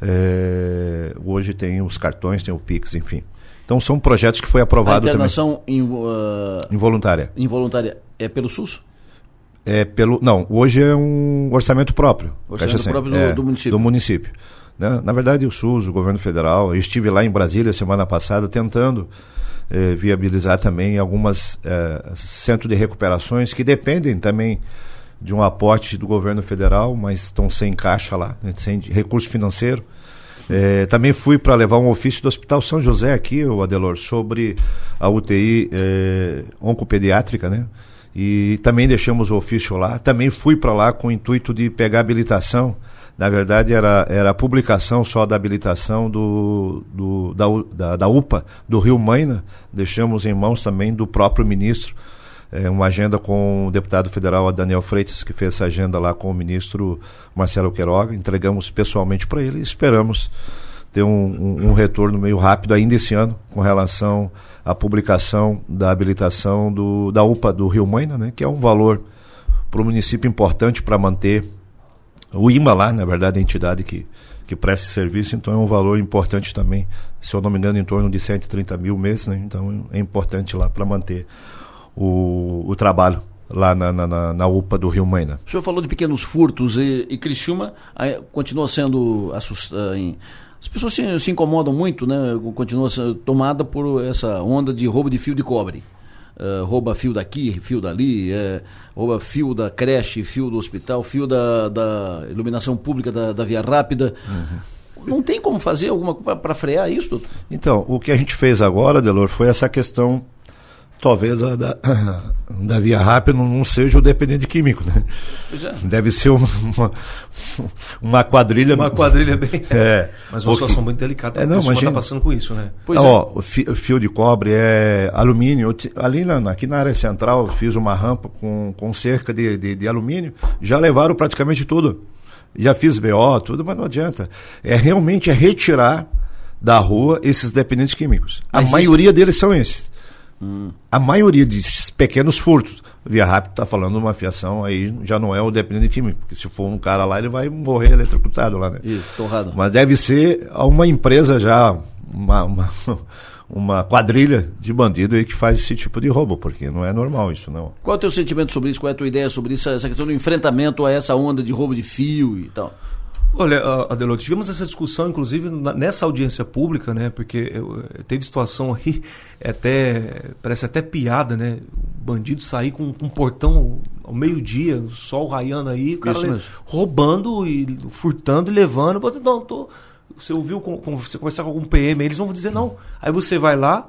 é, hoje tem os cartões, tem o Pix, enfim. Então são projetos que foi aprovado a internação também. In, uh, involuntária. Involuntária é pelo SUS? É pelo não. Hoje é um orçamento próprio. Orçamento próprio do, é, do, município. Do município. Né? Na verdade, o SUS, o governo federal, eu estive lá em Brasília semana passada tentando eh, viabilizar também algumas eh, centros de recuperações que dependem também de um aporte do governo federal, mas estão sem caixa lá, né, sem recurso financeiro. É, também fui para levar um ofício do Hospital São José aqui, o Adelor, sobre a UTI é, oncopediátrica, né? E também deixamos o ofício lá. Também fui para lá com o intuito de pegar habilitação. Na verdade, era, era a publicação só da habilitação do, do da, da, da UPA do Rio Maina. Deixamos em mãos também do próprio ministro é, uma agenda com o deputado federal Daniel Freitas, que fez essa agenda lá com o ministro Marcelo Queiroga. Entregamos pessoalmente para ele e esperamos ter um, um, um, retorno meio rápido ainda esse ano com relação à publicação da habilitação do, da UPA do Rio Maina, né, que é um valor para o município importante para manter o IMA lá, na verdade, a entidade que, que presta serviço, então é um valor importante também, se eu não me engano, em torno de 130 mil meses, né, então é importante lá para manter o, o trabalho lá na, na, na, UPA do Rio Maina. O senhor falou de pequenos furtos e, e Criciúma continua sendo assustado. As pessoas se, se, incomodam muito, né? Continua tomada por essa onda de roubo de fio de cobre. Uh, rouba fio daqui, fio dali, é, rouba fio da creche, fio do hospital, fio da, da iluminação pública da, da via rápida. Uhum. Não tem como fazer alguma coisa para frear isso, doutor? Então, o que a gente fez agora, Delor, foi essa questão talvez a da, <clears throat> da Via Rápida não seja o dependente químico, né? É. Deve ser uma, uma, uma, quadrilha. Uma quadrilha bem. <laughs> É. Mas uma situação muito delicada. É, não, mas está passando com isso, né? Pois ó, é. o, fio, o fio de cobre é alumínio. Ali na, aqui na área central fiz uma rampa com, com cerca de, de, de alumínio. Já levaram praticamente tudo. Já fiz BO, tudo, mas não adianta. É realmente é retirar da rua esses dependentes químicos. A maioria isso... deles são esses. Hum. A maioria desses pequenos furtos, Via Rápido está falando de uma fiação, aí já não é o dependente químico, porque se for um cara lá, ele vai morrer eletrocutado lá, né? Isso, torrado. Mas deve ser uma empresa já, uma, uma, <laughs> uma quadrilha de bandido aí que faz esse tipo de roubo, porque não é normal isso, não. Qual é o teu sentimento sobre isso? Qual é a tua ideia sobre isso, essa questão do enfrentamento a essa onda de roubo de fio e tal? Olha, Adelor, tivemos essa discussão, inclusive, nessa audiência pública, né? Porque teve situação aí, é até, parece até piada, né? O bandido sair com um portão ao meio-dia, o sol raiando aí, o cara roubando e furtando e levando. Não, tô, você ouviu, com, com, você conversar com algum PM, eles vão dizer não. Aí você vai lá,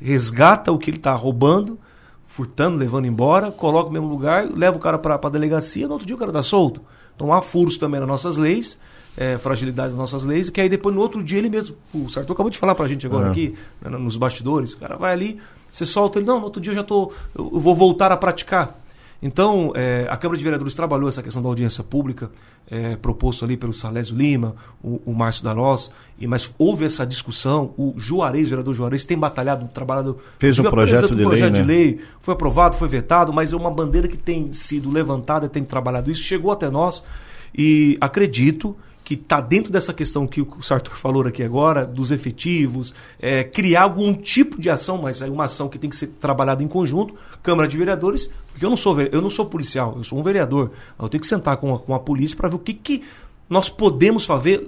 resgata o que ele está roubando, furtando, levando embora, coloca no mesmo lugar, leva o cara para a delegacia, no outro dia o cara está solto. Então há furos também nas nossas leis, é, fragilidades nas nossas leis, que aí depois no outro dia ele mesmo. O Sartor acabou de falar pra gente agora uhum. aqui, né, nos bastidores, o cara vai ali, você solta ele, não, no outro dia eu já tô. Eu vou voltar a praticar. Então, é, a Câmara de Vereadores trabalhou essa questão da audiência pública, é, proposto ali pelo Salésio Lima, o, o Márcio Darós, e, mas houve essa discussão, o Juarez, o vereador Juarez, tem batalhado, trabalhado... Fez um projeto, de, projeto lei, de né? lei, foi aprovado, foi vetado, mas é uma bandeira que tem sido levantada, tem trabalhado isso, chegou até nós, e acredito que está dentro dessa questão que o Sartor falou aqui agora, dos efetivos, é, criar algum tipo de ação, mas é uma ação que tem que ser trabalhada em conjunto, Câmara de Vereadores, porque eu não sou, eu não sou policial, eu sou um vereador. Eu tenho que sentar com a, com a polícia para ver o que, que nós podemos fazer,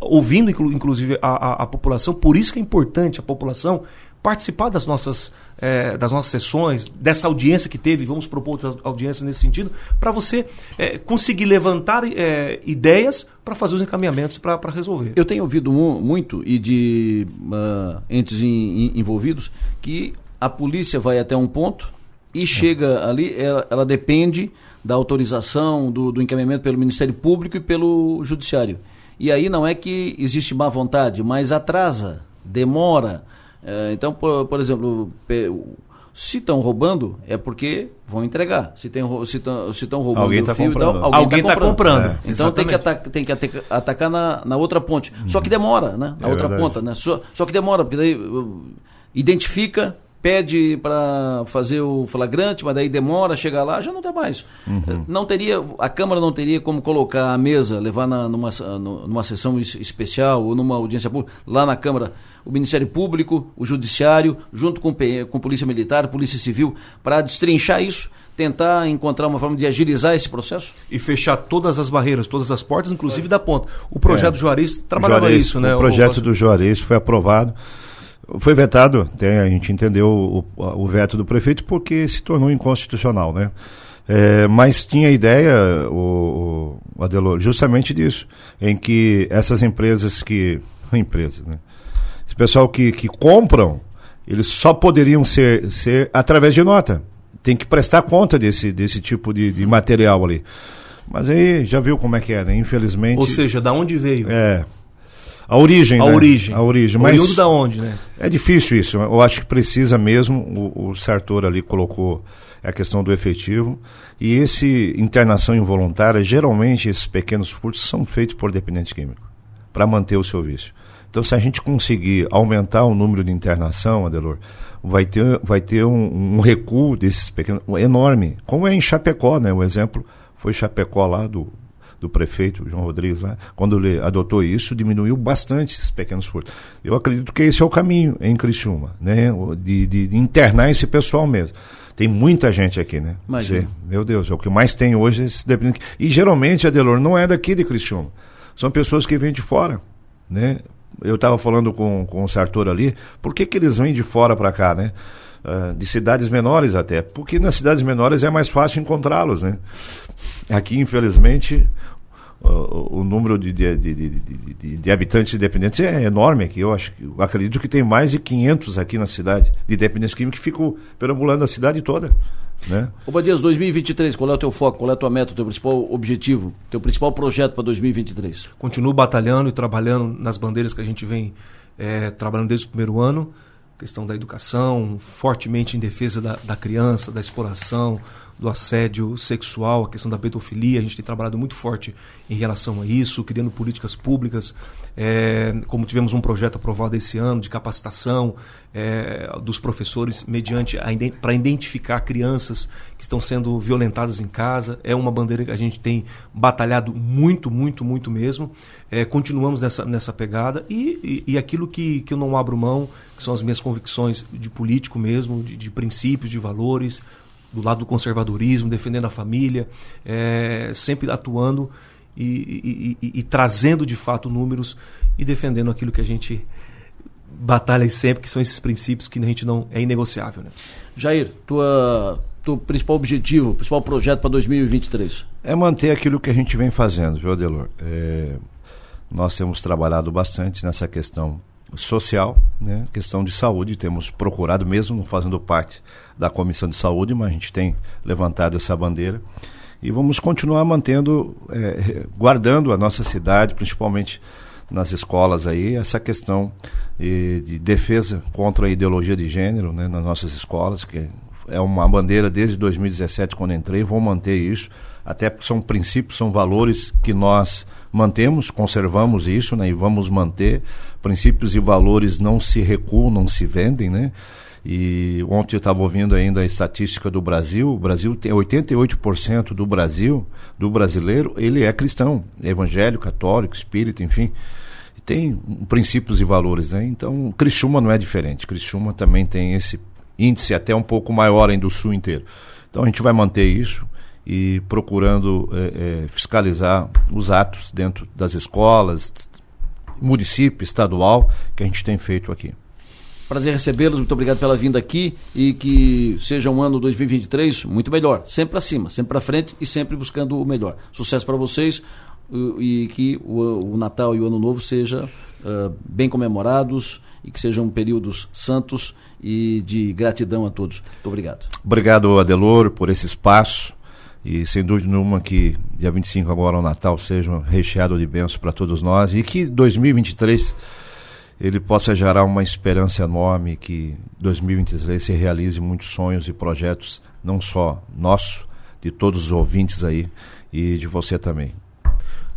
ouvindo inclusive a, a, a, população, por isso que é importante a população participar das nossas, é, das nossas sessões, dessa audiência que teve, vamos propor outras audiências nesse sentido, para você é, conseguir levantar é, ideias para fazer os encaminhamentos para resolver. Eu tenho ouvido muito e de uh, entes in, in, envolvidos que a polícia vai até um ponto e chega ali, ela, ela depende da autorização, do, do encaminhamento pelo Ministério Público e pelo Judiciário. E aí não é que existe má vontade, mas atrasa, demora. É, então, por, por exemplo, se estão roubando, é porque vão entregar. Se estão se se roubando alguém tá fio comprando. alguém, alguém está comprando. comprando. É, então tem que, ataca, tem que atacar na, na outra ponte. Uhum. Só que demora, né? Na é outra verdade. ponta, né? Só, só que demora, porque daí uh, identifica, pede para fazer o flagrante, mas daí demora, chega lá, já não dá mais. Uhum. Não teria, a Câmara não teria como colocar a mesa, levar na, numa, numa sessão especial ou numa audiência pública, lá na Câmara, o Ministério Público, o Judiciário, junto com, com Polícia Militar, Polícia Civil, para destrinchar isso, tentar encontrar uma forma de agilizar esse processo? E fechar todas as barreiras, todas as portas, inclusive é. da ponta. O projeto é. Juarez trabalhava Juarez, isso, né? O projeto o... do Juarez foi aprovado. Foi vetado, até a gente entendeu o, o veto do prefeito porque se tornou inconstitucional, né? É, mas tinha ideia, o, o Adelor, justamente disso, em que essas empresas que. <laughs> Empresas, né? Esse pessoal que, que compram, eles só poderiam ser, ser através de nota. Tem que prestar conta desse, desse tipo de, de material ali. Mas aí já viu como é que é, né? Infelizmente. Ou seja, da onde veio? É. A origem, a né? origem. A origem. Mas Oriundo da onde, né? É difícil isso. Eu acho que precisa mesmo. O, o Sartor ali colocou a questão do efetivo. E esse internação involuntária, geralmente esses pequenos furtos são feitos por dependente químico, para manter o seu vício. Então, se a gente conseguir aumentar o número de internação, Adelor, vai ter, vai ter um, um recuo desses pequenos, enorme. Como é em Chapecó, né? O exemplo foi Chapecó lá do, do prefeito João Rodrigues lá, quando ele adotou isso, diminuiu bastante esses pequenos furtos. Eu acredito que esse é o caminho em Criciúma, né? De, de, de internar esse pessoal mesmo. Tem muita gente aqui, né? Imagina. meu Deus, é o que mais tem hoje é esse dependente. E geralmente, Adelor, não é daqui de Criciúma. São pessoas que vêm de fora, né? Eu estava falando com, com o Sartor ali, por que, que eles vêm de fora para cá, né? Uh, de cidades menores até, porque nas cidades menores é mais fácil encontrá-los, né? Aqui, infelizmente, o, o número de, de, de, de, habitantes independentes é enorme aqui. Eu acho eu acredito que tem mais de 500 aqui na cidade de dependentes químicos que ficam perambulando a cidade toda. Né? Ô Badias, 2023, qual é o teu foco, qual é a tua meta, o teu principal objetivo, teu principal projeto para 2023? Continuo batalhando e trabalhando nas bandeiras que a gente vem é, trabalhando desde o primeiro ano, questão da educação, fortemente em defesa da, da criança, da exploração, do assédio sexual, a questão da pedofilia. A gente tem trabalhado muito forte em relação a isso, criando políticas públicas. É, como tivemos um projeto aprovado esse ano de capacitação é, dos professores mediante para identificar crianças que estão sendo violentadas em casa. É uma bandeira que a gente tem batalhado muito, muito, muito mesmo. É, continuamos nessa, nessa pegada e, e, e, aquilo que, que eu não abro mão, que são as minhas convicções de político mesmo, de, de princípios, de valores, do lado do conservadorismo, defendendo a família, é, sempre atuando e, e, e, e, trazendo de fato números e defendendo aquilo que a gente batalha sempre, que são esses princípios que a gente não é inegociável. Né? Jair, tua teu principal objetivo, principal projeto para 2023? É manter aquilo que a gente vem fazendo, viu, Adelor? É, nós temos trabalhado bastante nessa questão social, né? questão de saúde, temos procurado, mesmo fazendo parte da Comissão de Saúde, mas a gente tem levantado essa bandeira e vamos continuar mantendo, é, guardando a nossa cidade, principalmente nas escolas aí, essa questão de defesa contra a ideologia de gênero né, nas nossas escolas, que é uma bandeira desde 2017 quando entrei, vou manter isso, até porque são princípios, são valores que nós mantemos, conservamos isso, né, e vamos manter. Princípios e valores não se recuam, não se vendem, né? E ontem eu estava ouvindo ainda a estatística do Brasil. O Brasil tem 88% do Brasil, do brasileiro, ele é cristão, é evangélico, católico, espírita, enfim. Tem princípios e valores, né? Então, Criciúma não é diferente. Criciúma também tem esse índice até um pouco maior ainda do sul inteiro. Então a gente vai manter isso e procurando é, é, fiscalizar os atos dentro das escolas, município, estadual, que a gente tem feito aqui. Prazer recebê-los, muito obrigado pela vinda aqui e que seja um ano 2023 muito melhor, sempre para cima, sempre para frente e sempre buscando o melhor. Sucesso para vocês e que o, o, Natal e o Ano Novo sejam uh, bem comemorados e que sejam períodos santos e de gratidão a todos. Muito obrigado. Obrigado, Adelor, por esse espaço. E sem dúvida nenhuma que dia 25 agora o Natal seja recheado de bênçãos para todos nós e que 2023 ele possa gerar uma esperança enorme que 2023 se realize muitos sonhos e projetos, não só nosso, de todos os ouvintes aí e de você também.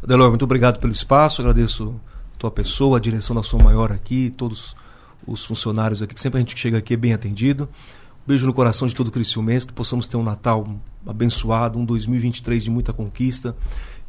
Adelor, muito obrigado pelo espaço, agradeço a tua pessoa, a direção da Sua Maior aqui, todos os funcionários aqui, que sempre a gente chega aqui é bem atendido. Beijo no coração de todo Criciumense, que possamos ter um Natal abençoado, um 2023 de muita conquista.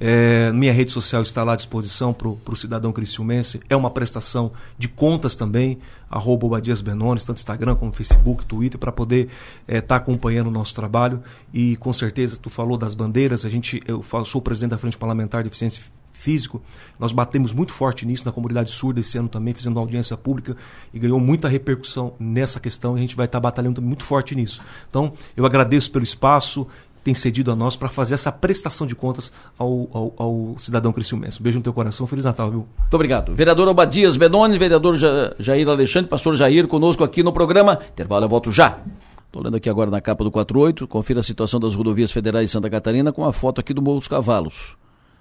É, minha rede social está lá à disposição para o cidadão criciumense. É uma prestação de contas também, arroba Benones, tanto Instagram como Facebook, Twitter, para poder estar é, tá acompanhando o nosso trabalho. E com certeza, tu falou das bandeiras, a gente, eu sou o presidente da Frente Parlamentar de Eficiência físico. Nós batemos muito forte nisso na comunidade surda esse ano também, fazendo uma audiência pública e ganhou muita repercussão nessa questão e a gente vai estar batalhando muito forte nisso. Então, eu agradeço pelo espaço tem cedido a nós para fazer essa prestação de contas ao, ao, ao cidadão Criciumense. Um beijo no teu coração, Feliz Natal, viu? Muito obrigado. Vereador Obadias Benoni, vereador Jair Alexandre, pastor Jair, conosco aqui no programa. Intervalo, eu volto já. Estou lendo aqui agora na capa do 48, confira a situação das rodovias federais de Santa Catarina com a foto aqui do Morro dos Cavalos.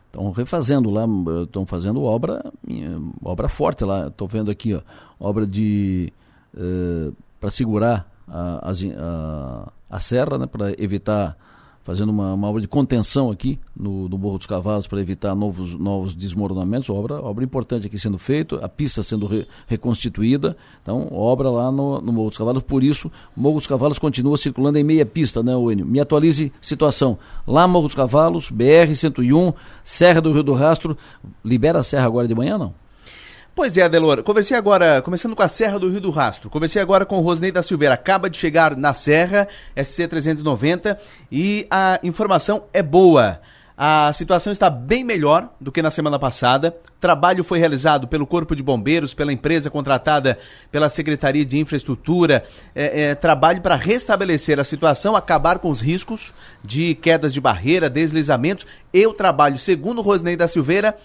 Estão refazendo lá, estão fazendo obra, obra forte lá. Estou vendo aqui, ó, obra de uh, para segurar a, a, a, a serra, né, para evitar fazendo uma, uma, obra de contenção aqui no, no Morro dos Cavalos para evitar novos, novos desmoronamentos, obra, obra importante aqui sendo feita, a pista sendo re, reconstituída, então obra lá no, no, Morro dos Cavalos, por isso Morro dos Cavalos continua circulando em meia pista, né, Wênio? Me atualize situação, lá Morro dos Cavalos, BR-101, Serra do Rio do Rastro, libera a serra agora de manhã, não? Pois é, Adelor. Conversei agora, começando com a Serra do Rio do Rastro. Conversei agora com o Rosnei da Silveira. Acaba de chegar na Serra, SC390, e a informação é boa. A situação está bem melhor do que na semana passada. Trabalho foi realizado pelo Corpo de Bombeiros, pela empresa contratada pela Secretaria de Infraestrutura. É, é, trabalho para restabelecer a situação, acabar com os riscos de quedas de barreira, deslizamentos. E o trabalho, segundo Rosnei da Silveira,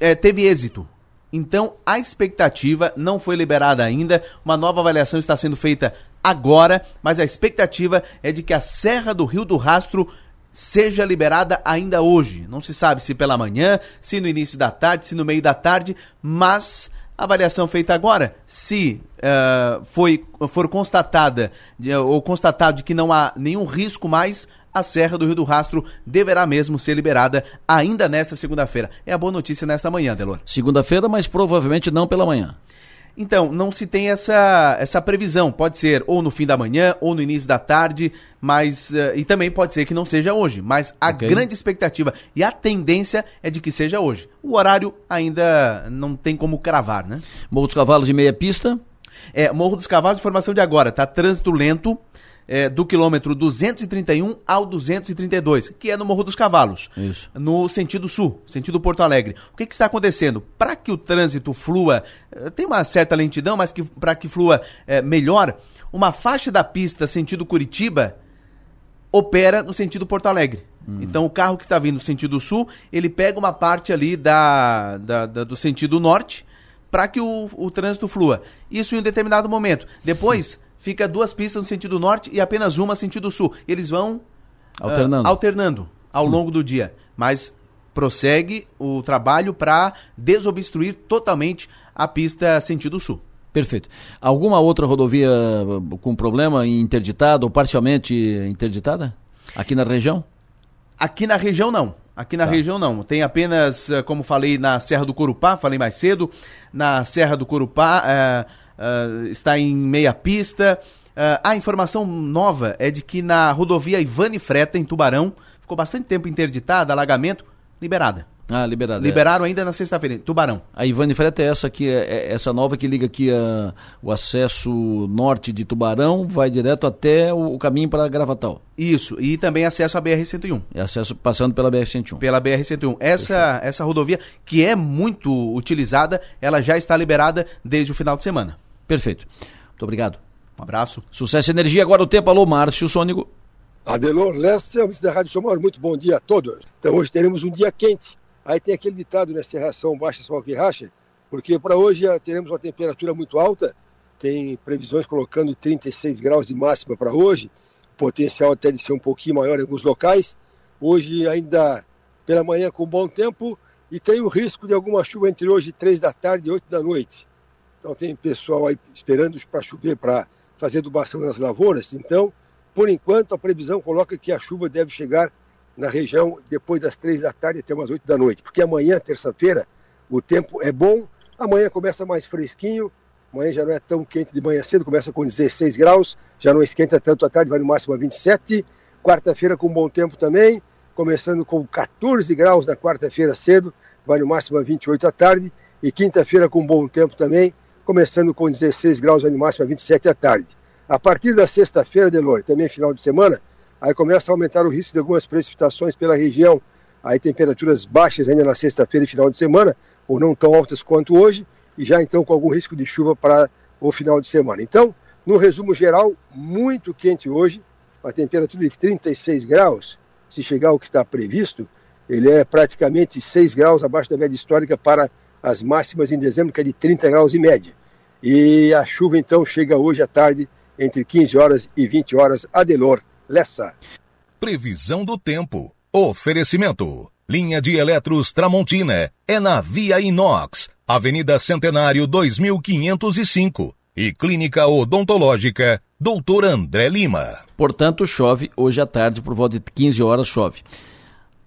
é, teve êxito. Então, a expectativa não foi liberada ainda. Uma nova avaliação está sendo feita agora, mas a expectativa é de que a Serra do Rio do Rastro seja liberada ainda hoje. Não se sabe se pela manhã, se no início da tarde, se no meio da tarde, mas a avaliação feita agora, se uh, foi, for constatada de, ou constatado de que não há nenhum risco mais, a Serra do Rio do Rastro deverá mesmo ser liberada ainda nesta segunda-feira. É a boa notícia nesta manhã, Delor. Segunda-feira, mas provavelmente não pela manhã. Então, não se tem essa, essa previsão. Pode ser ou no fim da manhã ou no início da tarde, mas. Uh, e também pode ser que não seja hoje. Mas a okay. grande expectativa e a tendência é de que seja hoje. O horário ainda não tem como cravar, né? Morro dos Cavalos de meia pista. É, Morro dos Cavalos, informação de agora, tá? Trânsito lento é, do quilômetro 231 ao 232, que é no Morro dos Cavalos, Isso. no sentido sul, sentido Porto Alegre. O que, que está acontecendo? Para que o trânsito flua, é, tem uma certa lentidão, mas que, para que flua é, melhor, uma faixa da pista sentido Curitiba opera no sentido Porto Alegre. Hum. Então o carro que está vindo no sentido sul, ele pega uma parte ali da, da, da do sentido norte para que o, o trânsito flua. Isso em um determinado momento. Depois fica duas pistas no sentido norte e apenas uma no sentido sul. Eles vão alternando, uh, alternando ao hum. longo do dia, mas prossegue o trabalho para desobstruir totalmente a pista sentido sul. Perfeito. Alguma outra rodovia ah, com problema interditada ou parcialmente interditada aqui na região? Aqui na região não. Aqui na tá. região não. Tem apenas, ah, como falei, na Serra do Corupá, falei mais cedo, na Serra do Corupá, uh, está em meia pista. Uh, a informação nova é de que na rodovia Ivane Freta, em Tubarão, ficou bastante tempo interditada, alagamento, liberada. Ah, liberado. Liberaram é. ainda na sexta-feira, Tubarão. A Ivane Freta é essa aqui, é, é essa nova que liga aqui a, o acesso norte de Tubarão, vai direto até o, o caminho para Gravatal. Isso, e também acesso à BR-101. E acesso passando pela BR-101. Pela BR-101. Essa, essa rodovia, que é muito utilizada, ela já está liberada desde o final de semana. Perfeito. Muito obrigado. Um abraço. Sucesso e energia. Agora o tempo. Alô, Márcio Sônico. Adelor Leste, da Rádio Somar, muito bom dia a todos. Então hoje teremos um dia quente. Aí tem aquele ditado, né, serração baixa, sol que racha, porque para hoje teremos uma temperatura muito alta, tem previsões colocando 36 graus de máxima para hoje, potencial até de ser um pouquinho maior em alguns locais. Hoje ainda pela manhã com bom tempo e tem o risco de alguma chuva entre hoje 3 da tarde e 8 da noite. Então tem pessoal aí esperando para chover para fazer adubação nas lavouras. Então, por enquanto, a previsão coloca que a chuva deve chegar na região depois das três da tarde até umas oito da noite. Porque amanhã, terça-feira, o tempo é bom, amanhã começa mais fresquinho, amanhã já não é tão quente de manhã cedo, começa com 16 graus, já não esquenta tanto à tarde, vai no máximo a 27. Quarta-feira com bom tempo também, começando com 14 graus na quarta-feira cedo, vai no máximo a 28 à tarde. E quinta-feira com bom tempo também, começando com 16 graus, no máximo a 27 à tarde. A partir da sexta-feira, Delor, também final de semana, aí começa a aumentar o risco de algumas precipitações pela região. Aí temperaturas baixas ainda na sexta-feira e final de semana, ou não tão altas quanto hoje, e já então com algum risco de chuva para o final de semana. Então, no resumo geral, muito quente hoje, a temperatura de 36 graus, se chegar ao que está previsto, ele é praticamente 6 graus abaixo da média histórica para as máximas em dezembro, que é de 30 graus em média. E a chuva então chega hoje à tarde, entre 15 horas e 20 horas, Adelor Lessa. Previsão do tempo. Oferecimento. Linha de Eletros Tramontina. É na Via Inox, Avenida Centenário 2505. E Clínica Odontológica, Doutor André Lima. Portanto, chove hoje à tarde, por volta de 15 horas, chove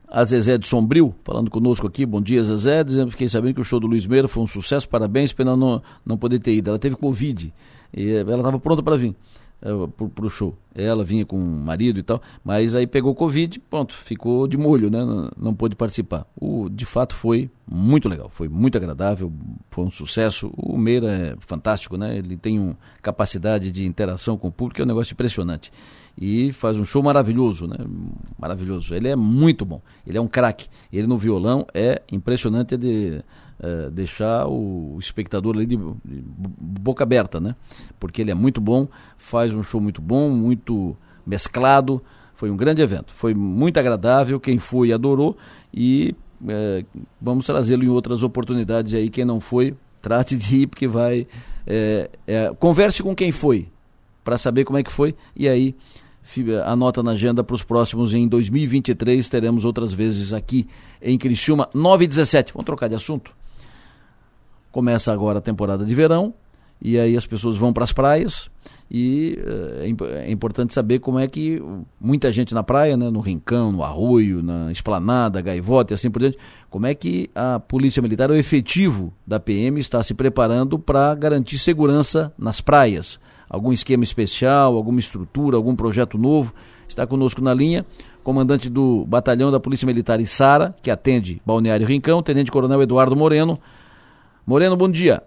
a Zezé de Sombrio, falando conosco aqui. Bom dia, Zezé. Dizendo, fiquei sabendo que o show do Luiz Meira foi um sucesso, parabéns, pena não, não poder ter ido. Ela teve Covid e ela estava pronta para vir uh, pro, o show. Ela vinha com o marido e tal, mas aí pegou Covid, pronto, ficou de molho, né? Não, não pôde participar. O, de fato foi muito legal, foi muito agradável, foi um sucesso. O Meira é fantástico, né? Ele tem uma capacidade de interação com o público, é um negócio impressionante e faz um show maravilhoso, né? Maravilhoso. Ele é muito bom. Ele é um craque. Ele no violão é impressionante de uh, deixar o espectador ali de, de, boca aberta, né? Porque ele é muito bom, faz um show muito bom, muito mesclado. Foi um grande evento. Foi muito agradável. Quem foi adorou e uh, vamos trazê-lo em outras oportunidades aí. Quem não foi, trate de ir porque vai. É, converse com quem foi para saber como é que foi e aí anota na agenda para os próximos em 2023 teremos outras vezes aqui em Criciúma 9 e 17 vamos trocar de assunto? Começa agora a temporada de verão e aí as pessoas vão para as praias e uh, é importante saber como é que muita gente na praia, né, no Rincão, no Arroio, na Esplanada, Gaivota e assim por diante, como é que a Polícia Militar, o efetivo da PM, está se preparando para garantir segurança nas praias algum esquema especial, alguma estrutura, algum projeto novo. Está conosco na linha, comandante do Batalhão da Polícia Militar Sara, que atende Balneário Rincão, Tenente Coronel Eduardo Moreno. Moreno, bom dia.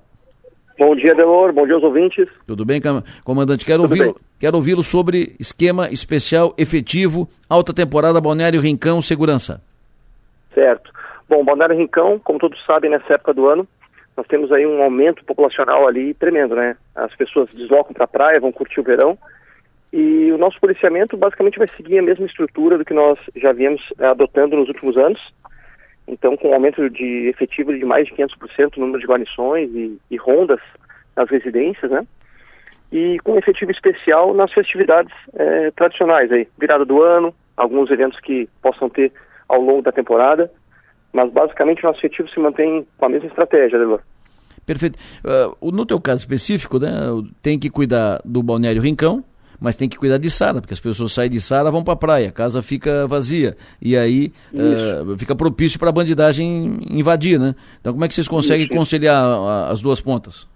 Bom dia, Delor. Bom dia aos ouvintes. Tudo bem, comandante? Quero ouvi-lo quero ouvi sobre esquema especial efetivo, alta temporada Balneário Rincão, segurança. Certo. Bom, Balneário Rincão, como todos sabem, nessa época do ano, nós temos aí um aumento populacional ali tremendo, né? As pessoas deslocam para a praia, vão curtir o verão, e o nosso policiamento basicamente vai seguir a mesma estrutura do que nós já viemos eh, adotando nos últimos anos. Então, com um aumento de efetivo de mais de 500% no número de guarnições e, e rondas nas residências, né? E com efetivo especial nas festividades eh, tradicionais aí, virada do ano, alguns eventos que possam ter ao longo da temporada mas basicamente o nosso efetivo se mantém com a mesma estratégia, Delor. Perfeito. Uh, no teu caso específico, né, tem que cuidar do Balneário Rincão, mas tem que cuidar de Sara, porque as pessoas saem de Sara vão para a praia, a casa fica vazia e aí uh, fica propício para a bandidagem invadir, né? Então como é que vocês conseguem Isso. conciliar as duas pontas?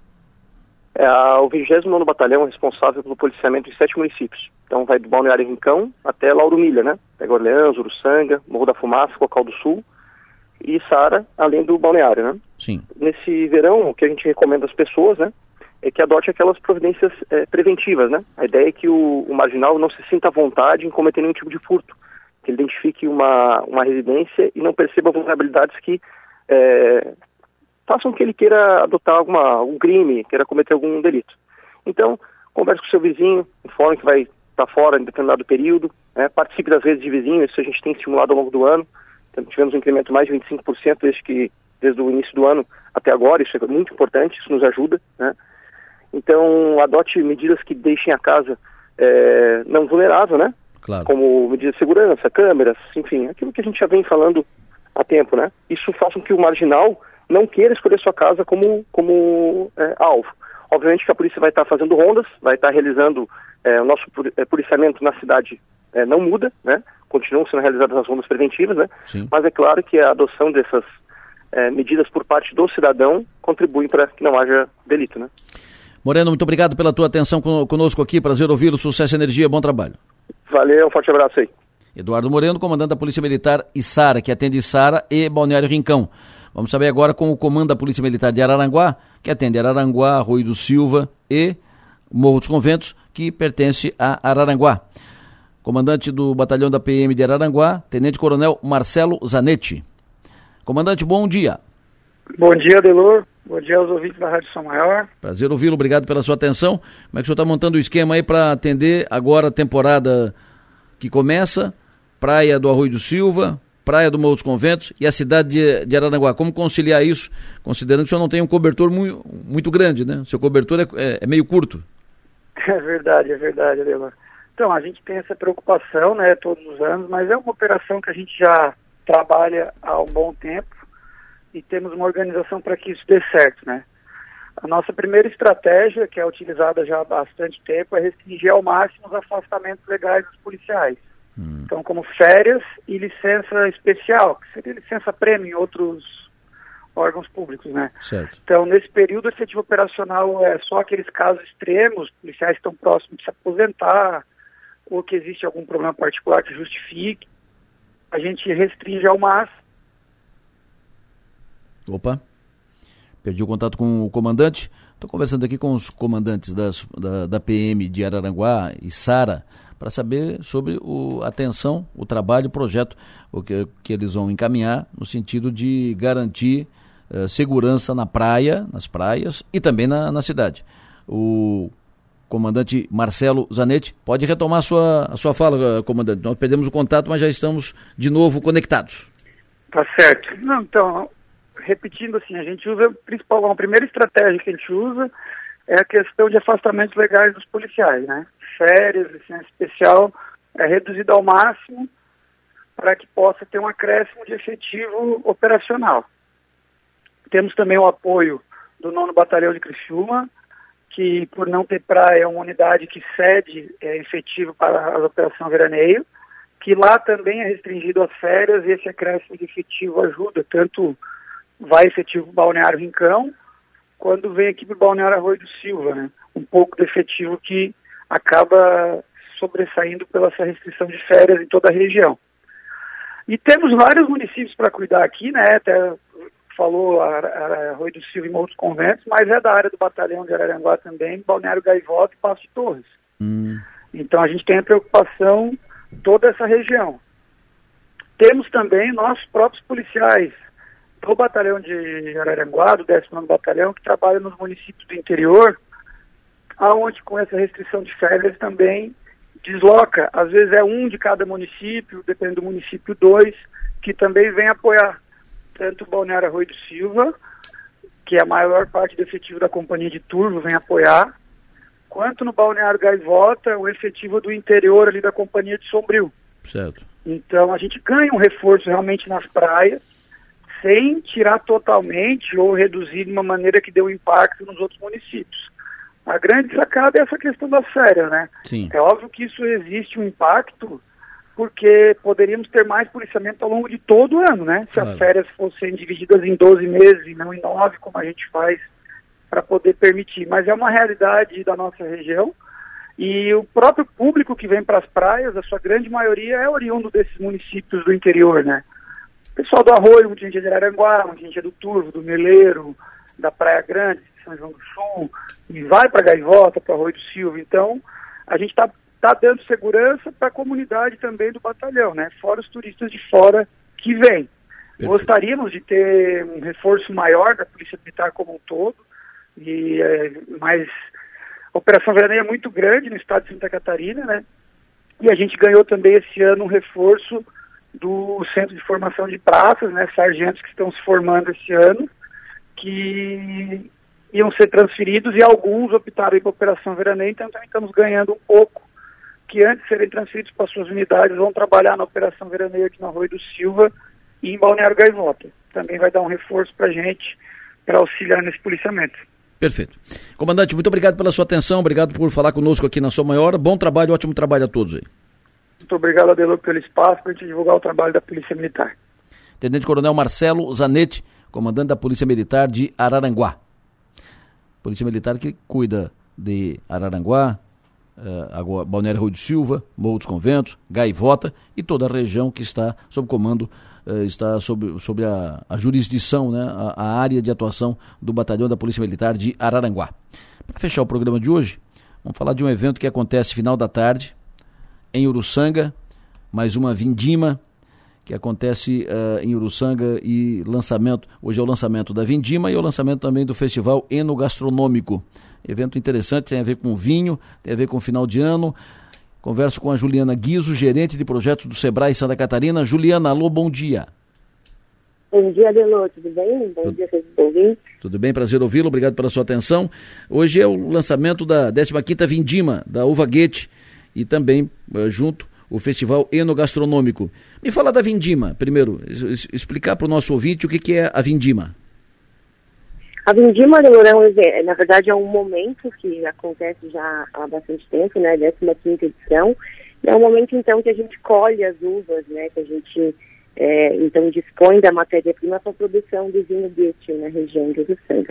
É, o 29 Batalhão é responsável pelo policiamento em sete municípios. Então vai do Balneário Rincão até Lauro Milha, né? Pega Orleans, Uruçanga, Morro da Fumaça, Cocal do Sul, e Sara, além do balneário, né? Sim. Nesse verão, o que a gente recomenda às pessoas, né, é que adote aquelas providências é, preventivas, né? A ideia é que o, o, marginal não se sinta à vontade em cometer nenhum tipo de furto, que ele identifique uma, uma residência e não perceba vulnerabilidades que é, façam que ele queira adotar alguma, algum crime, queira cometer algum delito. Então, converse com o seu vizinho, informe que vai estar fora em determinado período, né? participe das redes de vizinhos, isso a gente tem estimulado ao longo do ano, tivemos um incremento de mais de 25% desde, que, desde o início do ano até agora, isso é muito importante, isso nos ajuda, né? Então, adote medidas que deixem a casa é, não vulnerável, né? Claro. Como medidas de segurança, câmeras, enfim, aquilo que a gente já vem falando há tempo, né? Isso faz com que o marginal não queira escolher sua casa como, como é, alvo. Obviamente que a polícia vai estar fazendo rondas, vai estar realizando é, o nosso policiamento na cidade é, não muda, né? Continuam sendo realizadas as rondas preventivas, né? Sim. Mas é claro que a adoção dessas é, medidas por parte do cidadão contribui para que não haja delito, né? Moreno, muito obrigado pela tua atenção conosco aqui. Prazer ouvi-lo. Sucesso e energia. Bom trabalho. Valeu, um forte abraço aí. Eduardo Moreno, comandante da Polícia Militar Sara, que atende Sara e Balneário Rincão. Vamos saber agora com o comando da Polícia Militar de Araranguá, que atende Araranguá, Rui do Silva e Morro dos Conventos, que pertence a Araranguá. Comandante do Batalhão da PM de Araranguá, Tenente Coronel Marcelo Zanetti. Comandante, bom dia. Bom dia, Delor. Bom dia aos ouvintes da Rádio São Maior. Prazer ouvi-lo, obrigado pela sua atenção. Como é que o senhor está montando o esquema aí para atender agora a temporada que começa? Praia do Arroio do Silva, Praia do Morro dos Conventos e a cidade de, de Araranguá. Como conciliar isso, considerando que o senhor não tem um cobertor muito, muito grande, né? Seu cobertor é, é, é meio curto. <laughs> É verdade, é verdade, Adelor. Então, a gente tem essa preocupação, né, todos os anos, mas é uma operação que a gente já trabalha há um bom tempo e temos uma organização para que isso dê certo, né? A nossa primeira estratégia, que é utilizada já há bastante tempo, é restringir ao máximo os afastamentos legais dos policiais. Hum. Então, como férias e licença especial, que seria licença prêmio em outros órgãos públicos, né? Certo. Então, nesse período efetivo operacional, é só aqueles casos extremos, policiais estão próximos de se aposentar, ou que existe algum problema particular que justifique, a gente restringe ao máximo. Opa, perdi o contato com o comandante. Estou conversando aqui com os comandantes das, da, da PM de Araranguá e Sara para saber sobre a atenção, o trabalho, o projeto o que, que eles vão encaminhar no sentido de garantir uh, segurança na praia, nas praias e também na, na cidade. O comandante Marcelo Zanetti. Pode retomar a sua, a sua fala, comandante. Nós perdemos o contato, mas já estamos de novo conectados. Tá certo. Não, então, repetindo assim, a gente usa, principal, a primeira estratégia que a gente usa é a questão de afastamentos legais dos policiais, né? Férias, licença especial, é reduzida ao máximo para que possa ter um acréscimo de efetivo operacional. Temos também o apoio do nono Batalhão de Criciúma, que por não ter praia é uma unidade que cede é, efetivo para a operação veraneio, que lá também é restringido às férias e esse acréscimo de efetivo ajuda, tanto vai efetivo Balneário Rincão, quando vem aqui para o Balneário Arroio do Silva, né? um pouco do efetivo que acaba sobressaindo pela essa restrição de férias em toda a região. E temos vários municípios para cuidar aqui, né? Até falou Arroio do Silva e Morros Conventos, mas é da área do batalhão de Araranguá também, Balneário Gaivota e Passo de Torres. Hum. Então a gente tem a preocupação toda essa região. Temos também nossos próprios policiais do batalhão de Araranguá, do 19 Batalhão, que trabalham nos municípios do interior, aonde com essa restrição de férias também desloca, às vezes é um de cada município, depende do município dois, que também vem apoiar tanto o Balneário Arroio do Silva, que é a maior parte do efetivo da companhia de turvo vem apoiar, quanto no Balneário Gaivota, o efetivo do interior ali da companhia de Sombrio. Certo. Então a gente ganha um reforço realmente nas praias, sem tirar totalmente ou reduzir de uma maneira que dê um impacto nos outros municípios. A grande sacada é essa questão das férias, né? Sim. É óbvio que isso existe um impacto porque poderíamos ter mais policiamento ao longo de todo o ano, né? Se Claro. as férias fossem divididas em 12 meses e não em 9, como a gente faz para poder permitir. Mas é uma realidade da nossa região e o próprio público que vem para as praias, a sua grande maioria é oriundo desses municípios do interior, né? pessoal do Arroio, muita gente é de Araranguá, muita gente é do Turvo, do Meleiro, da Praia Grande, de São João do Sul, e vai para Gaivota, para Arroio do Silva. Então, a gente está tá dando segurança para a comunidade também do batalhão, né? Fora os turistas de fora que vêm. Gostaríamos de ter um reforço maior da Polícia Militar como um todo, e, é, mas a Operação Veraneia é muito grande no estado de Santa Catarina, né? E a gente ganhou também esse ano um reforço do Centro de Formação de Praças, né? Sargentos que estão se formando esse ano, que iam ser transferidos e alguns optaram para a Operação Veraneia, então também estamos ganhando um pouco, que antes de serem transferidos para suas unidades vão trabalhar na Operação Veraneia aqui na Rua do Silva e em Balneário Gaivota. Também vai dar um reforço para a gente, para auxiliar nesse policiamento. Perfeito. Comandante, muito obrigado pela sua atenção, obrigado por falar conosco aqui na sua maior. Bom trabalho, ótimo trabalho a todos aí. Muito obrigado, Adelor, pelo espaço para a gente divulgar o trabalho da Polícia Militar. Tenente Coronel Marcelo Zanetti, comandante da Polícia Militar de Araranguá. Polícia Militar que cuida de Araranguá, uh, Balneário Rui do Silva, Morro dos Conventos, Gaivota e toda a região que está sob comando, uh, está sob, sob a, a jurisdição, né, a, a, área de atuação do Batalhão da Polícia Militar de Araranguá. Para fechar o programa de hoje, vamos falar de um evento que acontece final da tarde, em Uruçanga, mais uma vindima que acontece uh, em Uruçanga e lançamento, hoje é o lançamento da Vindima e o lançamento também do Festival Enogastronômico. Evento interessante, tem a ver com vinho, tem a ver com final de ano. Converso com a Juliana Guizo, gerente de projetos do Sebrae Santa Catarina. Juliana, alô, bom dia. Bom dia, Adelô, tudo bem? Bom tudo, dia, vocês Tudo bem, prazer ouvi-lo, obrigado pela sua atenção. Hoje é o lançamento da 15ª Vindima, da Uva Guete, e também, uh, junto, o Festival Enogastronômico. Me fala da Vindima, primeiro, explicar para o nosso ouvinte o que, que é a Vindima. A Vindima, é, na verdade, é um momento que acontece já há bastante tempo, né, 15 edição, é um momento, então, que a gente colhe as uvas, né, que a gente, é, então, dispõe da matéria-prima para a produção do vinho Goethe na região do Sangue.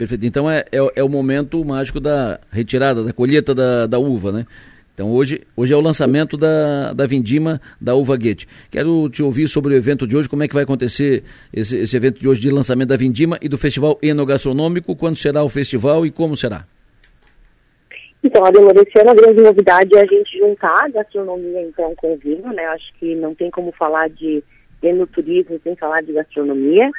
Perfeito. Então é, é, é, o momento mágico da retirada, da colheita da, da uva, né? Então hoje, hoje é o lançamento da, da vindima da Uva Guete. Quero te ouvir sobre o evento de hoje, como é que vai acontecer esse, esse evento de hoje de lançamento da vindima e do Festival Enogastronômico, quando será o festival e como será? Então, a esse ano a grande novidade é a gente juntar a gastronomia então com o vinho, né? Acho que não tem como falar de enoturismo sem falar de gastronomia.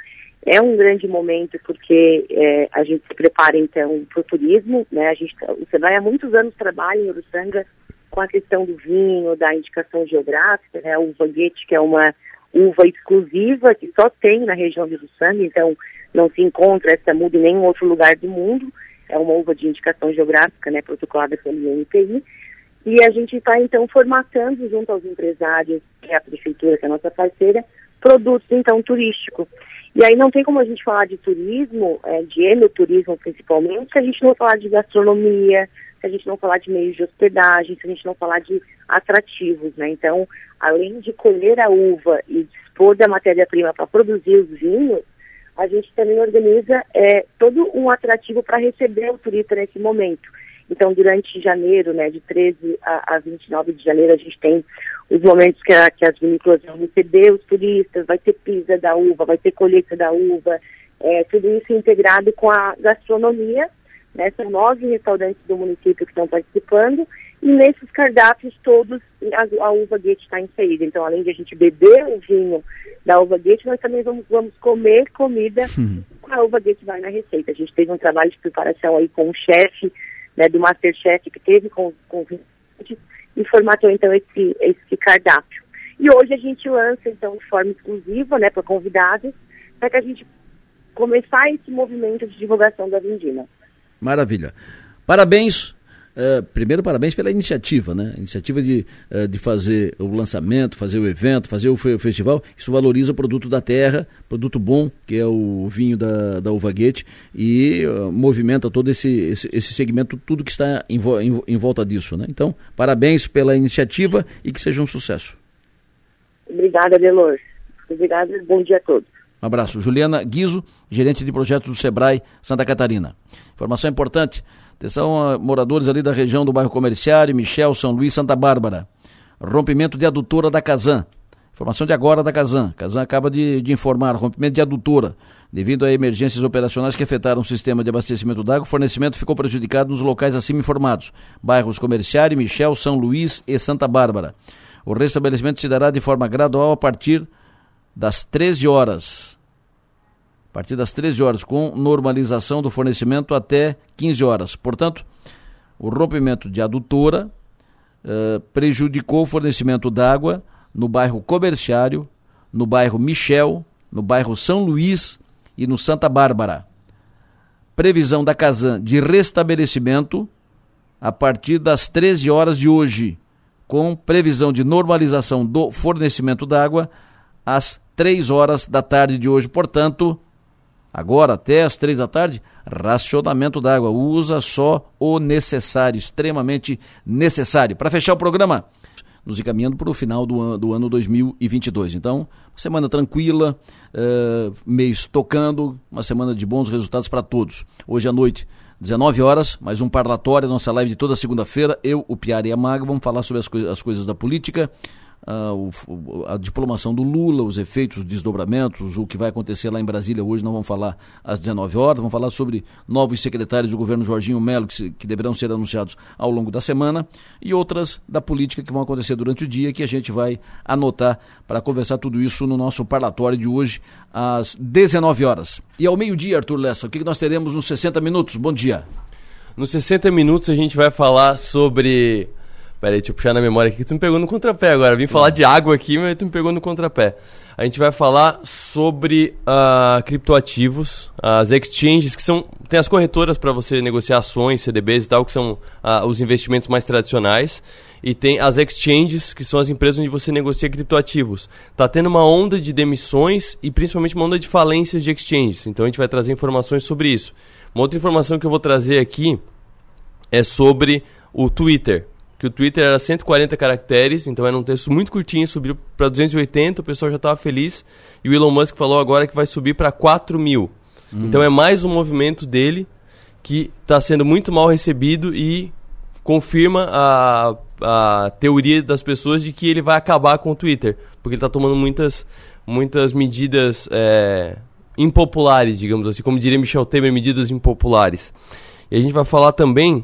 É um grande momento porque é, a gente se prepara então para o turismo, né? A gente, o Senai há muitos anos trabalha em Uruçanga com a questão do vinho, da indicação geográfica, né? A uva Guete, que é uma uva exclusiva que só tem na região de Uruçanga, então não se encontra essa muda em nenhum outro lugar do mundo. É uma uva de indicação geográfica, né? Protocolada pelo INPI. E a gente está, então, formatando junto aos empresários, que é a prefeitura, que é a nossa parceira, produtos, então, turísticos. E aí não tem como a gente falar de turismo, é, de enoturismo principalmente, se a gente não falar de gastronomia, se a gente não falar de meios de hospedagem, se a gente não falar de atrativos, né? Então, além de colher a uva e dispor da matéria-prima para produzir os vinhos, a gente também organiza é, todo um atrativo para receber o turista nesse momento. Então, durante janeiro, né, de 13 a, a 29 de janeiro, a gente tem os momentos que, a, que as vinícolas vão receber os turistas, vai ter pisa da uva, vai ter colheita da uva, é, tudo isso integrado com a gastronomia né? São nove restaurantes do município que estão participando e nesses cardápios todos a, a uva guete está inserida. Então, além de a gente beber o vinho da uva guete, nós também vamos, vamos comer comida uhum. com a uva guete vai na receita. A gente teve um trabalho de preparação aí com o chefe né, do Masterchef que teve com, com e formatou então esse, esse cardápio. E hoje a gente lança então de forma exclusiva, né, para convidados, para que a gente começar esse movimento de divulgação da Vindima. Maravilha. Parabéns. Uh, primeiro, parabéns pela iniciativa, né? A iniciativa de, uh, de fazer o lançamento, fazer o evento, fazer o, fe festival. Isso valoriza o produto da terra, produto bom, que é o vinho da, da Uva Guete, e uh, movimenta todo esse, esse, esse, segmento, tudo que está em, em, em, volta disso, né? Então, parabéns pela iniciativa e que seja um sucesso. Obrigada, Delor. Obrigada, bom dia a todos. Um abraço. Juliana Guizo, gerente de projetos do Sebrae Santa Catarina. Informação importante. Atenção a moradores ali da região do bairro Comerciário, Michel, São Luís, Santa Bárbara. Rompimento de adutora da Casan. Informação de agora da Casan. Casan acaba de, de informar rompimento de adutora. Devido a emergências operacionais que afetaram o sistema de abastecimento d'água, o fornecimento ficou prejudicado nos locais acima informados: bairros Comerciário, Michel, São Luís e Santa Bárbara. O restabelecimento se dará de forma gradual a partir das 13 horas. A partir das 13 horas, com normalização do fornecimento até 15 horas. Portanto, o rompimento de adutora uh, prejudicou o fornecimento d'água no bairro Comerciário, no bairro Michel, no bairro São Luís e no Santa Bárbara. Previsão da Casan de restabelecimento a partir das 13 horas de hoje, com previsão de normalização do fornecimento d'água às 3 horas da tarde de hoje. Portanto, agora até às 3 da tarde, racionamento d'água. Usa só o necessário, extremamente necessário. Para fechar o programa, nos encaminhando para o final do, an do ano 2022. Então, semana tranquila, uh, mês tocando, uma semana de bons resultados para todos. Hoje à noite, 19 horas, mais um parlatório, nossa live de toda segunda-feira. Eu, o Piara e a Maga vamos falar sobre as, coi as coisas da política, o, a diplomação do Lula, os efeitos, os desdobramentos, o que vai acontecer lá em Brasília hoje, não vamos falar às 19 horas, vamos falar sobre novos secretários do governo Jorginho Melo, que, que deverão ser anunciados ao longo da semana, e outras da política que vão acontecer durante o dia, que a gente vai anotar para conversar tudo isso no nosso parlatório de hoje, às 19 horas. E ao meio-dia, Arthur Lessa, o que nós teremos nos 60 minutos? Bom dia. Nos 60 minutos a gente vai falar sobre Pera aí, deixa eu puxar na memória aqui que tu me pegou no contrapé agora. Vim falar de água aqui, mas tu me pegou no contrapé. A gente vai falar sobre uh, criptoativos, as exchanges, que são. Tem as corretoras para você negociar ações, CDBs e tal, que são uh, os investimentos mais tradicionais. E tem as exchanges, que são as empresas onde você negocia criptoativos. Tá tendo uma onda de demissões e principalmente uma onda de falências de exchanges. Então a gente vai trazer informações sobre isso. Uma outra informação que eu vou trazer aqui é sobre o Twitter que o Twitter era 140 caracteres, então era um texto muito curtinho, subiu para 280, o pessoal já estava feliz. E o Elon Musk falou agora que vai subir para 4 mil. Hum. Então é mais um movimento dele que está sendo muito mal recebido e confirma a, a teoria das pessoas de que ele vai acabar com o Twitter, porque ele está tomando muitas, muitas medidas é, impopulares, digamos assim, como diria Michel Temer, medidas impopulares. E a gente vai falar também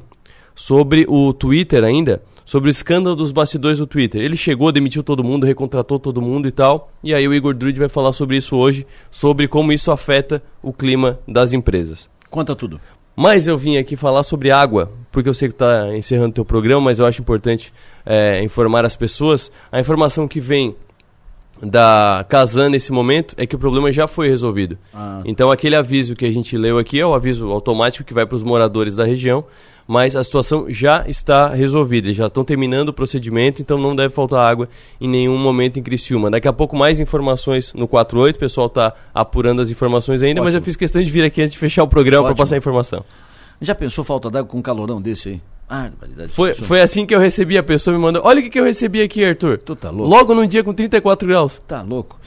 sobre o Twitter ainda, sobre o escândalo dos bastidores do Twitter. Ele chegou, demitiu todo mundo, recontratou todo mundo e tal. E aí o Igor Druid vai falar sobre isso hoje, sobre como isso afeta o clima das empresas. Conta tudo. Mas eu vim aqui falar sobre água, porque eu sei que está encerrando o teu programa, mas eu acho importante é, informar as pessoas. A informação que vem da Casan nesse momento é que o problema já foi resolvido. Ah. Então aquele aviso que a gente leu aqui é o aviso automático que vai para os moradores da região mas a situação já está resolvida. Eles já estão terminando o procedimento, então não deve faltar água em nenhum momento em Criciúma. Daqui a pouco mais informações no 48, o pessoal está apurando as informações ainda, Ótimo. mas eu fiz questão de vir aqui antes de fechar o programa para passar a informação. Já pensou falta d'água com um calorão desse aí? Ah, foi, foi assim que eu recebi a pessoa me mandou. Olha o que, que eu recebi aqui, Arthur. Tu tá louco. Logo num dia com 34 graus. Tá louco.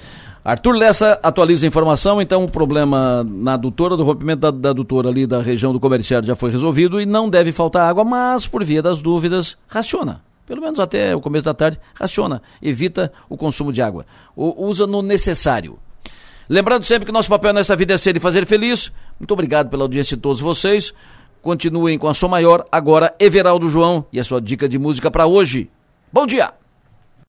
Arthur Lessa atualiza a informação, então o problema na adutora, do rompimento da, da adutora ali da região do comerciário já foi resolvido e não deve faltar água, mas por via das dúvidas, raciona. Pelo menos até o começo da tarde, raciona. Evita o consumo de água. O, usa no necessário. Lembrando sempre que nosso papel nessa vida é ser e fazer feliz. Muito obrigado pela audiência de todos vocês. Continuem com a sua maior, agora Everaldo João e a sua dica de música para hoje. Bom dia!